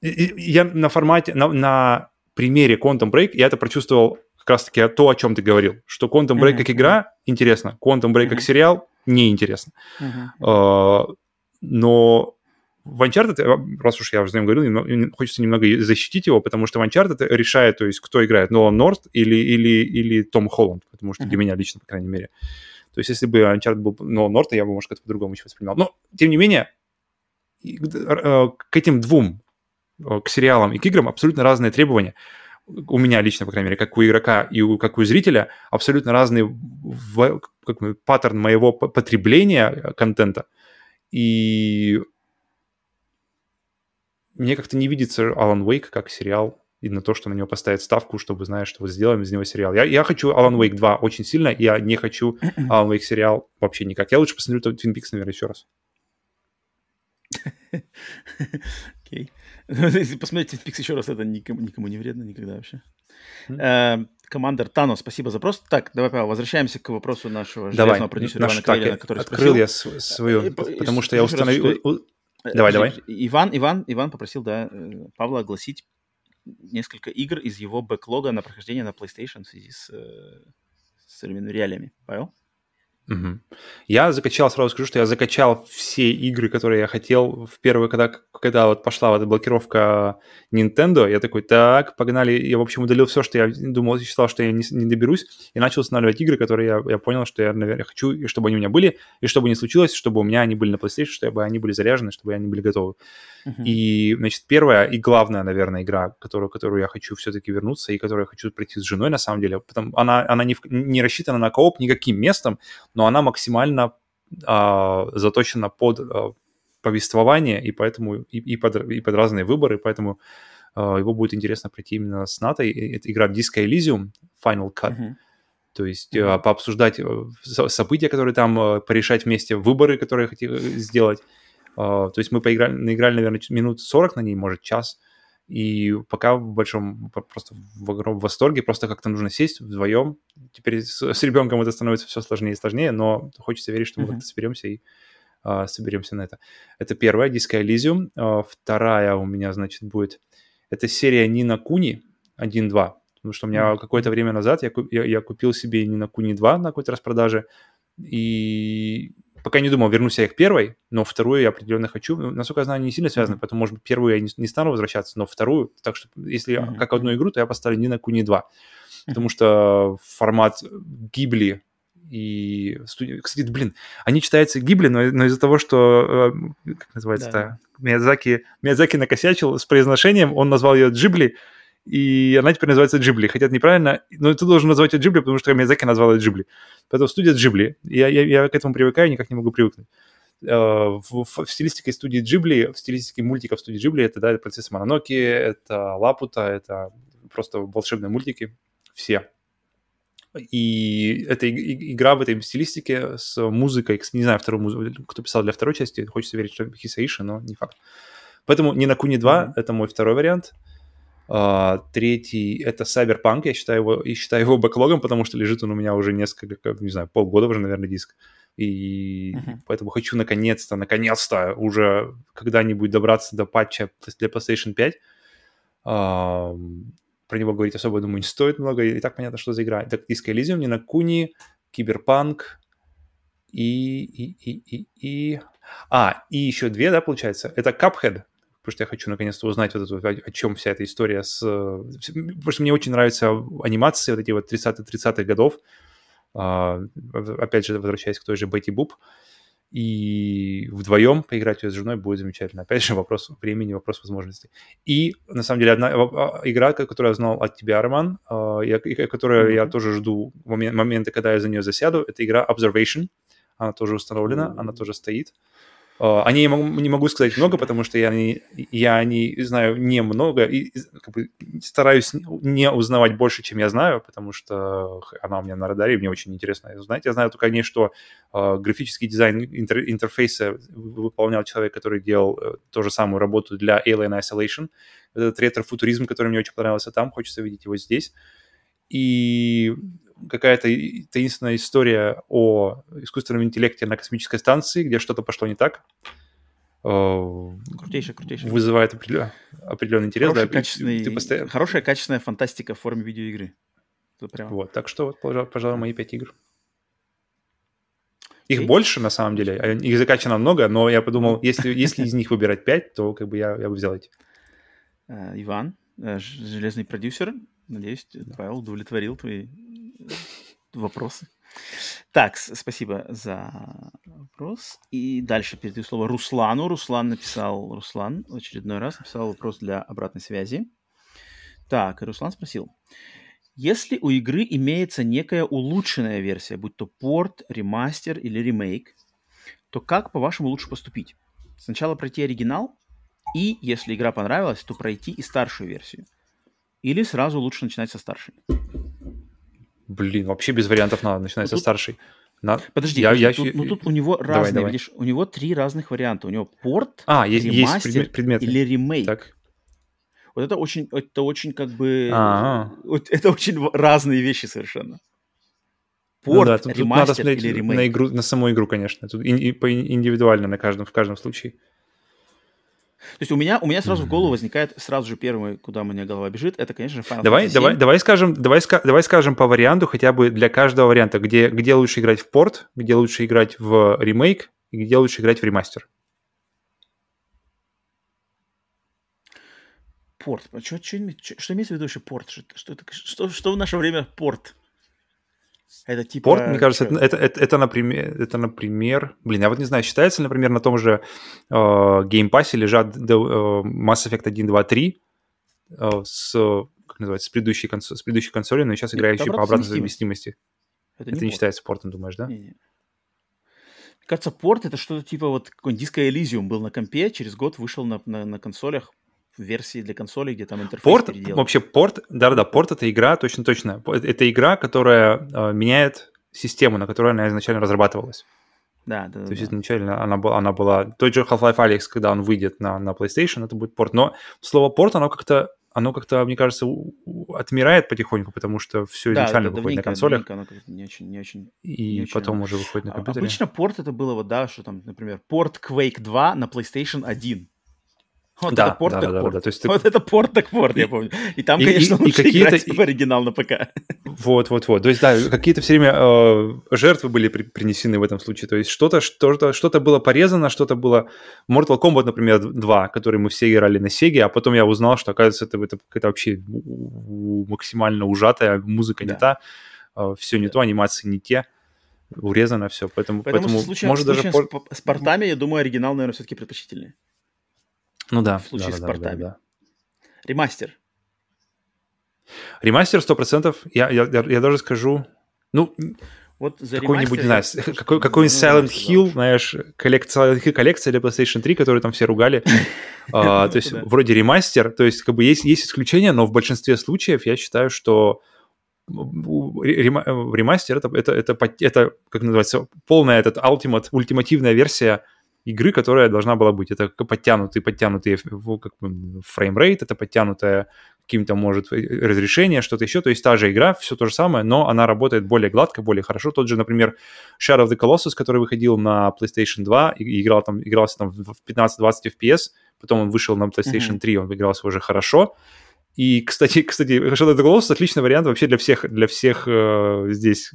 я на формате, на, на примере Quantum Break я это прочувствовал как раз-таки то, о чем ты говорил, что Quantum Break uh-huh. как игра интересно, Quantum Break uh-huh. как сериал неинтересно. Uh-huh. Uh, но в Uncharted, э, раз уж я уже за ним говорил, хочется немного защитить его, потому что в Uncharted решает, то есть кто играет, Нолан Норт или, или, или Том Холланд, потому что mm-hmm. для меня лично, по крайней мере. То есть если бы Uncharted был Нолан Норт, я бы, может, как-то по-другому еще воспринимал. Но, тем не менее, э, к этим двум, э, к сериалам и к играм абсолютно разные требования. У меня лично, по крайней мере, как у игрока и у, как у зрителя, абсолютно разный в, как, паттерн моего потребления контента. И мне как-то не видится Алан Уэйк как сериал и на то, что на него поставят ставку, чтобы, знаешь, что вот сделаем из него сериал. Я, я хочу Alan Wake 2 очень сильно, я не хочу <clears throat> Alan Wake сериал вообще никак. Я лучше посмотрю Twin Peaks, наверное, еще раз. <laughs> Окей. <laughs> Если посмотреть Twin Peaks еще раз, это никому, никому не вредно никогда вообще. Э, командор Тано, спасибо за вопрос. Так, давай, Павел, возвращаемся к вопросу нашего давай, железного продюсера Ивана Калинина, который открыл я свою, э, потому что я установил... Давай, давай. Иван, Иван, Иван попросил, да, э, Павла огласить несколько игр из его бэклога на прохождение на PlayStation в связи с, э, с современными реалиями. Павел? Угу. Я закачал, сразу скажу, что я закачал все игры, которые я хотел в первый, когда, когда вот пошла вот эта блокировка Nintendo, я такой, так, погнали, я, в общем, удалил все, что я думал, считал, что я не, не доберусь, и начал устанавливать игры, которые я, я понял, что я, наверное, хочу, и чтобы они у меня были, и чтобы не случилось, чтобы у меня они были на PlayStation, чтобы они были заряжены, чтобы они были готовы. Uh-huh. И, значит, первая и главная, наверное, игра, которую, которую я хочу все-таки вернуться и которую я хочу пройти с женой, на самом деле, потому она, она не, не рассчитана на кооп никаким местом, но она максимально а, заточена под а, повествование, и поэтому и, и, под, и под разные выборы, поэтому а, его будет интересно пройти именно с Натой. Это игра Disco Elysium Final Cut. Uh-huh. То есть mm-hmm. пообсуждать э, события, которые там, э, порешать вместе выборы, которые хотели сделать. То есть мы поиграли, наиграли, наверное, минут 40 на ней, может, час. И пока в большом, просто в огромном восторге, просто как-то нужно сесть вдвоем. Теперь с, с ребенком это становится все сложнее и сложнее, но хочется верить, что мы mm-hmm. как-то соберемся и а, соберемся на это. Это первая, Disco Elysium. А, вторая у меня, значит, будет... Это серия Нина Куни 1-2. Потому что у меня mm-hmm. какое-то время назад я, я, я купил себе Нина Куни 2 на какой-то распродаже. И пока не думал, вернусь я к первой, но вторую я определенно хочу. Ну, насколько я знаю, они не сильно связаны, mm-hmm. поэтому, может быть, первую я не, не стану возвращаться, но вторую, так что если mm-hmm. как одну игру, то я поставлю не на Куни 2. Mm-hmm. Потому что формат Гибли и. Кстати, блин, они читаются Гибли, но, но из-за того, что... Э, как называется это? Да. Миядзаки, Миядзаки накосячил с произношением, он назвал ее Джибли, и она теперь называется Джибли. Хотя это неправильно, но ты должен назвать ее Джибли, потому что Миядзаки назвал ее Джибли. Поэтому студия Джибли. Я, я, я к этому привыкаю, никак не могу привыкнуть. Э, в, в, в стилистике студии Джибли, в стилистике мультиков студии Джибли, это, да, «Принцесса Мононоки», это «Лапута», это просто волшебные мультики, все. И эта игра в этой стилистике с музыкой, не знаю, вторую музыку, кто писал для второй части, хочется верить, что Хисаиши, но не факт. Поэтому не на Куни 2, mm-hmm. это мой второй вариант. Uh, третий — это Cyberpunk, я считаю его, и считаю его бэклогом, потому что лежит он у меня уже несколько, не знаю, полгода уже, наверное, диск. И uh-huh. поэтому хочу наконец-то, наконец-то уже когда-нибудь добраться до патча для PlayStation 5. Uh, про него говорить особо, думаю, не стоит много, и так понятно, что за игра. Это Disco Elysium, не на Куни, Киберпанк и, и, и, и, и... А, и еще две, да, получается? Это Cuphead, потому что я хочу наконец-то узнать вот эту, о, о чем вся эта история с... Потому что мне очень нравятся анимации вот эти вот 30-30-х годов, а, опять же, возвращаясь к той же Бетти Буб, и вдвоем поиграть ее с женой будет замечательно. Опять же, вопрос времени, вопрос возможностей. И, на самом деле, одна а, игра, которую я знал от тебя, Роман, и которую mm-hmm. я тоже жду моменты, когда я за нее засяду, это игра Observation. Она тоже установлена, mm-hmm. она тоже стоит. Uh, о ней не могу сказать много, потому что я, не, я о ней знаю немного и как бы, стараюсь не узнавать больше, чем я знаю, потому что она у меня на радаре, и мне очень интересно узнать. Я знаю только о ней, что э, графический дизайн интер, интерфейса выполнял человек, который делал э, ту же самую работу для Alien Isolation. Этот ретро-футуризм, который мне очень понравился там, хочется видеть его здесь. И какая-то таинственная история о искусственном интеллекте на космической станции, где что-то пошло не так. Крутейший, крутейший. Вызывает определенный, определенный интерес. Хороший, да, качественный, ты постоянно... Хорошая качественная фантастика в форме видеоигры. прям... Вот, так что, вот, пожалуй, мои пять игр. Их больше, на самом деле. Их закачано много, но я подумал, если, если из них выбирать пять, то как бы я, я бы взял эти. Uh, Иван, uh, железный продюсер. Надеюсь, Павел удовлетворил твои вопросы. Так, спасибо за вопрос. И дальше передаю слово Руслану. Руслан написал, Руслан в очередной раз написал вопрос для обратной связи. Так, Руслан спросил. Если у игры имеется некая улучшенная версия, будь то порт, ремастер или ремейк, то как, по-вашему, лучше поступить? Сначала пройти оригинал, и, если игра понравилась, то пройти и старшую версию. Или сразу лучше начинать со старшей? Блин, вообще без вариантов надо начинать ну, со старшей. На... Подожди, я, я... Тут, ну тут у него давай, разные, давай. видишь, у него три разных варианта. У него порт, а, есть, ремастер есть предмет, или ремейк. Так. Вот это очень, это очень как бы, А-а-а. вот это очень разные вещи совершенно. Порт, ну, да, тут, ремастер тут надо или ремейк. На игру, на саму игру, конечно. Тут и, и, по индивидуально на каждом в каждом случае. То есть у меня, у меня сразу в голову возникает сразу же первый, куда у меня голова бежит, это, конечно же, Final давай, Fantasy давай, давай скажем, давай, давай скажем по варианту хотя бы для каждого варианта, где, где лучше играть в порт, где лучше играть в ремейк и где лучше играть в ремастер. Порт. Что, что, что, что имеется в виду еще порт? Что, что, что, что в наше время порт? Это типа... Порт, мне кажется, это, это, это, это, например, это, например... Блин, я вот не знаю, считается, например, на том же э, Game Pass лежат э, Mass Effect 1, 2, 3 э, с, как называется, с предыдущей, консо- с предыдущей консоли, но сейчас играющие по обратной совместимости. Это, это не, не считается портом, думаешь, да? Не, не. Мне кажется, порт это что-то типа вот какой Disco Elysium был на компе, через год вышел на, на, на консолях версии для консолей, где там интерфейс Порт, вообще порт, да-да-да, порт это игра, точно-точно. Это игра, которая э, меняет систему, на которой она изначально разрабатывалась. Да, да, То да. есть изначально она была, она была... Тот же Half-Life Alyx, когда он выйдет на, на PlayStation, это будет порт. Но слово порт, оно как-то, оно как-то, мне кажется, отмирает потихоньку, потому что все да, изначально да, выходит на консолях. Оно не очень, не очень, и не потом очень... уже выходит на а, компьютере. Обычно порт это было вот, да, что там, например, порт Quake 2 на PlayStation 1. Вот да, это порт да, так да, порт. Да, да. То есть ты... Вот это порт так порт, я помню. И там, и, конечно, и, лучше и играть в оригинал на ПК. Вот, вот, вот. То есть, да, какие-то все время э, жертвы были при, принесены в этом случае. То есть что-то что-то, что-то было порезано, что-то было... Mortal Kombat, например, 2, который мы все играли на Сеге, а потом я узнал, что, оказывается, это, это какая-то вообще максимально ужатая, музыка да. не та, э, все не да. то, анимации не те урезано все, поэтому, поэтому, поэтому случае, может даже с, с портами, я думаю, оригинал, наверное, все-таки предпочтительнее. Ну да. В случае да, с да, портами. Да, да. Ремастер. Ремастер 100%. Я, я, я даже скажу... Ну, вот какой-нибудь, не знаю, какой, какой-нибудь Silent Hill, знаешь, коллекция, коллекция для PlayStation 3, которую там все ругали. <laughs> а, то есть вроде ремастер, то есть как бы есть, есть исключения, но в большинстве случаев я считаю, что ремастер это, это, это, это, как называется, полная этот ultimate, ультимативная версия игры, которая должна была быть. Это подтянутый, подтянутый как бы, фреймрейт, это подтянутое каким-то, может, э, разрешение, что-то еще. То есть та же игра, все то же самое, но она работает более гладко, более хорошо. Тот же, например, Shadow of the Colossus, который выходил на PlayStation 2 и играл там, игрался там в 15-20 FPS, потом он вышел на PlayStation 3, он игрался уже хорошо. И, кстати, <laughs> кстати, Shadow of the Colossus отличный вариант вообще для всех, для всех э, здесь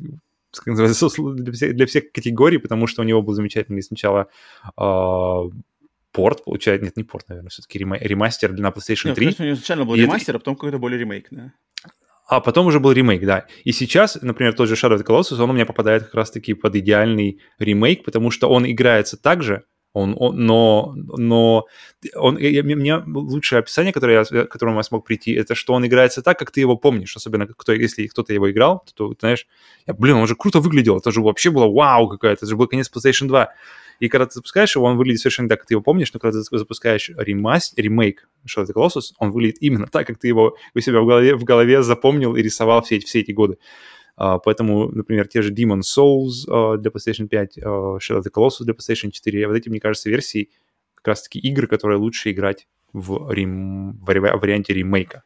как называется, <laughs> для всех, для всех категорий, потому что у него был замечательный сначала э, порт, получается, нет, не порт, наверное, все-таки ремастер на PlayStation 3. Нет, изначально был и ремастер, это... а потом какой-то более ремейк, да. А потом уже был ремейк, да. И сейчас, например, тот же Shadow of the Colossus, он у меня попадает как раз-таки под идеальный ремейк, потому что он играется так же, он, он, но, но он, я, мне лучшее описание, которое я, к которому я смог прийти, это что он играется так, как ты его помнишь. Особенно, кто, если кто-то его играл, то, ты знаешь, я, блин, он же круто выглядел. Это же вообще было вау какая-то. Это же был конец PlayStation 2. И когда ты запускаешь его, он выглядит совершенно так, как ты его помнишь, но когда ты запускаешь ремаст, ремейк Shadow of the Colossus, он выглядит именно так, как ты его у себя в голове, в голове запомнил и рисовал все эти, все эти годы. Uh, поэтому, например, те же Demon Souls uh, для PlayStation 5, uh, Shadow of the Colossus для PlayStation 4, вот эти, мне кажется, версии как раз-таки игры, которые лучше играть в, рем... в варианте ремейка.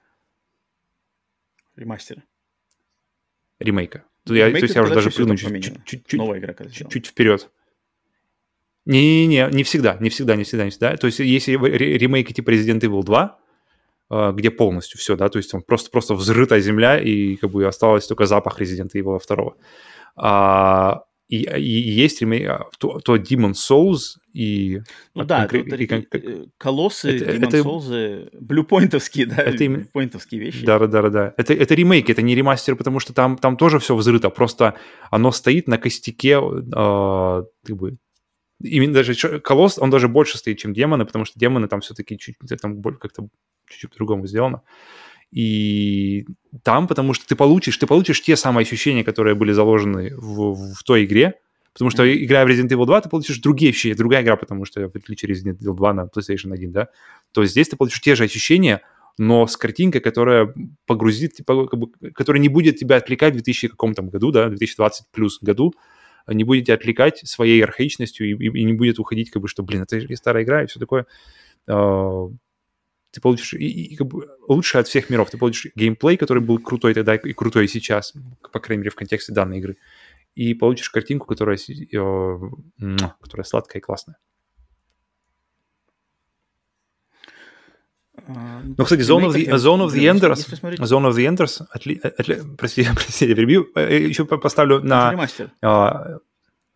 Ремастера. Ремейка. Я, то есть я уже даже прыгну чуть, чуть, чуть, Новая игра, чуть, чуть вперед. Не-не-не, не всегда, не всегда, не всегда, не всегда. То есть если ремейки типа Resident Evil 2, а, где полностью все, да, то есть там просто, просто взрытая земля, и как бы осталось только запах Resident Evil 2. А, и, и, есть ремейк, а, то, то Demon Souls и... Ну да, конкрет, это, и, кон... Э, колоссы, это, Demon это, Souls, блюпоинтовские, да, это им... блюпоинтовские вещи. Да, да, да, да. Это, это ремейк, это не ремастер, потому что там, там тоже все взрыто, просто оно стоит на костяке, э, как бы, именно даже Колосс, он даже больше стоит, чем демоны, потому что демоны там все-таки чуть там как-то чуть-чуть по-другому сделано. И там, потому что ты получишь, ты получишь те самые ощущения, которые были заложены в, в той игре, потому что играя в Resident Evil 2, ты получишь другие ощущения, другая игра, потому что в отличие от Resident Evil 2 на PlayStation 1, да, то здесь ты получишь те же ощущения, но с картинкой, которая погрузит, как бы, которая не будет тебя отвлекать в 2000 каком то году, да, 2020 плюс году, не будете отвлекать своей архаичностью и, и, и не будет уходить, как бы, что, блин, это старая игра и все такое. А, ты получишь и, и, как бы лучше от всех миров. Ты получишь геймплей, который был крутой тогда и крутой сейчас, по крайней мере, в контексте данной игры. И получишь картинку, которая, э, которая сладкая и классная. Ну, кстати, Zone of the, Zone of the Enders, Zone of the Enders, отли, отли, прости, <laughs> прости, я перебью, э, еще поставлю на... Ремастер. Uh,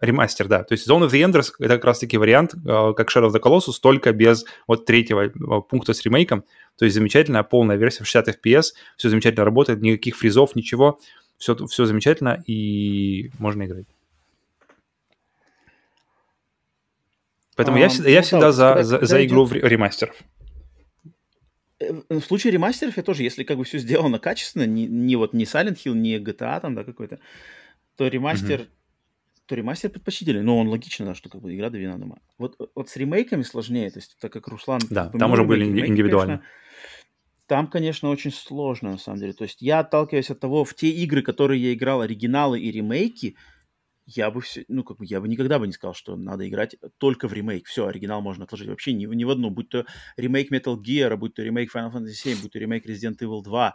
ремастер, да. То есть Zone of the Enders — это как раз-таки вариант, uh, как Shadow of the Colossus, только без вот третьего пункта с ремейком. То есть замечательная полная версия в 60 FPS, все замечательно работает, никаких фризов, ничего, все, все замечательно и можно играть. Поэтому а, я, всегда, я ну всегда за, за, за игру в ремастеров. В случае ремастеров я тоже, если как бы все сделано качественно, не, не вот не Silent Hill, не GTA там, да, какой-то, то ремастер, mm-hmm. то ремастер предпочтительный. Но он логично, да, что как бы игра доведена дома. Вот, вот с ремейками сложнее, то есть так как Руслан... Да, там уже были ремейки, индивидуально. Конечно, там, конечно, очень сложно, на самом деле. То есть я отталкиваюсь от того, в те игры, которые я играл, оригиналы и ремейки, я бы все, ну, как бы, я бы никогда бы не сказал, что надо играть только в ремейк. Все, оригинал можно отложить вообще ни, ни в одну, будь то ремейк Metal Gear, будь то ремейк Final Fantasy 7, будь то ремейк Resident Evil 2. Uh,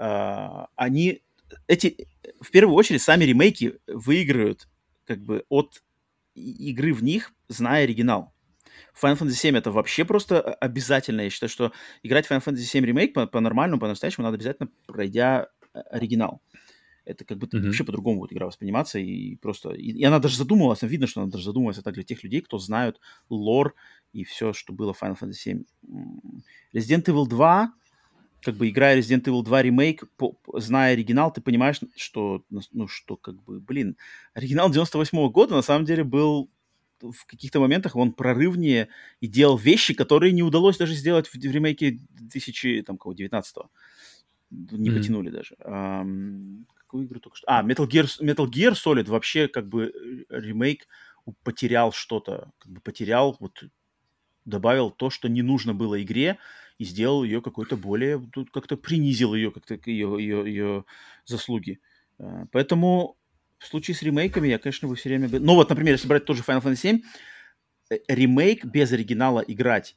а, они, эти, в первую очередь, сами ремейки выигрывают, как бы, от игры в них, зная оригинал. Final Fantasy 7 это вообще просто обязательно. Я считаю, что играть в Final Fantasy 7 ремейк по-нормальному, по по-настоящему надо обязательно, пройдя э, оригинал это как бы mm-hmm. вообще по-другому будет игра восприниматься, и просто... И, и она даже задумывалась, видно, что она даже задумывалась так для тех людей, кто знают лор и все, что было в Final Fantasy 7. Resident Evil 2, как бы играя Resident Evil 2 ремейк, по, зная оригинал, ты понимаешь, что, ну, что как бы, блин, оригинал 98 -го года на самом деле был в каких-то моментах он прорывнее и делал вещи, которые не удалось даже сделать в, в ремейке 2019 -го. Не mm-hmm. потянули даже какую игру только что... А, Metal Gear, Metal Gear Solid вообще как бы э, ремейк потерял что-то, как бы потерял, вот добавил то, что не нужно было игре, и сделал ее какой-то более, тут как-то принизил ее, как-то ее, ее, ее заслуги. А, поэтому в случае с ремейками я, конечно, бы все время... Ну вот, например, если брать тот же Final Fantasy 7, э, ремейк без оригинала играть,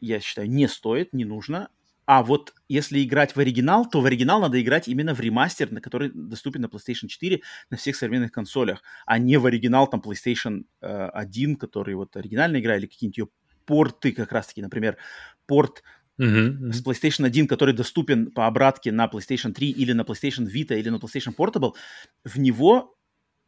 я считаю, не стоит, не нужно. А вот если играть в оригинал, то в оригинал надо играть именно в ремастер, на который доступен на PlayStation 4 на всех современных консолях, а не в оригинал там PlayStation э, 1, который вот оригинальная игра, или какие-нибудь ее порты как раз-таки, например, порт Uh-huh, С PlayStation 1, который доступен по обратке на PlayStation 3 или на PlayStation Vita или на PlayStation Portable, в него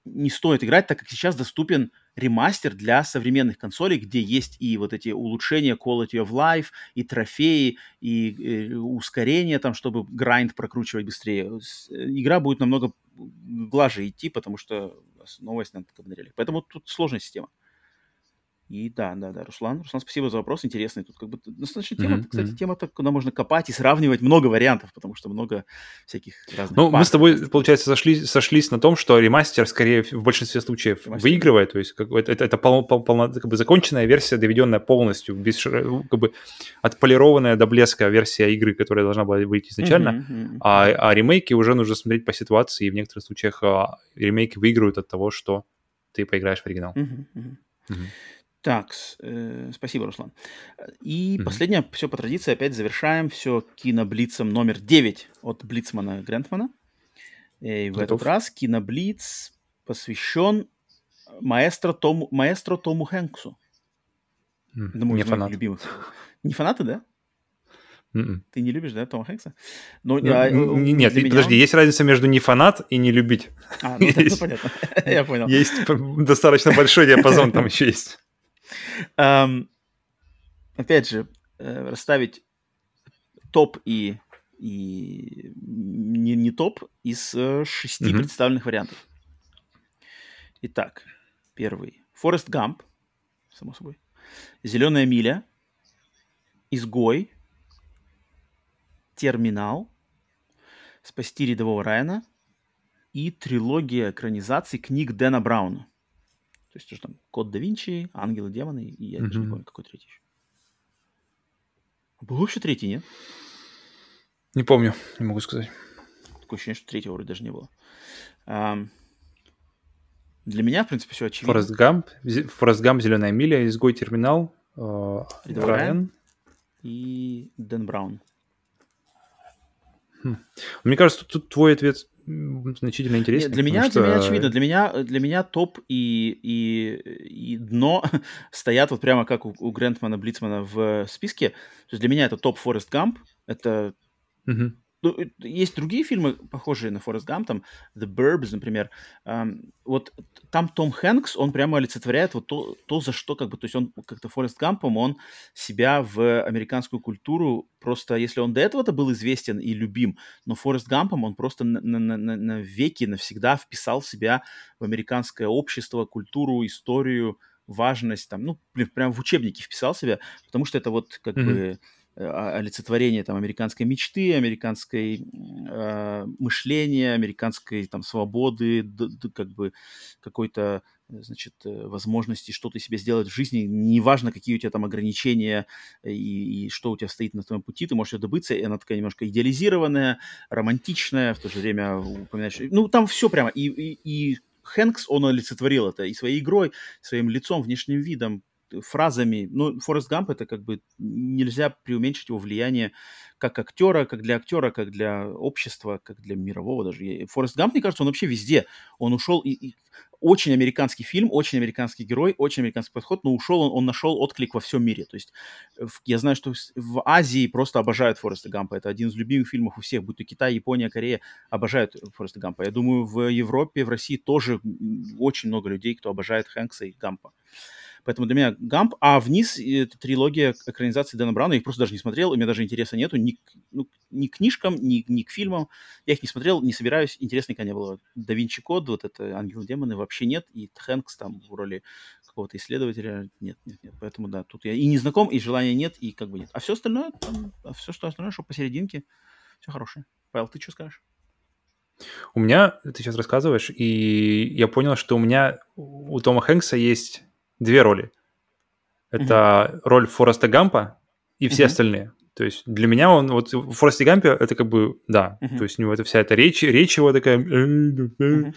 не стоит играть, так как сейчас доступен ремастер для современных консолей, где есть и вот эти улучшения quality of life, и трофеи, и, и э, ускорение там, чтобы грайнд прокручивать быстрее. Игра будет намного глаже идти, потому что новость на реле. Поэтому тут сложная система. И да, да, да, Руслан, Руслан, спасибо за вопрос, интересный. Тут как бы достаточно тема, mm-hmm. кстати, тема куда можно копать и сравнивать много вариантов, потому что много всяких разных. Ну, мы с тобой, получается, сошли, сошлись на том, что ремастер скорее в большинстве случаев ремастер. выигрывает, то есть как это, это, пол, пол, пол, как бы законченная версия, доведенная полностью, без, как бы отполированная до блеска версия игры, которая должна была быть изначально, mm-hmm. А, а ремейки уже нужно смотреть по ситуации, и в некоторых случаях а, ремейки выигрывают от того, что ты поиграешь в оригинал. Mm-hmm, mm-hmm. Так, э, спасибо, Руслан. И mm-hmm. последнее, все по традиции, опять завершаем все киноблицем номер 9 от Блицмана Грентмана. И в Готов. этот раз киноблиц посвящен маэстро Тому, маэстро Тому Хэнксу. Mm, Думаю, не фанат. любимых. Не фанаты, да? Mm-mm. Ты не любишь, да, Тома Хэнкса? Ну, ну, а, нет, подожди, он... есть разница между не фанат и не любить. А, ну, <laughs> есть, понятно. <laughs> Я понял. Есть достаточно большой диапазон там <laughs> еще есть. Um, опять же, э, расставить топ и, и не, не топ из э, шести mm-hmm. представленных вариантов. Итак, первый. Форест Гамп, само собой. Зеленая миля. Изгой. Терминал. Спасти рядового Райана. И трилогия экранизаций книг Дэна Брауна. То есть, что там, Код да Винчи, Ангелы, Демоны, и я mm-hmm. даже не помню, какой третий еще. Был вообще третий, нет? Не помню, не могу сказать. Такое ощущение, что третьего вроде даже не было. Um, для меня, в принципе, все очевидно. Форест Гамп, Форест Гамп, Зеленая миля, Изгой Терминал, э, Райан. И Дэн Браун. Хм. Мне кажется, тут твой ответ значительно интереснее. для меня, что... для меня очевидно, для меня, для меня топ и, и, и дно <laughs> стоят вот прямо как у, у Грентмана Блицмана в списке. То есть для меня это топ Форест Гамп, это угу. Ну, э, есть другие фильмы, похожие на Форест Гамп, там The Burbs, например. Um, вот там Том Хэнкс, он прямо олицетворяет вот то, то, за что как бы, то есть он как-то Форест Гампом, он себя в американскую культуру просто, если он до этого-то был известен и любим, но Форест Гампом он просто на, на, на, на веки навсегда вписал себя в американское общество, культуру, историю, важность, там, ну, прям в учебники вписал себя, потому что это вот как mm-hmm. бы олицетворение там американской мечты, американской э, мышления, американской там свободы, д, д, как бы какой-то значит, э, возможности что-то себе сделать в жизни, неважно, какие у тебя там ограничения и, и что у тебя стоит на твоем пути, ты можешь ее добыться, и она такая немножко идеализированная, романтичная, в то же время упоминаешь... Ну, там все прямо, и, и, и Хэнкс, он олицетворил это и своей игрой, своим лицом, внешним видом, фразами. Ну, Форест Гамп это как бы нельзя преуменьшить его влияние как актера, как для актера, как для общества, как для мирового даже. Форест Гамп, мне кажется, он вообще везде. Он ушел и, и очень американский фильм, очень американский герой, очень американский подход, но ушел он, он нашел отклик во всем мире. То есть я знаю, что в Азии просто обожают Фореста Гампа. Это один из любимых фильмов у всех, будь то Китай, Япония, Корея, обожают Фореста Гампа. Я думаю, в Европе, в России тоже очень много людей, кто обожает Хэнкса и Гампа. Поэтому для меня Гамп, а вниз это трилогия экранизации Дэна Брауна, я их просто даже не смотрел, у меня даже интереса нету ни, ну, ни к книжкам, ни, ни к фильмам. Я их не смотрел, не собираюсь, интересно никогда не было. Да Винчи Код, вот это Ангел Демоны вообще нет, и Хэнкс там в роли какого-то исследователя нет, нет, нет. Поэтому да, тут я и не знаком, и желания нет, и как бы нет. А все остальное, там, а все, что остальное, что посерединке, все хорошее. Павел, ты что скажешь? У меня, ты сейчас рассказываешь, и я понял, что у меня у Тома Хэнкса есть две роли. Это mm-hmm. роль Фореста Гампа и все mm-hmm. остальные. То есть для меня он, вот в Форесте Гампе это как бы, да, uh-huh. то есть у него это вся эта речь, речь его такая, uh-huh, uh-huh,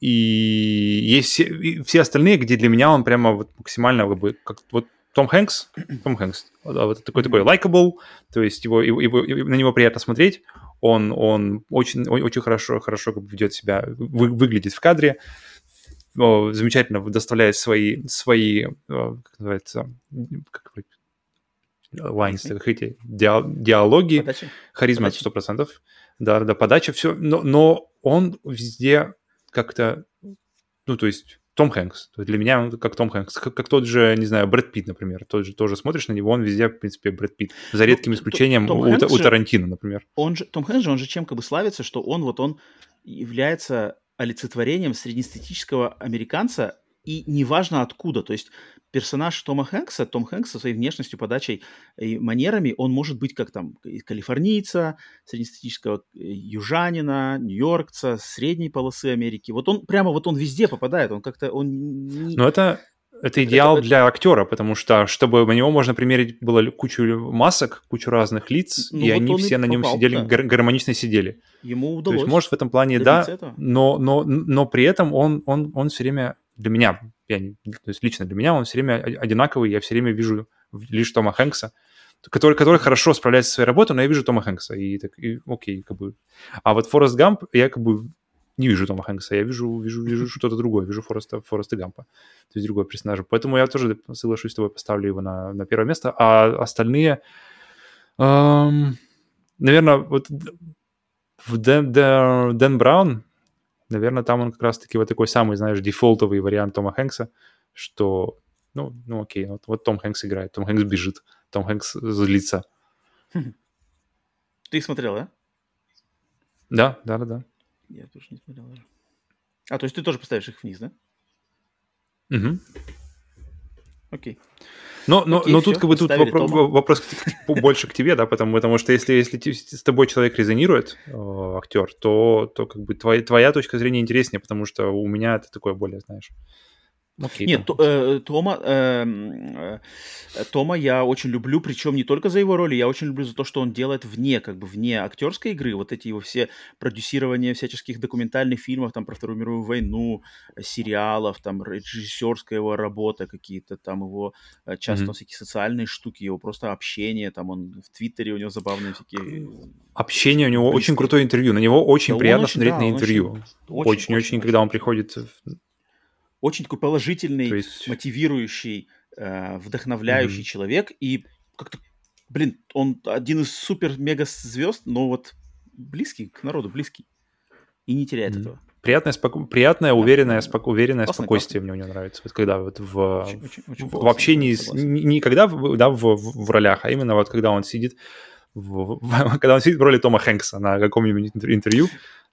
и есть все, и все остальные, где для меня он прямо вот максимально как бы, как вот том Хэнкс, <clears throat> Том Хэнкс, вот такой такой likable, то есть его, его, его, на него приятно смотреть, он, он очень, очень хорошо, хорошо как бы ведет себя, вы, выглядит в кадре, замечательно доставляет свои, свои как называется, как lines, как эти диалоги, подача. харизма подача. 100%, да, да, подача, все, но, но он везде как-то, ну, то есть Том Хэнкс. Для меня он как Том Хэнкс. Как, как тот же, не знаю, Брэд Питт, например. Тот же тоже смотришь на него, он везде, в принципе, Брэд Питт. За редким ну, исключением Том, Том у, у Тарантино, например. Он же, Том Хэнкс же, он же чем как бы славится, что он вот он является олицетворением среднестатистического американца, и неважно откуда. То есть персонаж Тома Хэнкса, Том Хэнкс со своей внешностью, подачей и манерами, он может быть как там калифорнийца, среднестатистического э, южанина, нью-йоркца, средней полосы Америки. Вот он прямо вот он везде попадает, он как-то он. Но это это идеал это, для актера, потому что чтобы на него можно примерить было кучу масок, кучу разных лиц, ну, и вот они все на нем попал, сидели, да. гар- гармонично сидели. Ему удалось. То есть, может, в этом плане да, но, но, но при этом он, он, он все время для меня, я, то есть лично для меня он все время одинаковый, я все время вижу лишь Тома Хэнкса, который, который хорошо справляется со своей работой, но я вижу Тома Хэнкса, и так, и, окей, как бы. А вот Форест Гамп, я как бы не вижу Тома Хэнкса, я вижу, вижу, вижу что-то другое, вижу Фореста, Фореста Гампа, то есть другой персонажа. Поэтому я тоже соглашусь с тобой, поставлю его на, на первое место, а остальные, эм, наверное, вот в Дэн, Дэн, Дэн Браун, наверное, там он как раз-таки вот такой самый, знаешь, дефолтовый вариант Тома Хэнкса, что, ну, ну окей, вот, вот Том Хэнкс играет, Том Хэнкс бежит, Том Хэнкс злится. Ты их смотрел, да? Да, да, да, да. Я тоже не смотрел даже. А, то есть ты тоже поставишь их вниз, да? Угу. Окей. Но, но, Окей, но тут как бы тут вопрос, вопрос <laughs> больше к тебе, да, потому, потому что если, если с тобой человек резонирует, э, актер, то, то как бы твоя, твоя точка зрения интереснее, потому что у меня это такое более, знаешь, Окей, Нет, то, э, Тома, э, э, Тома я очень люблю, причем не только за его роли, я очень люблю за то, что он делает вне, как бы вне актерской игры, вот эти его все продюсирования всяческих документальных фильмов, там про Вторую мировую войну, сериалов, там режиссерская его работа, какие-то там его э, часто mm-hmm. всякие социальные штуки, его просто общение, там он в Твиттере у него забавные всякие... Общение у него очень крутое интервью, на него очень да приятно очень, смотреть да, на интервью. Очень-очень, когда он приходит очень такой положительный, есть... мотивирующий, э, вдохновляющий mm-hmm. человек. И как-то, блин, он один из супер-мега звезд, но вот близкий к народу, близкий. И не теряет mm-hmm. этого. Приятное, споко... приятное, уверенное, спок... уверенное классный, спокойствие классный. мне у него нравится. Вот когда вот в, очень, очень, очень в, в общении, с... не когда да, в, в, в ролях, а именно вот когда он сидит в, в, <laughs> когда он сидит в роли Тома Хэнкса на каком-нибудь интервью,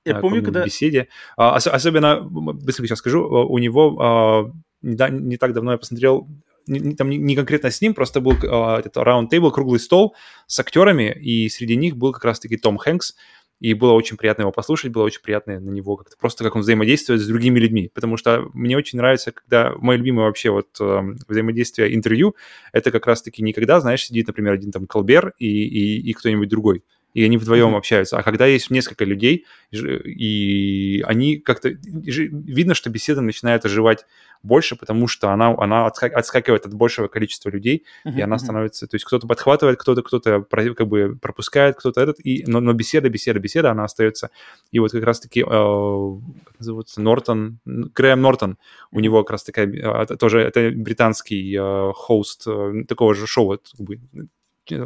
я помню, когда... беседе. А, ос- особенно, быстренько сейчас скажу, а, у него а, не, да, не так давно я посмотрел, не, там не, не конкретно с ним, просто был а, этот раунд-тейбл, круглый стол с актерами, и среди них был как раз-таки Том Хэнкс, и было очень приятно его послушать, было очень приятно на него как-то просто как он взаимодействует с другими людьми, потому что мне очень нравится, когда мое любимое вообще вот э, взаимодействие интервью, это как раз-таки не когда, знаешь, сидит, например, один там Колбер и, и, и кто-нибудь другой, и они вдвоем mm-hmm. общаются. А когда есть несколько людей, и они как-то... Видно, что беседа начинает оживать больше, потому что она, она отскакивает от большего количества людей, mm-hmm. и она становится... То есть кто-то подхватывает, кто-то кто-то как бы пропускает, кто-то этот, и, но, но беседа, беседа, беседа, она остается. И вот как раз-таки, э, как называется, Нортон, Грэм Нортон, у него как раз такая, э, тоже это британский э, хост э, такого же шоу, как бы,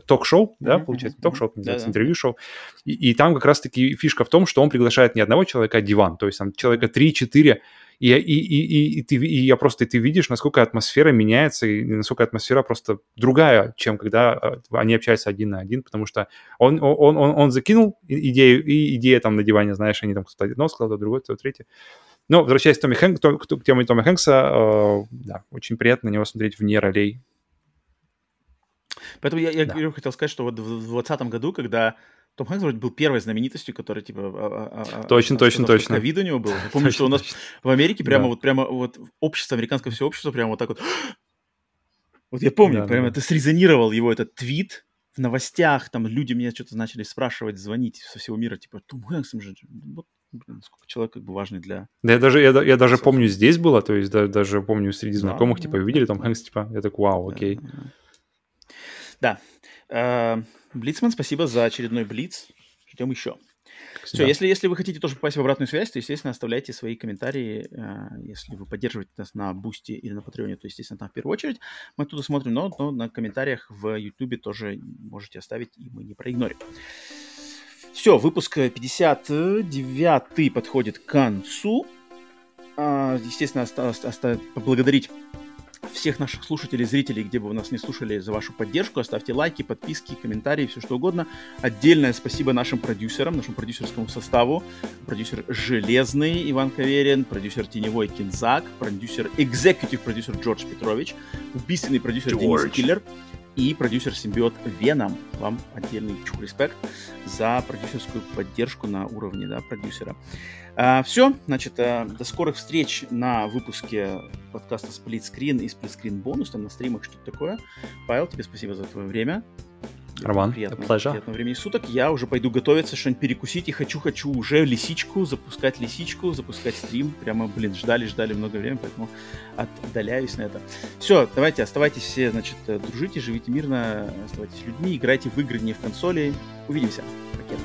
ток-шоу, да, mm-hmm. получается, ток-шоу, называется, интервью-шоу. И, и там как раз-таки фишка в том, что он приглашает не одного человека, а диван, то есть там человека 3-4, и, и, и, и, и, ты, и я просто, и ты видишь, насколько атмосфера меняется, и насколько атмосфера просто другая, чем когда а, они общаются один на один, потому что он, он, он, он закинул идею, и идея там на диване, знаешь, они там кто-то одно сказал, кто другой, кто третий. Но возвращаясь к, Томми Хэнк, к теме Тома Хэнкса, э, да, очень приятно на него смотреть вне ролей Поэтому я, я да. хотел сказать, что вот в 2020 году, когда том Хэнкс вроде был первой знаменитостью, которая типа... А, а, а, точно, точно, точно. Ковид у него был. <laughs> Я помню, что у нас в Америке прямо вот прямо вот общество, американское все общество прямо вот так вот... <gasps> Вот я помню, прямо это срезонировал его этот твит в новостях, там люди меня что-то начали спрашивать, звонить со всего мира, типа, Том Хэнкс же... Вот, блин, сколько человек как бы важный для... Да я даже, я, я даже помню, здесь было, то есть да, даже помню среди знакомых, да, типа, увидели Том Хэнкс, типа, я так, вау, окей. Да, да. Да. Э, Блицман, спасибо за очередной Блиц. Ждем еще. Все, если, если вы хотите тоже попасть в обратную связь, то, естественно, оставляйте свои комментарии. Э, если вы поддерживаете нас на Boosty или на Patreon е, то, естественно, там в первую очередь мы оттуда смотрим, но, но на комментариях в Ютубе тоже можете оставить, и мы не проигнорим. Все, выпуск 59 подходит к концу. а, естественно, осталось поблагодарить всех наших слушателей, зрителей, где бы вы нас не слушали, за вашу поддержку. Оставьте лайки, подписки, комментарии, все что угодно. Отдельное спасибо нашим продюсерам, нашему продюсерскому составу. Продюсер Железный Иван Каверин, продюсер Теневой Кинзак, продюсер, экзекутив продюсер Джордж Петрович, убийственный продюсер Джордж. Денис Киллер и продюсер Симбиот Веном. Вам отдельный чух респект за продюсерскую поддержку на уровне да, продюсера. А, все, значит, а, до скорых встреч на выпуске подкаста Split Screen и Split Screen бонус, там на стримах что-то такое. Павел, тебе спасибо за твое время. Роман, приятно, приятного времени суток. Я уже пойду готовиться, что-нибудь перекусить. И хочу-хочу уже лисичку, запускать лисичку, запускать стрим. Прямо, блин, ждали-ждали много времени, поэтому отдаляюсь на это. Все, давайте, оставайтесь все, значит, дружите, живите мирно, оставайтесь людьми, играйте в игры, не в консоли. Увидимся. Пакет.